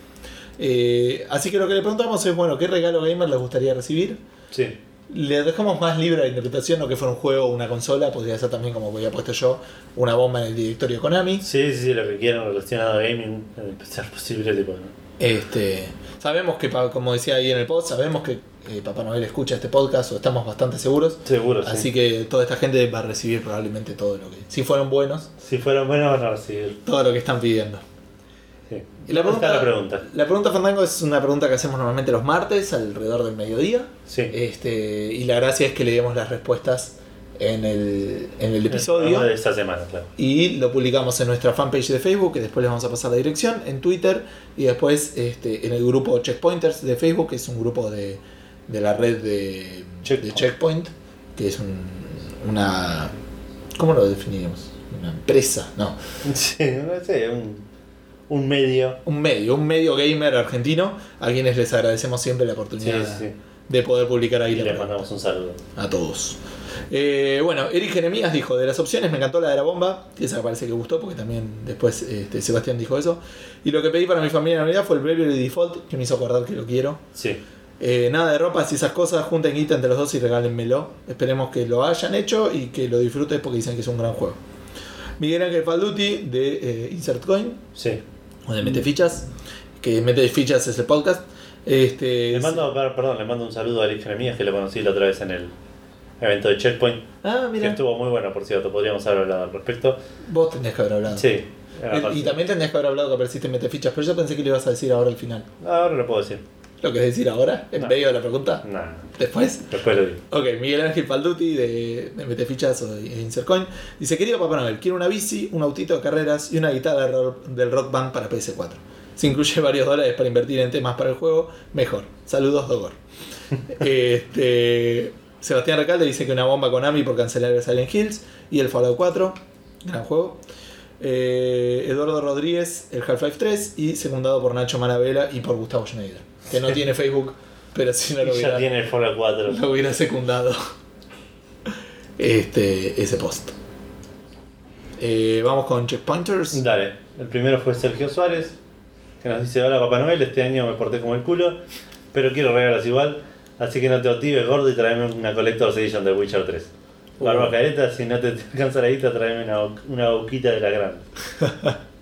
Eh, así que lo que le preguntamos es, bueno, ¿qué regalo gamer les gustaría recibir? Sí. Le dejamos más libre la interpretación, no que fuera un juego o una consola, podría ser también, como había puesto yo, una bomba en el directorio Konami. Sí, sí, sí, lo que quieran relacionado a gaming, eh, ser posible, tipo. ¿no? Este, sabemos que, como decía ahí en el post, sabemos que eh, Papá Noel escucha este podcast, o estamos bastante seguros. Seguro, sí. Así que toda esta gente va a recibir probablemente todo lo que, si fueron buenos, Si fueron buenos, van a recibir. todo lo que están pidiendo. Sí. Y la ¿Dónde pregunta, la pregunta? la pregunta Fandango es una pregunta que hacemos normalmente los martes, alrededor del mediodía. Sí. Este, y la gracia es que le demos las respuestas en el, en el episodio. de esta semana, claro. Y lo publicamos en nuestra fanpage de Facebook, que después les vamos a pasar la dirección, en Twitter y después este, en el grupo Checkpointers de Facebook, que es un grupo de, de la red de Checkpoint. de Checkpoint, que es un- una... ¿Cómo lo definiríamos? Una empresa, no. Sí, no sé, un, un medio. Un medio, un medio gamer argentino, a quienes les agradecemos siempre la oportunidad sí. de poder publicar ahí Y la les pregunta. mandamos un saludo. a todos. Eh, bueno, Eric Jeremías dijo, de las opciones me encantó la de la bomba, que esa parece que gustó porque también después este, Sebastián dijo eso. Y lo que pedí para mi familia en Navidad fue el Bravery Default, que me hizo acordar que lo quiero. Sí. Eh, nada de ropas y esas cosas, junten guita entre los dos y regálenmelo. Esperemos que lo hayan hecho y que lo disfrutes porque dicen que es un gran juego. Miguel Ángel Falduti de eh, Insert Coin, Sí. o de Mete Fichas, que Mete Fichas es el podcast. Este, Le mando, per- perdón, le mando un saludo a Alex Jeremías que lo conocí la otra vez en el evento de Checkpoint. Ah, Que mira, estuvo muy bueno, por cierto. Podríamos haber hablado al respecto. vos tendrías que haber hablado. Sí. Y también tendrías que haber hablado que apareciste en Metefichas, pero yo pensé que lo ibas a decir ahora al final. Ahora lo puedo decir. ¿Lo querés decir ahora? ¿En No. medio de la pregunta? Nah, ¿Después? después lo digo. Ok, Miguel Ángel Falduti de, de Metefichas o de Insercoin dice: Querido Papá Noel, quiero una bici, un autito de carreras y una guitarra del Rock Band para PS4. Si incluye varios dólares para invertir en temas para el juego, mejor. Saludos, Dogor. este, Sebastián Recalde dice que una bomba con Ami por cancelar el Silent Hills y el Fallout 4. Gran juego. Eh, Eduardo Rodríguez, el Half-Life 3 y secundado por Nacho Manabela y por Gustavo Schneider, que no tiene Facebook, pero si no lo Y ya hubiera, tiene el Fallout 4. lo hubiera secundado este, ese post. Eh, vamos con Checkpointers. Dale. El primero fue Sergio Suárez, que nos dice: Hola Papá Noel, este año me porté como el culo, pero quiero regalos igual. Así que no te motives, gordo, y tráeme una Collector's Edition de Witcher 3. Barba Uh. careta, si no te alcanza la guita, tráeme una, una boquita de la grande.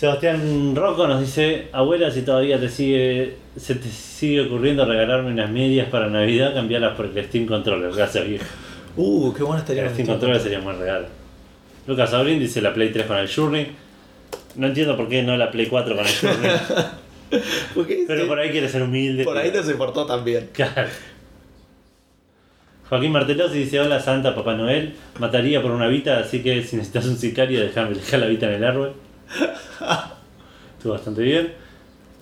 Sebastián Rocco nos dice, abuela, si todavía te sigue, se te sigue ocurriendo regalarme unas medias para Navidad, cambiarlas por el Steam Controller. Gracias, viejo. Uh, qué bueno estaría El Steam Steam Controller sería un buen regalo. Lucas Abrin dice la Play 3 con el Journey. No entiendo por qué no la Play 4 con el Journey, pero sí, por ahí quiere ser humilde. por ahí no se portó tan bien. Claro. Joaquín Martelosi dice, hola Santa Papá Noel, mataría por una vita, así que si necesitas un sicario, déjame dejar la vita en el árbol. Estuvo bastante bien.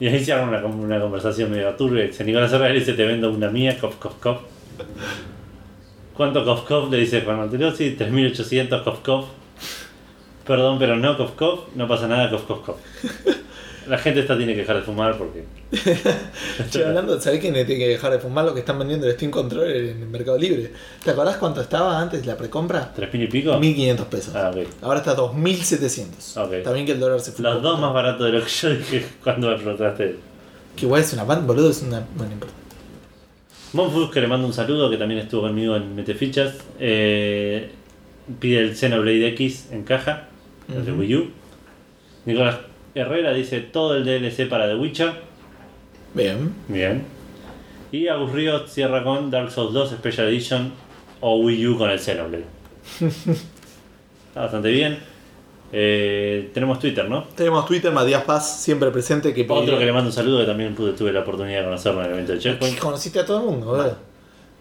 Y ahí se arma una, una conversación medio turbia. Dice Nicolás Herrera le dice: Te vendo una mía, cof, cof, cof. ¿Cuánto cof, cof? Le dice Juan Antelosi: 3800 cof, cof. Perdón, pero no cof, cof. No pasa nada, cof, cof, cof. La gente esta tiene que dejar de fumar porque. Che, hablando, ¿sabés quién tiene que dejar de fumar lo que están vendiendo el Steam Controller en el Mercado Libre? ¿Te acordás cuánto estaba antes de la precompra? ¿Tres mil y pico? 1500 pesos. Ah, ok. Ahora está 2700. Ok. También que el dólar se fue. Los dos más baratos de lo que yo dije cuando me preguntaste. Que igual es una banda, boludo, es una. Bueno. Monfus, que le mando un saludo, que también estuvo conmigo en Metefichas, eh, pide el Xenoblade X en caja, el de Ujú. Wii U. Nicolás Herrera dice todo el DLC para The Witcher. Bien. Bien. Y Agus Ríos cierra con Dark Souls 2 Special Edition o Wii U con el Xenoblade. Está bastante bien. Eh, tenemos Twitter, ¿no? Tenemos Twitter, Matías Paz, siempre presente. Que Otro que le mando un saludo que también pude, tuve la oportunidad de conocerlo en el evento de Checkpoint. Conociste a todo el mundo, boludo.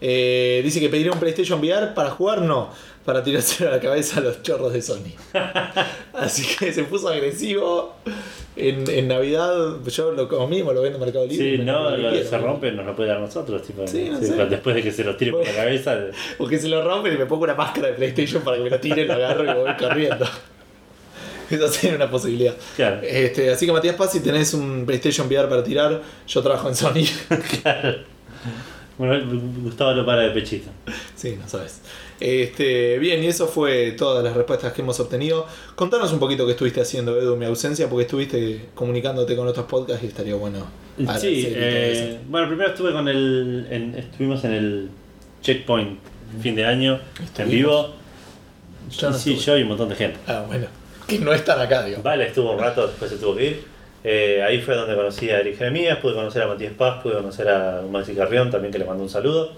Eh, dice que pediría un PlayStation VR para jugar, no, para tirarse a la cabeza a los chorros de Sony. Así que se puso agresivo. En, en Navidad, yo lo, como mismo lo vendo en Mercado Libre. Sí, no, que lo que quiero, se ¿no? rompe nos lo puede dar nosotros, tipo, Sí, no sí, sé. después de que se los tire por la cabeza. Porque se lo rompen y me pongo una máscara de PlayStation para que me lo tiren, lo agarro y me voy corriendo. Esa sería una posibilidad. Claro. Este, así que Matías Paz, si tenés un PlayStation VR para tirar, yo trabajo en Sony. Bueno, Gustavo lo para de pechito. Sí, no sabes. Este, bien, y eso fue todas las respuestas que hemos obtenido. Contanos un poquito qué estuviste haciendo, Edu, en mi ausencia, porque estuviste comunicándote con otros podcasts y estaría bueno. Sí, eh, bueno, primero estuve con el. en- estuvimos en el Checkpoint fin de año en vivo. Yo no sí, estuve. yo y un montón de gente. Ah, bueno. Que no están acá, digo. Vale, estuvo un rato, después se tuvo que ir. Eh, ahí fue donde conocí a Eric Jeremías, pude conocer a Matías Paz, pude conocer a Maxi Carrión también, que le mandó un saludo.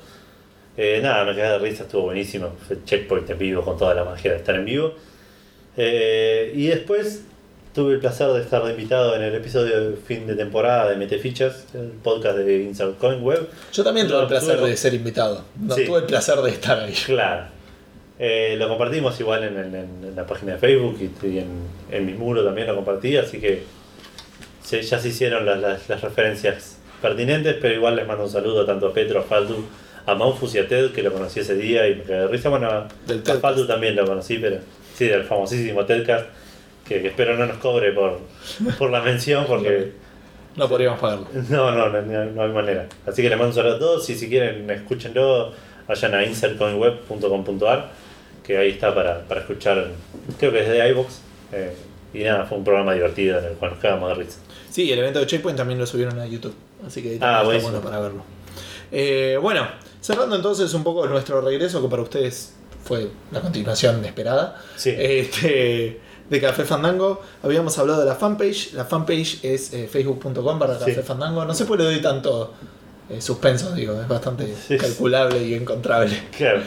Eh, nada, me quedé de risa, estuvo buenísimo. Fue checkpoint en vivo con toda la magia de estar en vivo. Eh, y después tuve el placer de estar invitado en el episodio de fin de temporada de Metefichas, el podcast de Inside Coin Web. Yo también tuve el placer tuve- de ser invitado. No Sí. tuve el placer de estar ahí. Claro. Eh, lo compartimos igual en, en- en la página de Facebook y, y en, en mi muro también lo compartí, así que se- ya se hicieron las, las- las referencias pertinentes, pero igual les mando un saludo tanto a Petro, a Faldu, a Maufus y a Ted, que lo conocí ese día y me quedé de risa. Bueno, a, a. Faldu también lo conocí, pero sí, del famosísimo Tedcast, que, que espero no nos cobre por, por la mención, porque No podríamos pagarlo. no, no, no, no, no hay manera. Así que les mando un saludo a todos y si quieren escúchenlo, vayan a insertcoinweb.com.ar que ahí está para, para escuchar, creo que es de iVoox. eh, y nada, fue un programa divertido en el cual nos quedamos de risa. Sí, el evento de Checkpoint también lo subieron a YouTube. Así que ahí Ah, está bueno para verlo. Eh, bueno, cerrando entonces un poco nuestro regreso, que para ustedes fue la continuación esperada. Sí. Este, de Café Fandango. Habíamos hablado de la fanpage. La fanpage es eh, facebook.com para Sí. Café Fandango. No sé por qué le doy tanto eh, suspenso, digo, es bastante Sí. calculable y encontrable. Claro,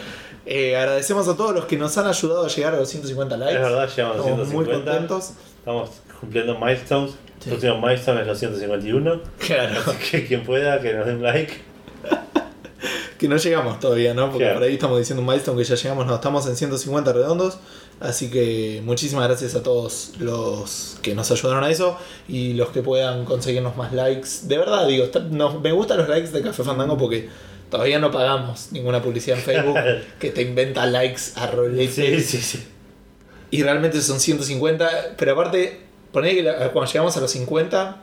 Eh, agradecemos a todos los que nos han ayudado a llegar a los 150 likes. es verdad, llegamos a Estamos muy 150. contentos. Estamos cumpliendo milestones. Sí. El próximo milestone es los 151. Claro. Así que quien pueda, que nos den like. Que no llegamos todavía, ¿no? Porque Claro. por ahí estamos diciendo un milestone que ya llegamos, no, estamos en 150 redondos. Así que muchísimas gracias a todos los que nos ayudaron a eso y los que puedan conseguirnos más likes. De verdad, digo, está- me gustan los likes de Café Fandango porque todavía no pagamos ninguna publicidad en Facebook que te inventa likes a rolete. Sí, sí, sí. Y realmente son 150. Pero aparte, poné que la- cuando llegamos a los 50,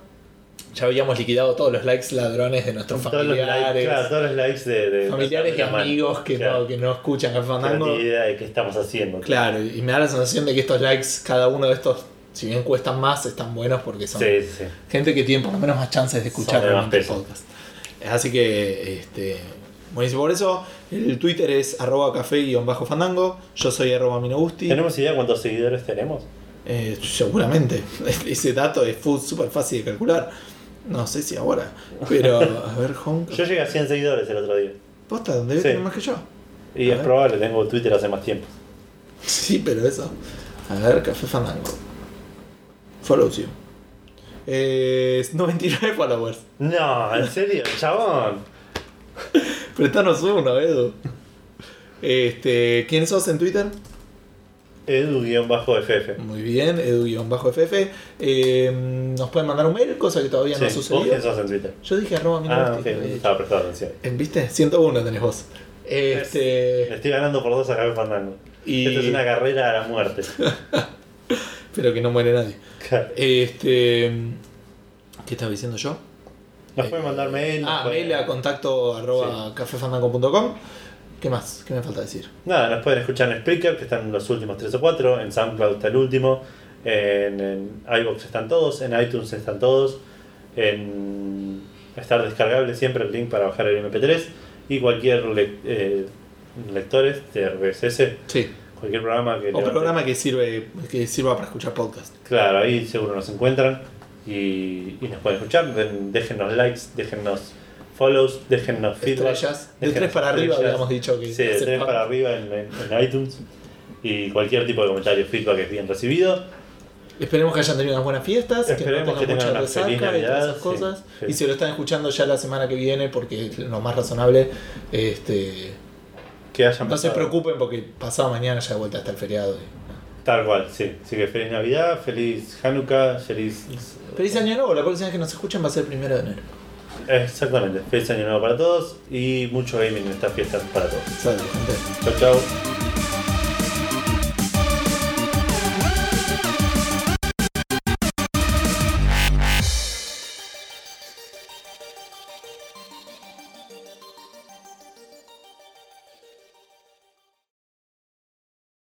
ya habíamos liquidado todos los likes ladrones de nuestros Todos los likes, familiares. claro, todos los likes de, de familiares y de amigos que, Claro. no, que no escuchan Café Que no Fandango. tienen idea de qué estamos haciendo. Claro, y me da la sensación de que estos likes, cada uno de estos, si bien cuestan más, están buenos porque son Sí, sí, sí. gente que tiene por lo menos más chances de escuchar Son de más realmente el peso. podcast. Así que, este, buenísimo por eso. El Twitter es arroba café-fandango. Yo soy arroba minogusti. ¿Tenemos idea cuántos seguidores tenemos? Eh, seguramente. Ese dato es súper fácil de calcular. No sé si ahora. Pero, a ver, home. Yo llegué a 100 seguidores el otro día. ¿Posta? ¿Dónde Sí. tener más que yo? Y A es ver. probable, tengo Twitter hace más tiempo. Sí, pero eso. A ver, Café Fandango. Follows you. Eh, 99 followers. No, en serio, chabón. Prestanos uno, Edu. Este, ¿Quién sos en Twitter? Edu-ff. Muy bien, edu-ff. Nos pueden mandar un mail, cosa que todavía no ha Sí, ¿Vos sucedido. sos en Twitter? Yo dije arroba Ah, lo había estaba prestando atención. ¿Viste? 101 tenés vos. Este, estoy ganando por dos a Café Fandango. Y- Esto es una carrera a la muerte. pero que no muere nadie. Claro. Este, ¿Qué estaba diciendo yo? Nos pueden mandar mail. Ah, mail a contacto arroba cafefandango.com. ¿Qué más? ¿Qué me falta decir? Nada, nos pueden escuchar en Spreaker, que están los últimos 3 o 4. En SoundCloud está el último. En, en iBox están todos. En iTunes están todos. En estar descargable siempre el link para bajar el MP3. Y cualquier le- eh, lectores de RSS. Sí. Cualquier programa que. O programa que sirve que sirva para escuchar podcast. Claro, ahí seguro nos encuentran y, y nos pueden escuchar. Déjennos likes, déjennos follows, déjennos feedback. Estrellas. De 3 para arriba habíamos dicho que Sí, de 3 aceptamos. para arriba en, en- en iTunes. Y cualquier tipo de comentario, feedback es bien recibido. Esperemos que hayan tenido unas buenas fiestas, Esperemos que que no tengan tengan mucha resaca feliz y todas esas Navidad, sí, cosas. sí. Y si lo están escuchando ya la semana que viene, porque es lo más razonable, este, Que hayan no se pasado- preocupen porque pasado mañana ya de vuelta hasta el feriado. y- Tal cual, sí. Así que feliz Navidad, feliz Hanukkah, feliz. Feliz año nuevo, la próxima vez que nos escuchen va a ser el primero de enero. Exactamente, feliz año nuevo para todos y mucho gaming en estas fiestas para todos. Salud, gente. Chau, chau.